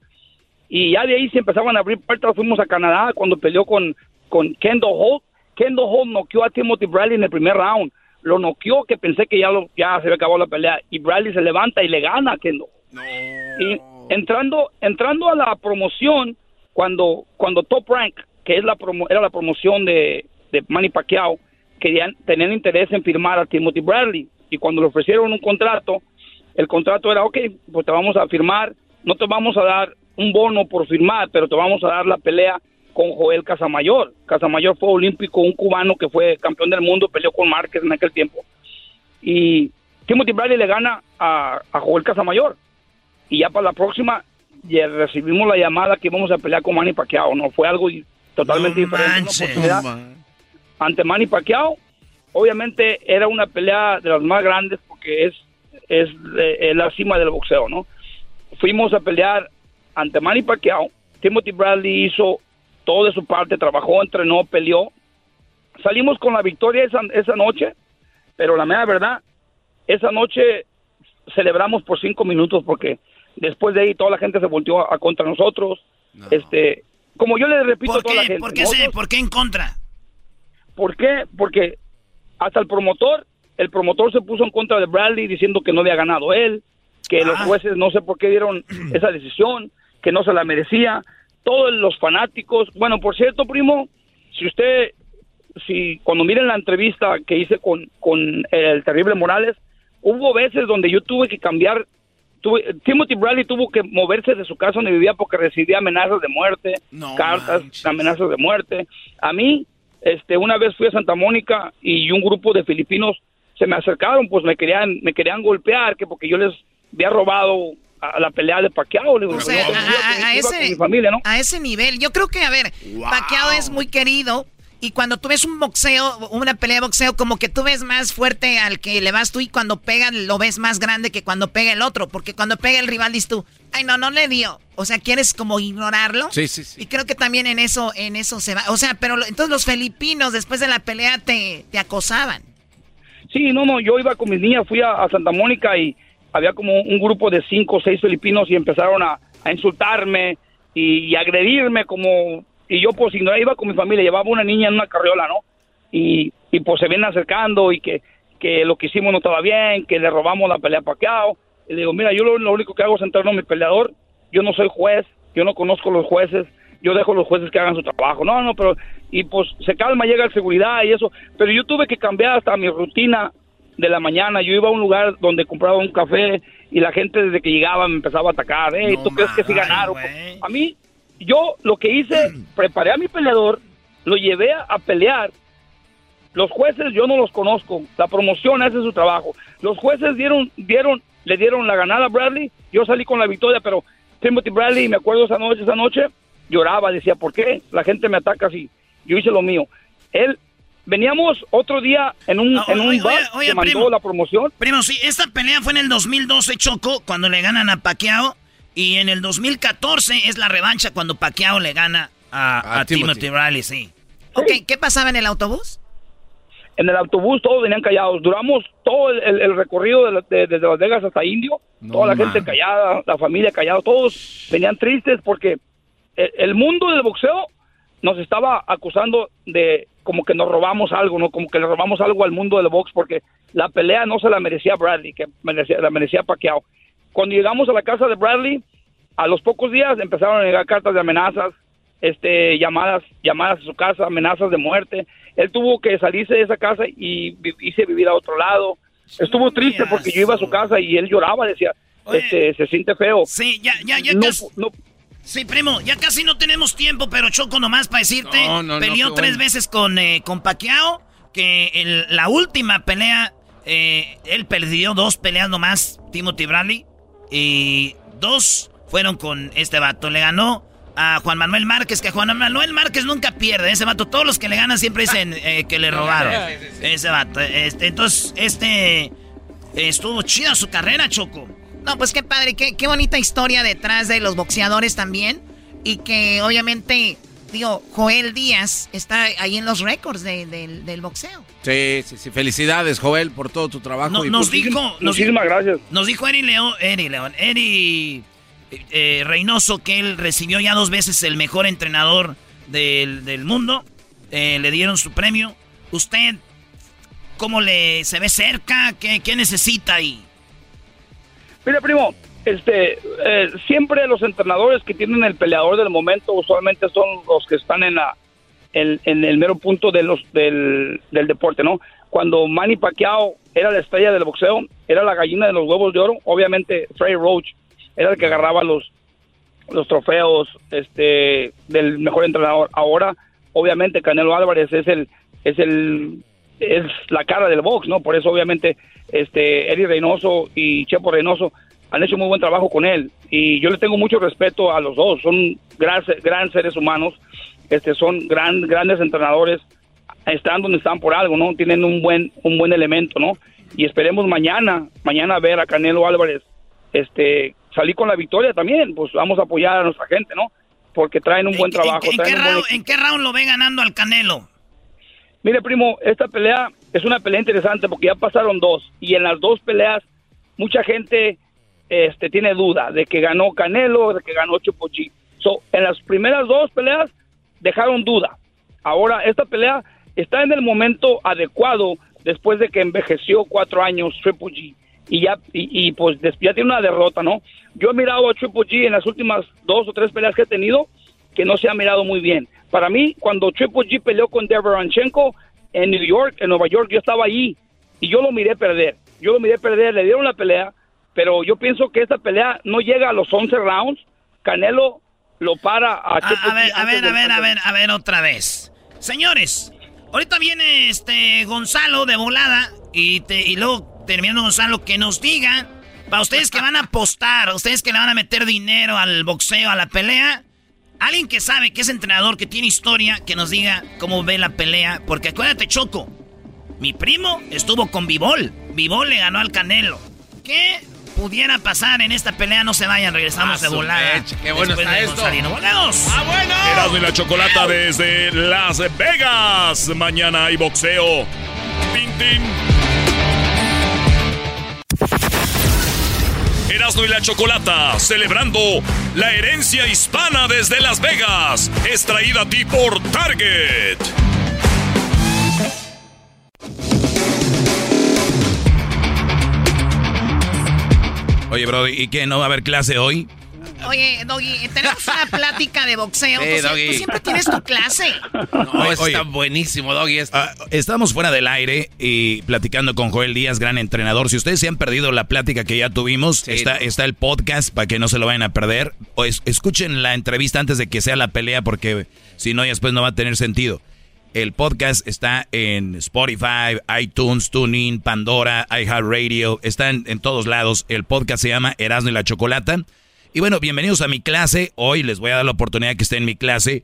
Y ya de ahí se empezaban a abrir puertas. Fuimos a Canadá cuando peleó con, con Kendo Holt. Kendo Holt noqueó a Timothy Bradley en el primer round. Lo noqueó que pensé que ya, lo, ya se había acabado la pelea. Y Bradley se levanta y le gana a Kendo. Y entrando, entrando a la promoción, cuando, cuando Top Rank, que es la promo- era la promoción de, de Manny Pacquiao, querían, tenían interés en firmar a Timothy Bradley. Y cuando le ofrecieron un contrato, el contrato era, ok, pues te vamos a firmar, no te vamos a dar un bono por firmar, pero te vamos a dar la pelea con Joel Casamayor. Casamayor fue olímpico, un cubano que fue campeón del mundo, peleó con Márquez en aquel tiempo. Y Timothy Bradley le gana a, a Joel Casamayor. Y ya para la próxima ya recibimos la llamada que íbamos a pelear con Manny Pacquiao, ¿no? Fue algo totalmente diferente. una oportunidad ante Manny Pacquiao. Obviamente era una pelea de las más grandes porque es, es, eh, es la cima del boxeo, ¿no? Fuimos a pelear ante Manny Pacquiao. Timothy Bradley hizo todo de su parte, trabajó, entrenó, peleó. Salimos con la victoria esa, esa noche, pero la mera verdad, esa noche celebramos por cinco minutos porque después de ahí toda la gente se volteó a, a contra nosotros. Este, como yo le repito a toda la gente. ¿Por qué, se- nosotros- ¿Por qué en contra? ¿Por qué? Porque hasta el promotor, el promotor se puso en contra de Bradley diciendo que no había ganado él, que los jueces no sé por qué dieron *clears throat* esa decisión, que no se la merecía. Todos los fanáticos, bueno, por cierto, primo, si usted, si cuando miren la entrevista que hice con, con el terrible Morales, hubo veces donde yo tuve que cambiar, tuve, Timothy Bradley tuvo que moverse de su casa donde vivía porque recibía amenazas de muerte, cartas, amenazas de muerte. A mí, este, una vez fui a Santa Mónica y un grupo de filipinos se me acercaron, pues me querían, me querían golpear, que porque yo les había robado a la pelea de Pacquiao. Le digo, O sea, "No, a, ese, mi familia, ¿no? a ese nivel. Yo creo que, a ver, Pacquiao es muy querido. Y cuando tú ves un boxeo, una pelea de boxeo, como que tú ves más fuerte al que le vas tú y cuando pegan lo ves más grande que cuando pega el otro. Porque cuando pega el rival dices tú, ay no, no le dio. O sea, quieres como ignorarlo. Sí, sí, sí. Y creo que también en eso, en eso se va. O sea, pero lo- entonces los filipinos después de la pelea te, te acosaban. Sí, no, no, yo iba con mis niñas, fui a, a Santa Mónica y había como un grupo de cinco o seis filipinos y empezaron a, a insultarme y, y agredirme como... Y yo pues ignoraba, iba con mi familia, llevaba una niña en una carriola, ¿no? Y, y pues se vienen acercando y que, que lo que hicimos no estaba bien, que le robamos la pelea a Pacquiao. Y le digo, mira, yo lo, lo único que hago es entrar a mi peleador, yo no soy juez, yo no conozco los jueces, yo dejo a los jueces que hagan su trabajo. No, no, pero... Y pues se calma, llega el seguridad y eso. Pero yo tuve que cambiar hasta mi rutina de la mañana. Yo iba a un lugar donde compraba un café y la gente desde que llegaba me empezaba a atacar. Hey, ¿tú crees que sí ganaron? A mí, yo lo que hice, *clears throat* preparé a mi peleador, lo llevé a, a pelear. Los jueces yo no los conozco. La promoción hace su trabajo. Los jueces dieron, dieron, le dieron la ganada a Bradley. Yo salí con la victoria, pero Timothy Bradley, me acuerdo esa noche, esa noche, lloraba, decía, ¿por qué? La gente me ataca así. Yo hice lo mío. Él, veníamos otro día en un, Ah, en un oye, bar oye, oye, que mandó primo. la promoción. Primo, sí, esta pelea fue en el 2012, Choco, cuando le ganan a Pacquiao. Y en el 2014 es la revancha cuando Pacquiao le gana a, a Timothy. Timothy Riley, sí. Ok, ¿qué pasaba en el autobús? En el autobús todos venían callados. Duramos todo el, el- el recorrido de la- de- desde Las Vegas hasta Indio. toda la gente callada, la familia callada. Todos venían tristes porque el, el mundo del boxeo nos estaba acusando de como que nos robamos algo, ¿no? Como que le robamos algo al mundo del box porque la pelea no se la merecía Bradley, que merecía- la merecía Pacquiao. Cuando llegamos a la casa de Bradley, a los pocos días empezaron a llegar cartas de amenazas, este, llamadas, llamadas a su casa, amenazas de muerte. Él tuvo que salirse de esa casa y a vivir a otro lado. Estuvo triste porque yo iba a su casa y él lloraba, decía, este, se siente feo. Sí, ya, ya, ya No, casi- no. Sí, primo, ya casi no tenemos tiempo, pero Choco nomás para decirte, No, peleó tres bueno. veces con, eh, con Pacquiao, que en la última pelea, eh, él perdió dos peleas nomás, Timothy Bradley, y dos fueron con este vato. Le ganó a Juan Manuel Márquez, que Juan Manuel Márquez nunca pierde, ese vato, todos los que le ganan siempre dicen *laughs* eh, que le robaron. Ese vato, este, entonces, este, estuvo chida su carrera, Choco. No, pues qué padre, qué, qué bonita historia detrás de los boxeadores también. Y que obviamente, digo, Joel Díaz está ahí en los récords de- del- del boxeo. Sí, sí, sí. Felicidades, Joel, por todo tu trabajo. No- y nos por- dijo, nos, gracias. Nos dijo Eri León, Eri León, Eri eh, Reynoso que él recibió ya dos veces el mejor entrenador del, del mundo. Eh, le dieron su premio. ¿Usted cómo le se ve cerca? ¿Qué, qué necesita ahí? Mira, primo, este, eh, siempre los entrenadores que tienen el peleador del momento usualmente son los que están en la, en, en el mero punto de los, del, del deporte, ¿no? Cuando Manny Pacquiao era la estrella del boxeo, era la gallina de los huevos de oro. Obviamente, Frey Roach era el que agarraba los, los trofeos este, del mejor entrenador. Ahora, obviamente, Canelo Álvarez es el, es el, es la cara del box, ¿no? Por eso, obviamente, este, Eddie Reynoso y Chepo Reynoso han hecho muy buen trabajo con él. Y yo le tengo mucho respeto a los dos. Son gran, gran seres humanos, este, son gran, grandes entrenadores. Están donde están por algo, ¿no? Tienen un buen, un buen elemento, ¿no? Y esperemos mañana, mañana ver a Canelo Álvarez, este, salir con la victoria también. Pues vamos a apoyar a nuestra gente, ¿no? Porque traen un buen trabajo. ¿En, qué buen round, en qué round lo ve ganando al Canelo? Mire, primo, esta pelea es una pelea interesante porque ya pasaron dos y en las dos peleas mucha gente este, tiene duda de que ganó Canelo, de que ganó G. So, en las primeras dos peleas dejaron duda. Ahora, esta pelea está en el momento adecuado después de que envejeció cuatro años Triple G. Y ya, y, y, pues ya tiene una derrota, ¿no? Yo he mirado a Triple G en las últimas dos o tres peleas que he tenido que no se ha mirado muy bien. Para mí, cuando Triple G peleó con Deveronchenko en New York, en Nueva York, yo estaba allí y yo lo miré perder. Yo lo miré perder, le dieron la pelea, pero yo pienso que esta pelea no llega a los 11 rounds. Canelo lo para a A, Triple a ver, a ver, a ver, a ver, a ver otra vez. Señores, ahorita viene este Gonzalo de volada y, te, y luego terminando Gonzalo que nos diga, para ustedes que van a apostar, ustedes que le van a meter dinero al boxeo, a la pelea, alguien que sabe que es entrenador, que tiene historia, que nos diga cómo ve la pelea, porque acuérdate Choco, mi primo estuvo con Vivol, Vivol le ganó al Canelo. ¿Qué pudiera pasar en esta pelea? No se vayan, regresamos Ah, de volada. mecha, qué bueno está esto. Gonzalino. ¡Volvemos! ¡Ah, bueno! Erasmo y la Chocolata desde Las Vegas. Mañana hay boxeo. Tin, tin. Erasmo y la Chocolata celebrando la herencia hispana desde Las Vegas. Es traída a ti por Target. Oye, bro, ¿y qué? ¿No va a haber clase hoy? Oye, Doggy, tenemos una plática de boxeo. Tú, sie- Doggy. tú siempre tienes tu clase. No, Oye, está buenísimo, Doggy. Esto. Ah, estamos fuera del aire y platicando con Joel Díaz, gran entrenador. Si ustedes se han perdido la plática que ya tuvimos, está, está el podcast para que no se lo vayan a perder. O es- escuchen la entrevista antes de que sea la pelea porque si no, ya después no va a tener sentido. El podcast está en Spotify, iTunes, TuneIn, Pandora, iHeartRadio. Está en, en todos lados. El podcast se llama Erasmo y la Chocolata. Y bueno, bienvenidos a mi clase. Hoy les voy a dar la oportunidad que esté en mi clase.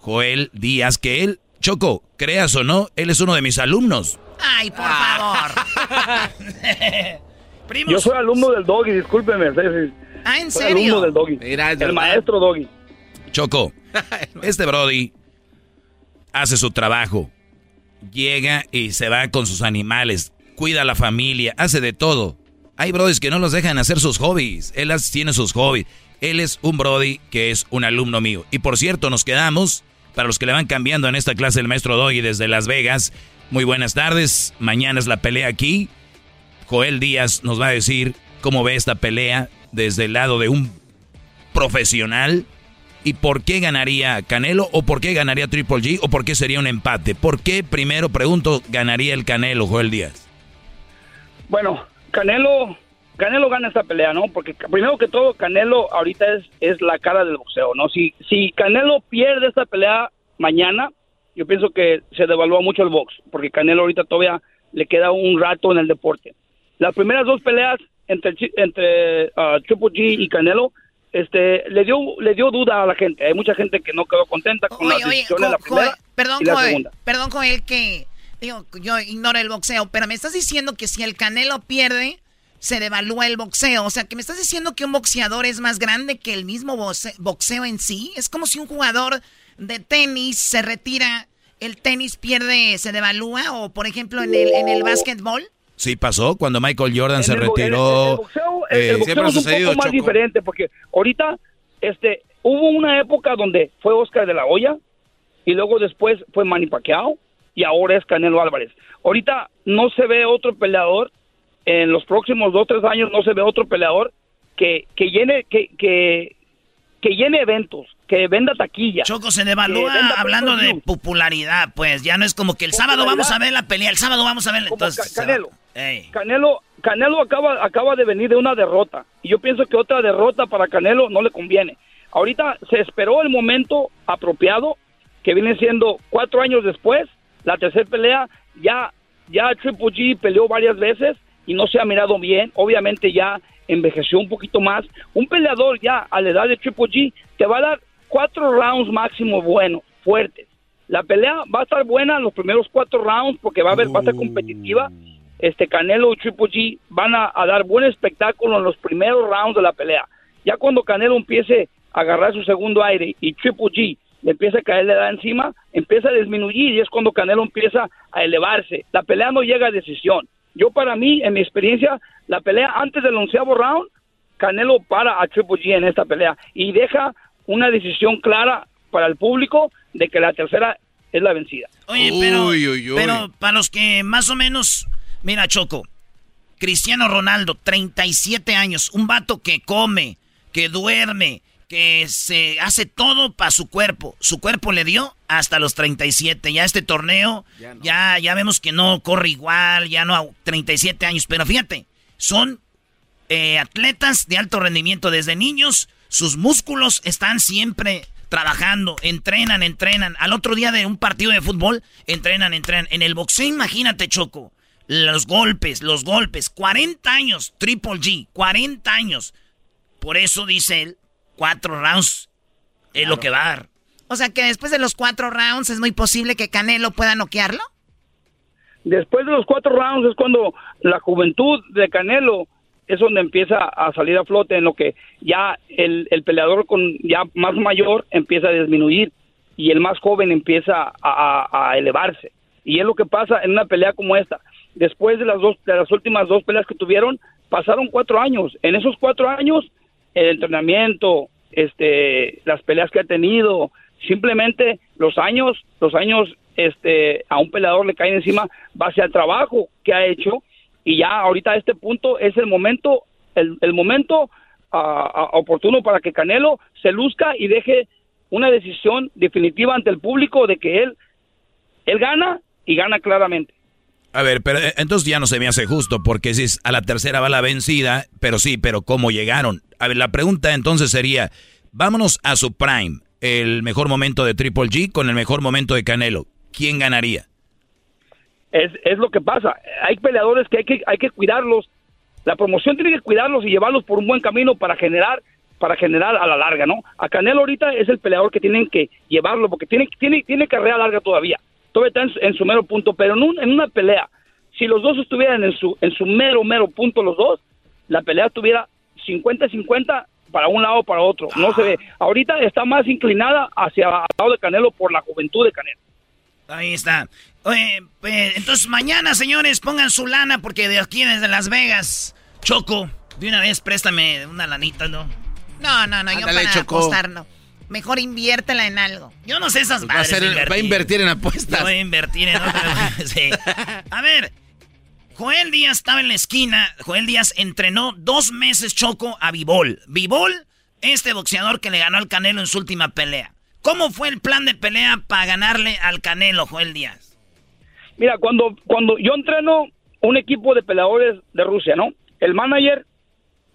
Joel Díaz, que él, Choco, creas o no, él es uno de mis alumnos. Ay, por favor. *laughs* Yo soy alumno del Doggy, discúlpeme. Ah, ¿en Soy serio? alumno del Doggy. el maestro Doggy. Choco, *laughs* este Brody hace su trabajo, llega y se va con sus animales, cuida a la familia, hace de todo. Hay brodis que no los dejan hacer sus hobbies, él tiene sus hobbies. Él es un Brody que es un alumno mío. Y por cierto, nos quedamos, para los que le van cambiando en esta clase el maestro Doggy desde Las Vegas, muy buenas tardes, mañana es la pelea aquí. Joel Díaz nos va a decir cómo ve esta pelea desde el lado de un profesional y por qué ganaría Canelo o por qué ganaría Triple G o por qué sería un empate. ¿Por qué, primero pregunto, ganaría el Canelo, Joel Díaz? Bueno, Canelo, Canelo gana esta pelea, ¿no? Porque primero que todo, Canelo ahorita es, es la cara del boxeo, ¿no? Si, si Canelo pierde esta pelea mañana, yo pienso que se devalúa mucho el box, porque Canelo ahorita todavía le queda un rato en el deporte. Las primeras dos peleas entre, entre ah, Triple G y Canelo, este, le dio, le dio duda a la gente. Hay mucha gente que no quedó contenta con Oye, la oye, de la primera Joel, perdón, y la Joel, segunda. perdón, Joel, que digo, yo ignoro el boxeo, pero me estás diciendo que si el Canelo pierde, se devalúa el boxeo. O sea, que me estás diciendo que un boxeador es más grande que el mismo boxe- boxeo en sí. Es como si un jugador de tenis se retira, el tenis pierde, se devalúa, o por ejemplo en el, en el básquetbol. Sí pasó cuando Michael Jordan En se el el- retiró. el boxeo, eh, el boxeo es un poco más diferente porque ahorita este hubo una época donde fue Oscar de la Hoya y luego después fue Manny Pacquiao y ahora es Canelo Álvarez. Ahorita no se ve otro peleador en los próximos dos tres años no se ve otro peleador que que llene que que que llene eventos, que venda taquilla. Choco se devalúa hablando de popularidad, pues ya no es como que el sábado vamos a ver la pelea, el sábado vamos a ver. Entonces, Ca- Canelo. Canelo, Canelo acaba, acaba de venir de una derrota y yo pienso que otra derrota para Canelo no le conviene. Ahorita se esperó el momento apropiado, que viene siendo cuatro años después, la tercera pelea, ya, ya Triple G peleó varias veces y no se ha mirado bien, obviamente ya envejeció un poquito más. Un peleador ya a la edad de Triple G te va a dar cuatro rounds máximo buenos, fuertes. La pelea va a estar buena en los primeros cuatro rounds porque va a, haber, va a ser competitiva. Este Canelo y Triple G van a, a dar buen espectáculo en los primeros rounds de la pelea. Ya cuando Canelo empiece a agarrar su segundo aire y Triple G le empieza a caer la edad encima, empieza a disminuir y es cuando Canelo empieza a elevarse. La pelea no llega a decisión. Yo para mí, en mi experiencia, la pelea antes del onceavo round, Canelo para a Triple G en esta pelea y deja una decisión clara para el público de que la tercera es la vencida. Oye, pero, pero para los que más o menos, mira Choco, Cristiano Ronaldo, 37 años, un vato que come, que duerme, que se hace todo para su cuerpo. Su cuerpo le dio hasta los 37. Ya este torneo, ya, ya, vemos que no corre igual, ya no a 37 años. Pero fíjate, son eh, atletas de alto rendimiento desde niños. Sus músculos están siempre trabajando, entrenan, entrenan. Al otro día de un partido de fútbol, entrenan, entrenan. En el boxeo, imagínate, Choco. Los golpes, los golpes. 40 años, Triple G, 40 años. Por eso dice él, cuatro rounds es lo que va a dar. O sea que después de los cuatro rounds es muy posible que Canelo pueda noquearlo. Después de los cuatro rounds es cuando la juventud de Canelo es donde empieza a salir a flote, en lo que ya el, el peleador con ya más mayor empieza a disminuir y el más joven empieza a, a, elevarse. Y es lo que pasa en una pelea como esta. Después de las dos, de las últimas dos peleas que tuvieron, pasaron cuatro años. En esos cuatro años el entrenamiento, este, las peleas que ha tenido, simplemente los años, los años, este, a un peleador le caen encima base al trabajo que ha hecho y ya ahorita a este punto es el momento, el, el momento uh, oportuno para que Canelo se luzca y deje una decisión definitiva ante el público de que él, él gana y gana claramente. A ver, pero eh, entonces ya no se me hace justo, porque si a la tercera va la vencida, pero sí, pero ¿cómo llegaron? A ver, la pregunta entonces sería, vámonos a su prime, el mejor momento de Triple G con el mejor momento de Canelo. ¿Quién ganaría? Es, es lo que pasa. Hay peleadores que hay, que hay que cuidarlos. La promoción tiene que cuidarlos y llevarlos por un buen camino para generar para generar a la larga, ¿no? A Canelo ahorita es el peleador que tienen que llevarlo porque tiene tiene tiene carrera larga todavía todavía está en su, mero punto, pero en, en, una pelea, si los dos estuvieran en su, en su mero, mero punto los dos, la pelea estuviera 50-50 para un lado o para otro. No se ve. Ahorita está más inclinada hacia el lado de Canelo por la juventud de Canelo. Ahí está. Oye, pues, entonces mañana, señores, pongan su lana porque de aquí desde Las Vegas, Choco, de una vez préstame una lanita, ¿no? No, no, no, yo para apostar no. Mejor inviértela en algo. Yo no sé esas va, a va a invertir en apuestas. Yo voy a invertir en *laughs* sí. A ver, Joel Díaz estaba en la esquina. Joel Díaz entrenó dos meses choco a Vivol. Vivol, este boxeador que le ganó al Canelo en su última pelea. ¿Cómo fue el plan de pelea para ganarle al Canelo, Joel Díaz? Mira, cuando, cuando yo entreno un equipo de peleadores de Rusia, ¿no? El manager,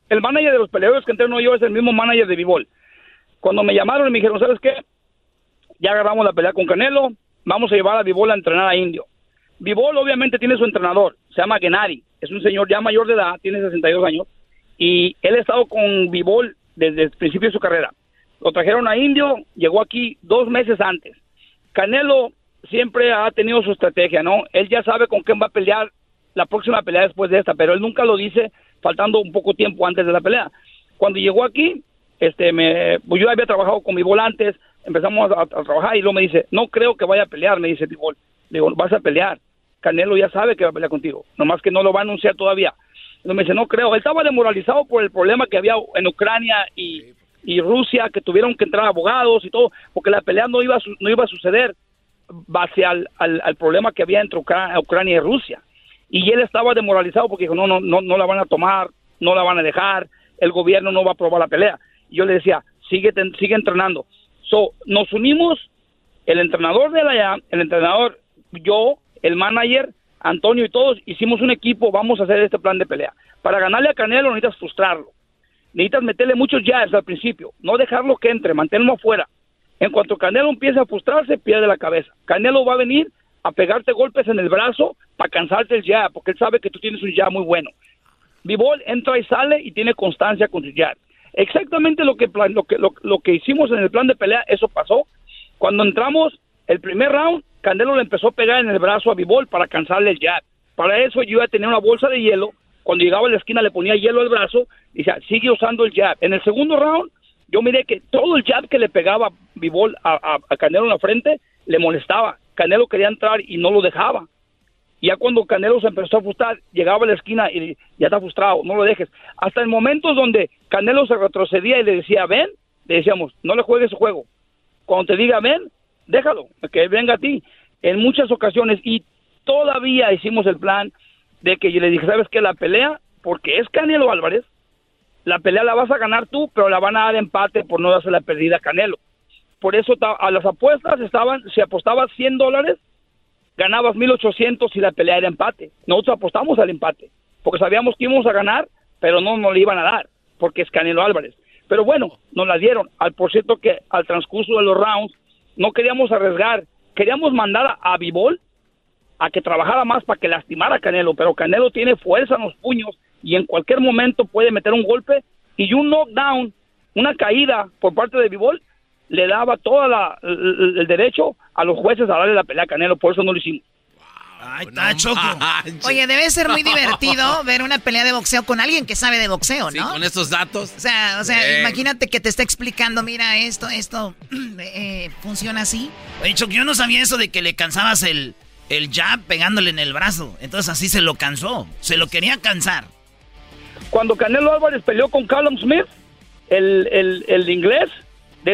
el manager de los peleadores que entreno yo es el mismo manager de Vivol. Cuando me llamaron y me dijeron, ¿sabes qué? Ya agarramos la pelea con Canelo, vamos a llevar a Vivol a entrenar a Indio. Vivol obviamente tiene su entrenador, se llama Genari, es un señor ya mayor de edad, tiene 62 años, y él ha estado con Vivol desde el principio de su carrera. Lo trajeron a Indio, llegó aquí dos meses antes. Canelo siempre ha tenido su estrategia, ¿no? Él ya sabe con quién va a pelear la próxima pelea después de esta, pero él nunca lo dice faltando un poco tiempo antes de la pelea. Cuando llegó aquí, este, me, pues yo había trabajado con mi volantes, empezamos a, trabajar y luego me dice, no creo que vaya a pelear, me dice Tibol. Vas a pelear. Canelo ya sabe que va a pelear contigo, nomás que no lo va a anunciar todavía. Y me dice, no creo. Él estaba demoralizado por el problema que había en Ucrania y, y Rusia, que tuvieron que entrar abogados y todo, porque la pelea no iba a, no iba a suceder base al, al, al problema que había entre Ucrania y Rusia. Y él estaba demoralizado porque dijo, no, no, no, no la van a tomar, no la van a dejar, el gobierno no va a aprobar la pelea yo le decía, sigue, sigue entrenando. So, nos unimos, el entrenador de la el entrenador, yo, el manager, Antonio y todos hicimos un equipo, vamos a hacer este plan de pelea. Para ganarle a Canelo necesitas frustrarlo. Necesitas meterle muchos jabs al principio, no dejarlo que entre, mantenerlo afuera. En cuanto Canelo empiece a frustrarse, pierde la cabeza. Canelo va a venir a pegarte golpes en el brazo para cansarte el jab, porque él sabe que tú tienes un jab muy bueno. Bivol entra y sale y tiene constancia con su jab. Exactamente lo que, lo, que, lo, que hicimos en el plan de pelea, eso pasó. Cuando entramos, el primer round, Canelo le empezó a pegar en el brazo a Bivol para cansarle el jab. Para eso yo ya tenía una bolsa de hielo. Cuando llegaba a la esquina le ponía hielo al brazo y decía, sigue usando el jab. En el segundo round, yo miré que todo el jab que le pegaba Bivol a, a, a Canelo en la frente le molestaba. Canelo quería entrar y no lo dejaba. Ya cuando Canelo se empezó a frustrar, llegaba a la esquina y ya está frustrado, no lo dejes. Hasta en momentos donde Canelo se retrocedía y le decía, ven, le decíamos, no le juegues ese juego. Cuando te diga, ven, déjalo, que venga a ti. En muchas ocasiones, y todavía hicimos el plan de que yo le dije, ¿sabes qué? La pelea, porque es Canelo Álvarez, la pelea la vas a ganar tú, pero la van a dar empate por no darse la perdida a Canelo. Por eso a las apuestas estaban, si apostabas 100 dólares, ganabas 1800 si la pelea era empate. Nosotros apostamos al empate, porque sabíamos que íbamos a ganar, pero no nos la iban a dar, porque es Canelo Álvarez. Pero bueno, nos la dieron. Al por cierto que al transcurso de los rounds no queríamos arriesgar, queríamos mandar a, a Bivol a que trabajara más para que lastimara a Canelo, pero Canelo tiene fuerza en los puños y en cualquier momento puede meter un golpe y un knockdown, una caída por parte de Bivol le daba todo el, el derecho a los jueces a darle la pelea a Canelo, por eso no lo hicimos. Ahí está, Choco. Oye, debe ser muy divertido *laughs* ver una pelea de boxeo con alguien que sabe de boxeo, Sí, ¿no? con estos datos. O sea, o sea, imagínate que te está explicando, mira, esto, esto *clears throat* eh, funciona así. Oye, Choco, yo no sabía eso de que le cansabas el, el jab pegándole en el brazo. Entonces así se lo cansó. Se lo quería cansar. Cuando Canelo Álvarez peleó con Callum Smith, el, el, el inglés,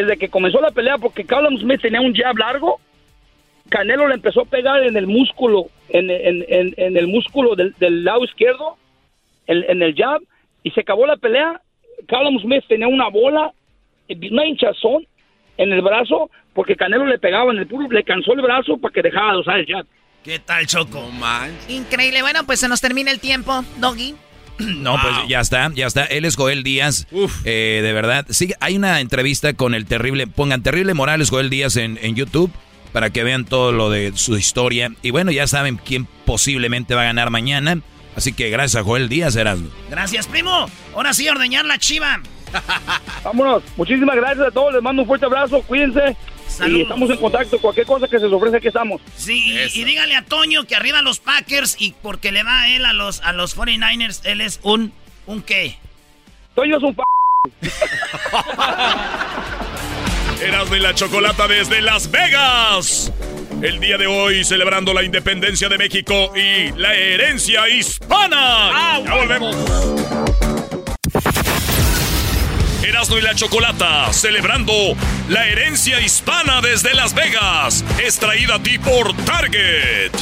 desde que comenzó la pelea, porque Callum Smith tenía un jab largo, Canelo le empezó a pegar en el músculo, en, en- en- en el músculo del, del lado izquierdo, en, en el jab, y se acabó la pelea. Callum Smith tenía una bola, una hinchazón en el brazo, porque Canelo le pegaba en el puro, le cansó el brazo para que dejara de usar el jab. ¿Qué tal, Choco? Increíble. Bueno, pues se nos termina el tiempo, Doggy. *clears throat* No, pues ya está, ya está. Él es Joel Díaz. Eh, de verdad. Sí, hay una entrevista con el terrible. Pongan terrible Morales Joel Díaz en, en YouTube para que vean todo lo de su historia. Y bueno, ya saben quién posiblemente va a ganar mañana. Así que gracias a Joel Díaz, Erasmo. Gracias, primo. Ahora sí, ordeñar la chiva. *laughs* Vámonos. Muchísimas gracias a todos. Les mando un fuerte abrazo. Cuídense. Y estamos en contacto. Cualquier cosa que se les ofrece, aquí estamos. Sí, y, y dígale a Toño que arriba los Packers y porque le va a él a los, a los 49ers, él es un... ¿Un qué? Toño es un p... Erasmo y la Chocolata desde Las Vegas. El día de hoy celebrando la independencia de México y la herencia hispana. ya volvemos. Erasmo y la Chocolata celebrando la herencia hispana desde Las Vegas. Es traída a ti por Target.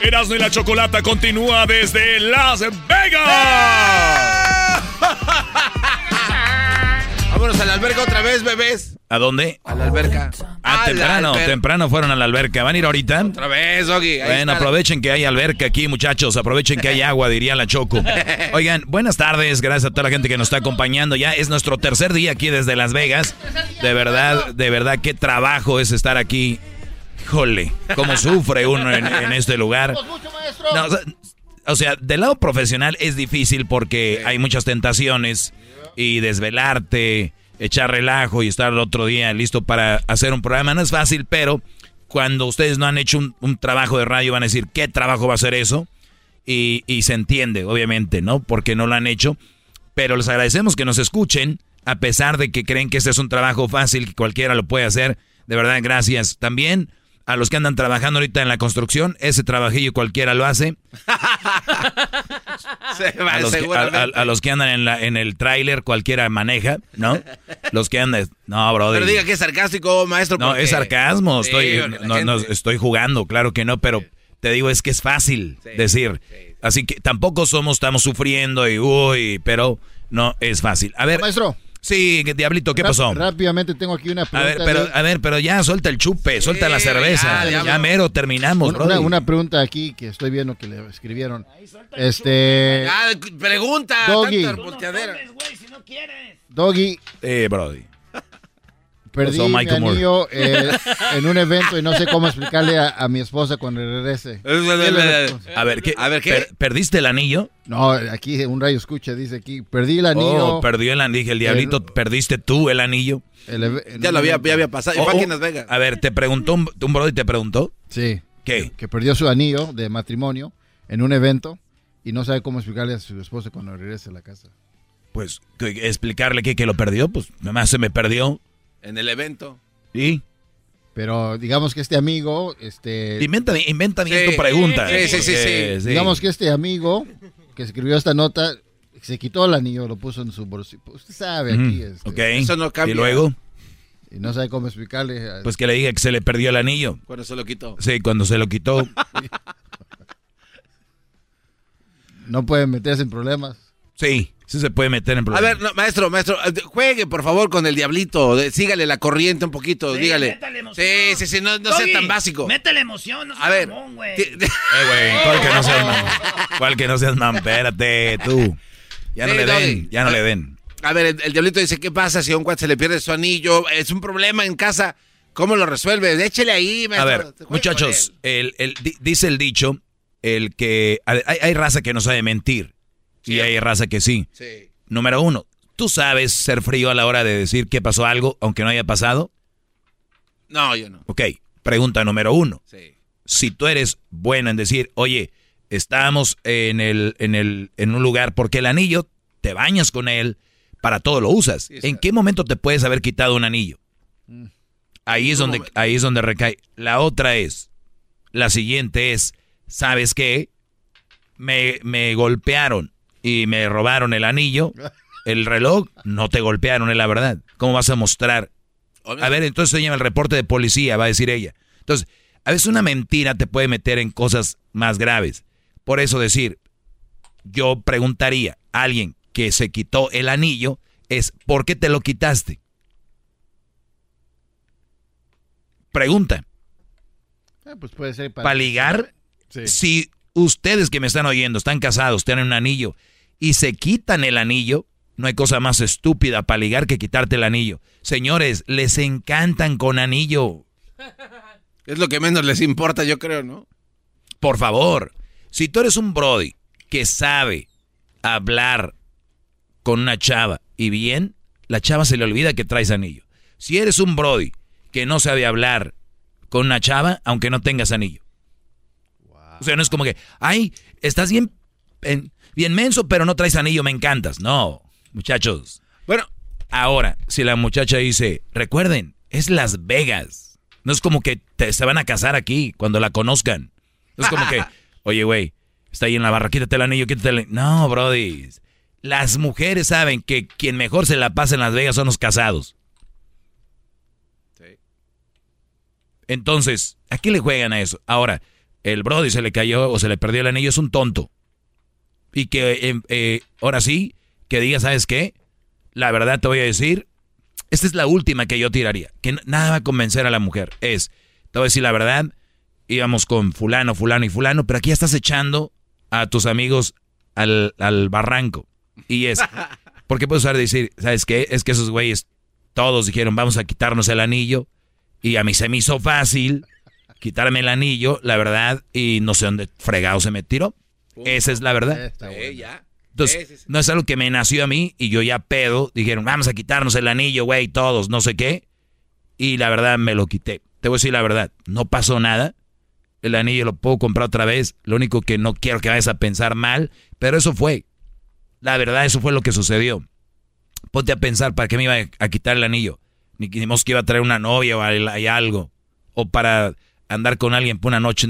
Erasmo y la Chocolata continúa desde Las Vegas. Vámonos a la alberca otra vez, bebés. ¿A dónde? A la alberca. Ah, A temprano, alberca. temprano fueron a la alberca. ¿Van a ir ahorita? Otra vez. Ahí Bueno, está. aprovechen que hay alberca aquí, muchachos. Aprovechen que hay *laughs* agua, diría la Choco. Oigan, buenas tardes. Gracias a toda la gente que nos está acompañando. Ya es nuestro tercer día aquí desde Las Vegas. De verdad, de verdad, qué trabajo es estar aquí. Híjole, cómo sufre uno en, en este lugar. No, o sea, del lado profesional es difícil porque hay muchas tentaciones y desvelarte, echar relajo y estar el otro día listo para hacer un programa. No es fácil, pero cuando ustedes no han hecho un, trabajo de radio van a decir, ¿qué trabajo va a ser eso? Y, y se entiende, obviamente, ¿no? Porque no lo han hecho. Pero les agradecemos que nos escuchen, a pesar de que creen que este es un trabajo fácil, que cualquiera lo puede hacer. De verdad, gracias. También a los que andan trabajando ahorita en la construcción, ese trabajillo cualquiera lo hace. *laughs* Se va, A los, que, a- seguramente. a- a los que andan en, la, en el tráiler, cualquiera maneja, ¿no? Los que andan... No, bro. Pero diga que es sarcástico, maestro. No, porque- es sarcasmo. Estoy, no, no, estoy jugando, claro que no, pero te digo, es que es fácil decir. Así que tampoco somos, estamos sufriendo y uy, pero no es fácil. A ver, Maestro. Sí, Diablito, ¿qué pasó? Rápidamente tengo aquí una A pregunta. ver, pero, de- a ver, pero ya suelta el chupe, suelta la cerveza. ya, Ya, ya. mero terminamos, una, brody. una pregunta aquí que estoy viendo que le escribieron. Este. Ah, pregunta. Doggy. Doggy, Eh, brody. Perdí Pasó mi anillo *laughs* eh, en un evento y no sé cómo explicarle a, a mi esposa cuando regrese. A ver, ¿qué? A ver, ¿qué? per- ¿Perdiste el anillo? No, aquí un rayo escucha, dice aquí, perdí el anillo. Oh, perdió el anillo. Dije, el diablito, ¿perdiste tú el anillo? Ya lo había, ya había pasado. Oh, oh, en Las Vegas. A ver, ¿te preguntó un, un brody te preguntó? Sí. ¿Qué? Que perdió su anillo de matrimonio en un evento y no sabe cómo explicarle a su esposa cuando regrese a la casa. Pues, que- explicarle que, que lo perdió, pues, nada más se me perdió. En el evento. ¿Y? Pero digamos que este amigo, este... Inventa, inventa bien Sí. tu pregunta. Sí, sí, sí, Porque, sí. Digamos que este amigo que escribió esta nota se quitó el anillo, lo puso en su bolsillo. Usted sabe aquí. Ujú, este, ok. Eso no cambia. ¿Y luego? Y no sabe cómo explicarle. a- Pues que le diga que se le perdió el anillo. Cuando se lo quitó. Sí, cuando se lo quitó. *laughs* No puede meterse en problemas. Sí, sí se puede meter en A problemas. ver, no, maestro, maestro, eh, juegue por favor con el diablito. de- sígale la corriente un poquito, dígale. Sí, sí, sí, no, no sea tan básico. Mete la emoción, no A seas ver. mamón, güey. *laughs* Eh, güey, ¿cuál que no seas man? *laughs* ¿Cuál que no seas man? Espérate, tú. Ya no Sí, le Doggy. den, ya no le den. A ver, el, el diablito dice, ¿qué pasa si a un cuate se le pierde su anillo? Es un problema en casa. ¿Cómo lo resuelve? Échele ahí, A maestro. ver, Juegue con muchachos, el, el- di- dice el dicho, el que a ver, hay, hay raza que no sabe mentir y hay raza que sí. Sí. Número uno, ¿tú sabes ser frío a la hora de decir que pasó algo aunque no haya pasado? No, yo no. Ok, pregunta número uno. Sí. Si tú eres bueno en decir, oye, estábamos en, el, en, el, en un lugar porque el anillo, te bañas con él, para todo lo usas. ¿En qué momento te puedes haber quitado un anillo? Ahí es, donde, ahí es donde recae. La otra es, la siguiente es, ¿sabes qué? Me, me golpearon y me robaron el anillo, el reloj, no te golpearon, es la verdad. ¿Cómo vas a mostrar? A ver, entonces se llama el reporte de policía, va a decir ella. Entonces, a veces una mentira te puede meter en cosas más graves. Por eso decir, yo preguntaría a alguien que se quitó el anillo, es ¿por qué te lo quitaste? Pregunta. Ah, pues puede ser Para ligar, Sí. si ustedes que me están oyendo están casados, tienen un anillo y se quitan el anillo, no hay cosa más estúpida para ligar que quitarte el anillo. Señores, les encantan con anillo. *laughs* Es lo que menos les importa, yo creo, ¿no? Por favor, si tú eres un Brody que sabe hablar con una chava y bien, la chava se le olvida que traes anillo. Si eres un Brody que no sabe hablar con una chava, aunque no tengas anillo. O sea, no es como que, ay, estás bien, en- bien menso, pero no traes anillo, me encantas. No, muchachos. Bueno, ahora, si la muchacha dice, recuerden, es Las Vegas. No es como que te- se van a casar aquí cuando la conozcan. No es como que, *laughs* oye, güey, está ahí en la barra, quítate el anillo, quítate el anillo. No, brody. Las mujeres saben que quien mejor se la pasa en Las Vegas son los casados. Entonces, ¿a qué le juegan a eso? Ahora, el Brody se le cayó o se le perdió el anillo, es un tonto. Y que eh, eh, ahora sí, que diga, ¿sabes qué? La verdad te voy a decir, esta es la última que yo tiraría, que nada va a convencer a la mujer. Es, te voy a decir la verdad, íbamos con fulano, fulano y fulano, pero aquí ya estás echando a tus amigos al, al barranco. Y es, *laughs* porque puedes usar decir, ¿sabes qué? Es que esos güeyes todos dijeron, vamos a quitarnos el anillo. Y a mí se me hizo fácil quitarme el anillo, la verdad, y no sé dónde fregado se me tiró. Esa es la verdad. Sí, ya. Entonces, Sí, sí, sí. no es algo que me nació a mí y yo ya pedo. Dijeron, vamos a quitarnos el anillo, güey, todos, no sé qué. Y la verdad me lo quité. Te voy a decir la verdad, no pasó nada. El anillo lo puedo comprar otra vez. Lo único que no quiero que vayas a pensar mal, pero eso fue. La verdad, eso fue lo que sucedió. Ponte a pensar para qué me iba a quitar el anillo. Ni que digamos que iba a traer una novia o al- hay algo. O para andar con alguien por una noche,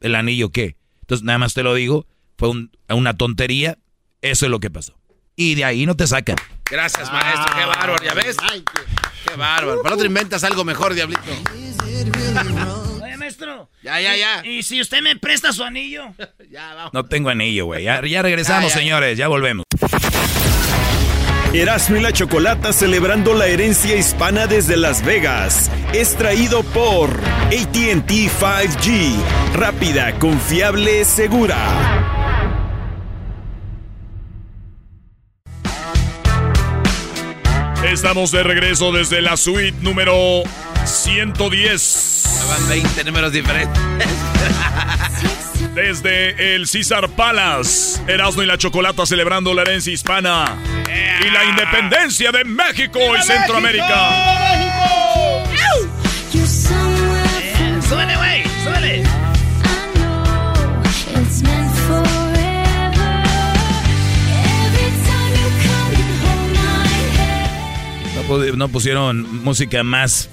el anillo, ¿qué? Entonces, nada más te lo digo, fue un- una tontería. Eso es lo que pasó. Y de ahí no te sacan. Gracias, maestro. Qué bárbaro, ¿ya ves? Qué bárbaro. Para otro inventas algo mejor, diablito. Oye, maestro. Ya, ya, ya. ¿Y si usted me presta su anillo? *laughs* ya, vamos. No tengo anillo, güey. Ya, ya regresamos, Ya, ya. señores. Ya volvemos. Erasmo y la Chocolata celebrando la herencia hispana desde Las Vegas. Es traído por ATT 5G. Rápida, confiable, segura. Estamos de regreso desde la suite número 110. Van 20 números diferentes. *laughs* Desde el César Palace, Erasmo y la Chocolata celebrando la herencia hispana y la independencia de México y Centroamérica. ¡Súbele, güey! ¡Súbele! No, pu- no pusieron música más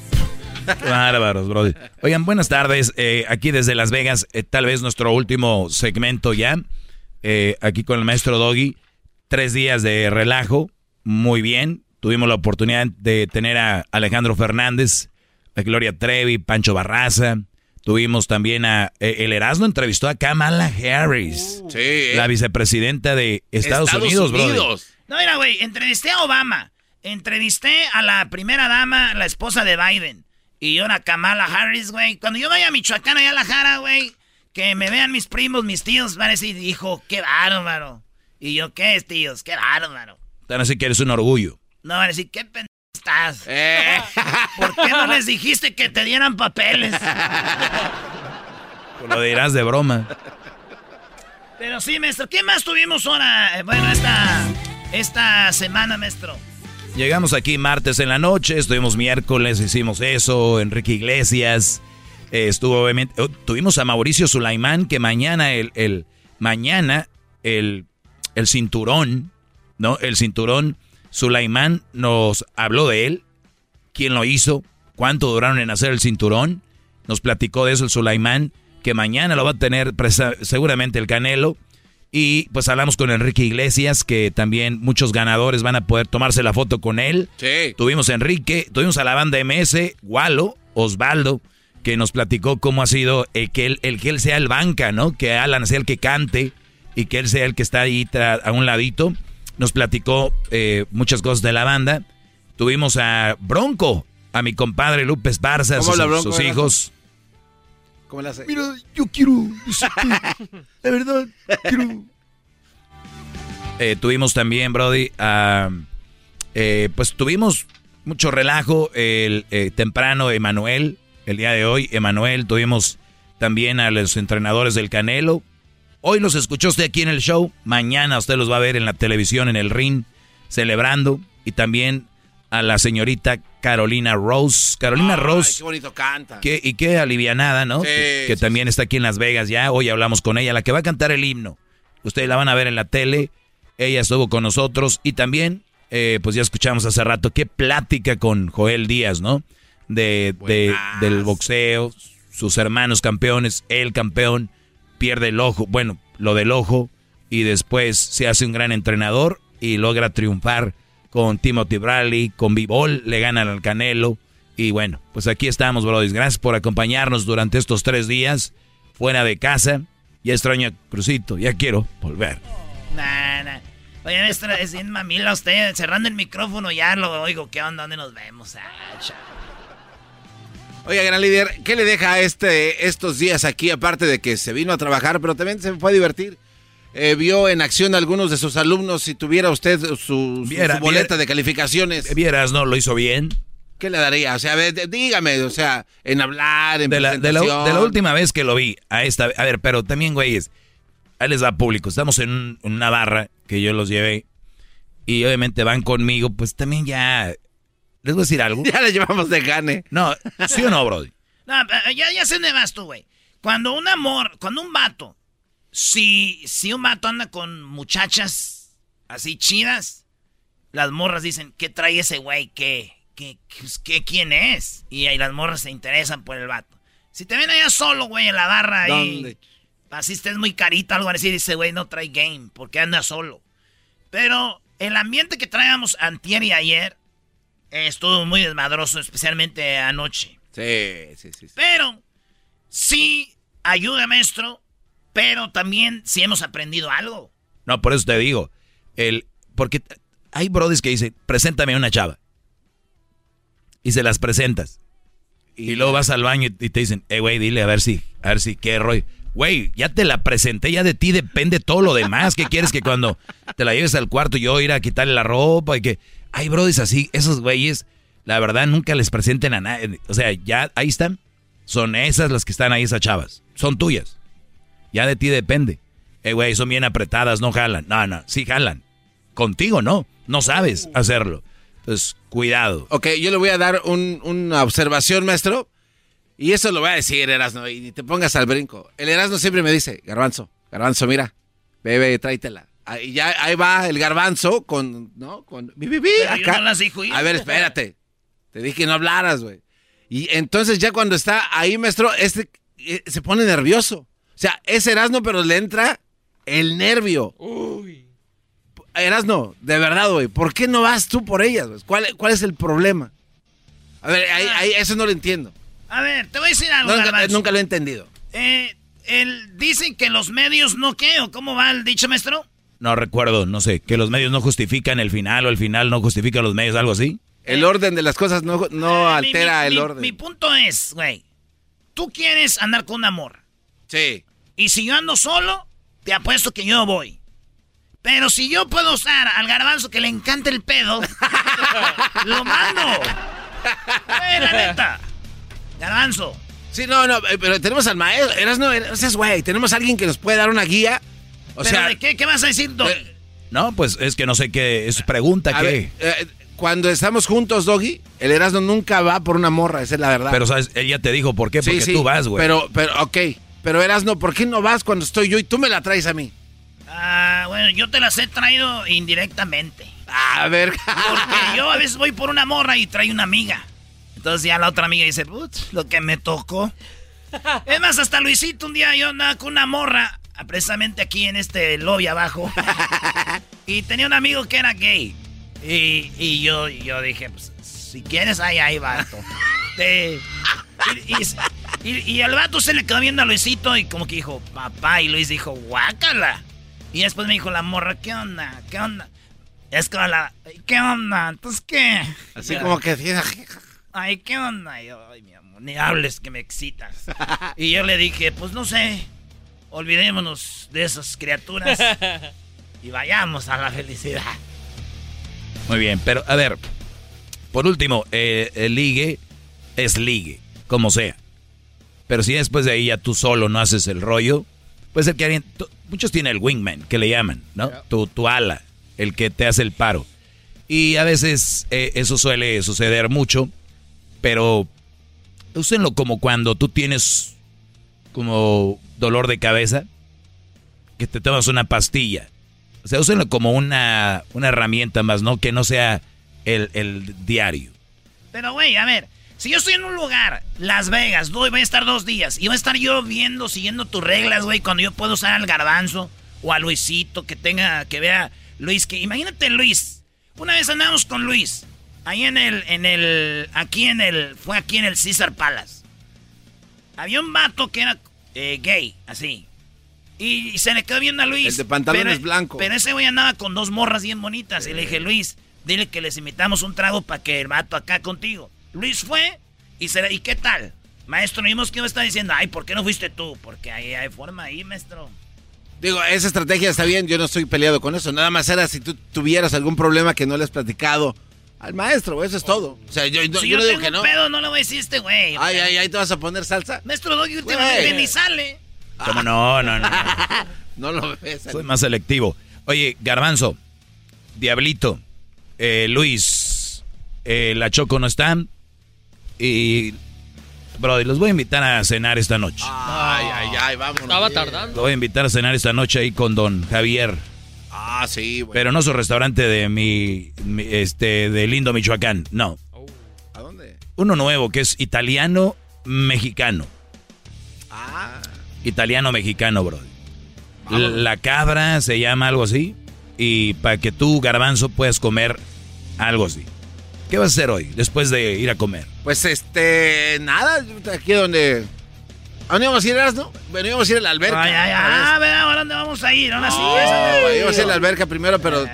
bárbaros, brody. Oigan, buenas tardes. eh, aquí desde Las Vegas, eh, tal vez nuestro último segmento ya. eh, aquí con el maestro Doggy. Tres días de relajo. Muy bien. Tuvimos la oportunidad de tener a Alejandro Fernández, a Gloria Trevi, Pancho Barraza. Tuvimos también a... eh, el Erasmo entrevistó a Kamala Harris. Sí. La vicepresidenta de Estados, Unidos, brody. No, mira, güey, entrevisté a Obama. Entrevisté a la primera dama, la esposa de Biden. Y ahora a Kamala Harris, güey. Cuando yo vaya a Michoacán, allá a la Jara, güey, que me vean mis primos, mis tíos, van a decir, hijo, qué bárbaro. Y yo, ¿qué es, tíos? Qué bárbaro. Tan así que eres un orgullo. No, van a decir, ¿qué pendejo estás? *laughs* ¿Por qué no les dijiste que te dieran papeles? Pues Lo dirás de broma. Pero sí, maestro, ¿qué más tuvimos ahora? Eh, Bueno, esta, esta semana, maestro. Llegamos aquí martes en la noche, estuvimos miércoles, hicimos eso, Enrique Iglesias, eh, estuvo obviamente, oh, tuvimos a Mauricio Sulaimán, que mañana el, el mañana el, el cinturón, ¿no? El cinturón, Sulaimán nos habló de él, quién lo hizo, cuánto duraron en hacer el cinturón, nos platicó de eso el Sulaimán, que mañana lo va a tener seguramente el Canelo. Y pues hablamos con Enrique Iglesias, que también muchos ganadores van a poder tomarse la foto con él. Sí. Tuvimos a Enrique, tuvimos a la banda MS, Walo, Osvaldo, que nos platicó cómo ha sido el que él, el que él sea el banca, ¿no? Que Alan sea el que cante y que él sea el que está ahí a un ladito. Nos platicó eh, muchas cosas de la banda. Tuvimos a Bronco, a mi compadre Esparza, ¿Cómo sus, sus hijos. ¿Cómo le hace? Mira, yo quiero de *laughs* verdad, quiero. Eh, tuvimos también, Brody, eh, pues tuvimos mucho relajo el eh, temprano Emanuel, el día de hoy, Emanuel, tuvimos también a los entrenadores del Canelo. Hoy los escuchó usted aquí en el show, mañana usted los va a ver en la televisión, en el ring, celebrando, y también a la señorita Carolina Rose. Carolina Ay, Rose. qué bonito canta. Y qué alivianada, ¿no? Sí, que que sí, también está aquí en Las Vegas ya. Hoy hablamos con ella, la que va a cantar el himno. Ustedes la van a ver en la tele. Ella estuvo con nosotros y también, eh, pues ya escuchamos hace rato, qué plática con Joel Díaz, ¿no? De, de- del boxeo, sus hermanos campeones, él campeón, pierde el ojo, bueno, lo del ojo, y después se hace un gran entrenador y logra triunfar con Timothy Bradley, con Bivol, le ganan al Canelo. Y bueno, pues aquí estamos, brothers. Gracias por acompañarnos durante estos tres días fuera de casa. Ya extraño a Crucito, ya quiero volver. Nah, nah. Oye, maestro, es bien mamila usted. Cerrando el micrófono ya lo oigo. ¿Qué onda? ¿Dónde nos vemos? Ah, Oiga, gran líder, ¿qué le deja este, estos días aquí? Aparte de que se vino a trabajar, pero también se fue a divertir. Eh, vio en acción a algunos de sus alumnos. Si tuviera usted su, su- Viera, su boleta viera. de calificaciones, Vieras, ¿no? Lo hizo bien. ¿qué le daría? O sea, a ver, d- dígame, o sea, en hablar, en De la, de, la, presentación. de la última vez que lo vi, a esta, a ver, pero también, güeyes, ahí les da público. Estamos en, un- en una barra que yo los llevé y obviamente van conmigo, pues también ya. ¿Les voy a decir algo? *laughs* Ya le llevamos de gane. No, ¿sí o no, Brody? No, ya, ya sé dónde vas tú, güey. Cuando un amor, cuando un vato, si, si un vato anda con muchachas así chidas, las morras dicen, ¿qué trae ese güey? ¿Qué, qué, qué, qué- quién es? Y ahí las morras se interesan por el vato. Si te ven allá solo, güey, en la barra ahí, así estés muy carita, algo así, dice, güey, no trae game, porque anda solo. Pero el ambiente que traíamos antier y ayer eh, estuvo muy desmadroso, especialmente anoche. Sí, sí, sí. sí. Pero sí ayuda, maestro, pero también sí hemos aprendido algo. No, por eso te digo. El, porque hay brodis que dicen, preséntame a una chava. Y se las presentas. Y, luego vas al baño y te dicen, eh, güey, dile a ver si, a ver si qué rollo. Güey, ya te la presenté, ya de ti depende todo lo demás. ¿Qué quieres que cuando te la lleves al cuarto yo ir a quitarle la ropa y que... Hay brodis así, esos güeyes, la verdad, nunca les presenten a nadie. O sea, ya ahí están. Son esas las que están ahí, esas chavas. Son tuyas. Ya de ti depende. Eh, güey, son bien apretadas, no jalan. No, no, sí jalan. Contigo no, no sabes hacerlo. Entonces, cuidado. Ok, yo le voy a dar un- una observación, maestro. Y eso lo voy a decir, Erasno, y ni te pongas al brinco. El Erasno siempre me dice, Garbanzo, Garbanzo, mira, bebe, tráetela. Ahí ya ahí va el Garbanzo con, ¿no? Con, bi, bi, bi, Pero yo no las dijo ir. A ver, espérate. Te dije que no hablaras, güey. Y entonces ya cuando está ahí, maestro, este eh, se pone nervioso. O sea, es Erasno, pero le entra el nervio. Erasno, de verdad, güey, ¿por qué no vas tú por ellas? ¿Cuál, ¿Cuál es el problema? A ver, ahí, ahí- eso no lo entiendo. A ver, te voy a decir algo, Nunca, nunca lo he entendido. Eh, el, dicen que los medios no qué, o cómo va el dicho, maestro. No recuerdo, no sé, que los medios no justifican el final o el final no justifica los medios, algo así. El orden de las cosas no, no Mi- altera mi- el mi- orden. Mi punto es, güey, tú quieres andar con un amor. Sí. Y si yo ando solo, te apuesto que yo voy. Pero si yo puedo usar al garbanzo que le encanta el pedo, *laughs* lo mando. Güey, la neta. Garbanzo. Sí, no, no, eh, pero tenemos al maestro. Eras no, eras güey. Tenemos a alguien que nos puede dar una guía. O ¿Pero sea, de qué? ¿Qué vas a decir, Doggy? No, pues es que no sé qué, es pregunta ver, eh, cuando estamos juntos, Doggy, el Erasmo nunca va por una morra, esa es la verdad. Pero sabes, él ya te dijo por qué, Sí, porque sí, tú vas, güey. Pero, pero, ok. Pero Erasno, ¿por qué no vas cuando estoy yo y tú me la traes a mí? Ah, bueno, yo te las he traído indirectamente. A ver. Porque *laughs* yo a veces voy por una morra y trae una amiga. Entonces ya la otra amiga dice, "Putz, lo que me tocó. *laughs* Es más, hasta Luisito un día yo andaba con una morra, ah, precisamente aquí en este lobby abajo. *laughs* y tenía un amigo que era gay. Y, y yo, yo dije, pues, si quieres, ahí, ahí, vato. Te- y, y, y- y al vato se le quedó viendo a Luisito y como que dijo, papá. Y Luis dijo, guácala. Y después me dijo la morra, ¿qué onda? ¿Qué onda? Es como la, ¿qué onda? Entonces, ¿qué? Así como que... *laughs* Ay, ¿qué onda? Y yo, ay, mi amor, ni hables que me excitas. y yo le dije, pues no sé, olvidémonos de esas criaturas *laughs* y vayamos a la felicidad. Muy bien, pero a ver, por último, eh, el ligue es ligue, como sea. Pero si después de ahí ya tú solo no haces el rollo, puede ser que alguien, tú- muchos tienen el wingman, que le llaman, ¿no? Tu, tu ala, el que te hace el paro. Y a veces eh, eso suele suceder mucho, pero úsenlo como cuando tú tienes como dolor de cabeza, que te tomas una pastilla. O sea, úsenlo como una, una herramienta más, ¿no? Que no sea el, el diario. Pero, güey, a ver, si yo estoy en un lugar, Las Vegas, doy, voy a estar dos días, y voy a estar yo viendo, siguiendo tus reglas, güey, cuando yo puedo usar al garbanzo o a Luisito, que tenga, que vea Luis, que imagínate Luis. Una vez andamos con Luis, ahí en el, en el, aquí en el, fue aquí en el Caesar Palace. Había un vato que era eh, gay, así. Y, se le quedó viendo a Luis. El de pantalones pero, blancos. Pero ese güey andaba con dos morras bien bonitas. Y le dije, Luis, dile que les invitamos un trago para que el vato acá contigo. Luis fue y se le- ¿y qué tal? Maestro, vimos que me está diciendo, ay, ¿por qué no fuiste tú? Porque ahí hay forma ahí, maestro. Digo, esa estrategia está bien, yo no estoy peleado con eso. Nada más era si tú tuvieras algún problema que no le has platicado al maestro, eso es todo. O sea, yo, si yo yo, no digo que no. pedo, no le voy a decir a este güey. Ay, ay, ay, ¿te vas a poner salsa? Maestro Doggy últimamente ni sale. ¿Cómo no? No, no. no. *laughs* No lo ves. Soy más selectivo. Oye, Garbanzo, Diablito, eh, Luis, eh, la Choco no están. Y, Brody, los voy a invitar a cenar esta noche. Ay, ay, ay, vámonos. Estaba tardando. Los voy a invitar a cenar esta noche ahí con don Javier. Ah, sí, güey. Pero no su restaurante de mi, mi- este, de lindo Michoacán. No. ¿A dónde? Uno nuevo que es italiano mexicano. Ah. Italiano mexicano, bro. La cabra se llama algo así. Y para que tú, garbanzo, puedas comer algo así. ¿Qué vas a hacer hoy después de ir a comer? Pues este, nada, aquí donde... ¿A dónde íbamos a ir, no? Bueno, íbamos a ir a la alberca. Ay, ay, A ver. ay, a ver, ¿ahora dónde vamos a ir? Ahora sí, No, íbamos a ir a la alberca primero, pero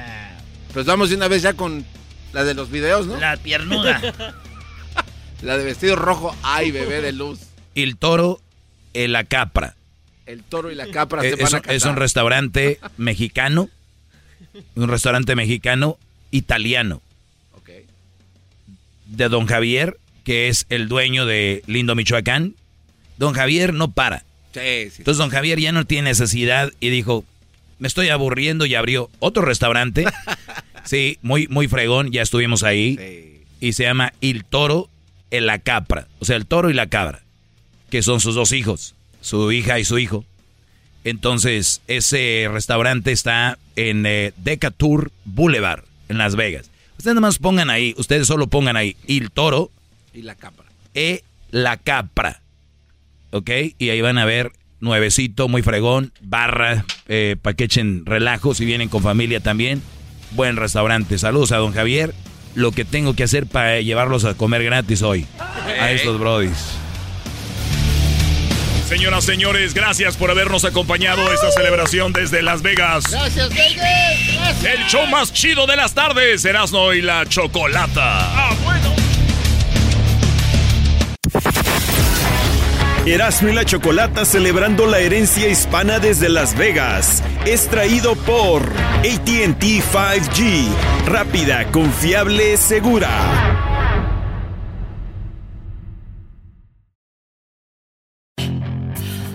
Pues vamos de una vez ya con la de los videos, ¿no? La piernuda. *laughs* la de vestido rojo. Ay, bebé de luz. El toro, eh, la capra. El toro y la capra Eh, se Es, van a es un restaurante mexicano. Un restaurante mexicano italiano. De don Javier, que es el dueño de Lindo Michoacán. Don Javier no para. Sí, sí. Entonces don Javier ya no tiene necesidad y dijo, me estoy aburriendo y abrió otro restaurante. *laughs* sí, muy, muy fregón, ya estuvimos ahí. Y se llama Il Toro en la Capra. O sea, el toro y la cabra. Que son sus dos hijos. Su hija y su hijo. Entonces, ese restaurante está en eh, Decatur Boulevard, en Las Vegas. Ustedes nada más pongan ahí, ustedes solo pongan ahí Il Toro Y la capra. e la Capra. ¿Ok? Y ahí van a ver nuevecito, muy fregón, barra, eh, para que echen relajo si vienen con familia también. Buen restaurante. Saludos a don Javier. Lo que tengo que hacer para llevarlos a comer gratis hoy. A estos brodis. Señoras, señores, gracias por habernos acompañado a esta celebración desde Las Vegas. Gracias, Vegas. Gracias. El show más chido de las tardes, Erasmo y la Chocolata. Ah, bueno. Erasmo y la Chocolata celebrando la herencia hispana desde Las Vegas. Es traído por ATT 5G. Rápida, confiable, segura.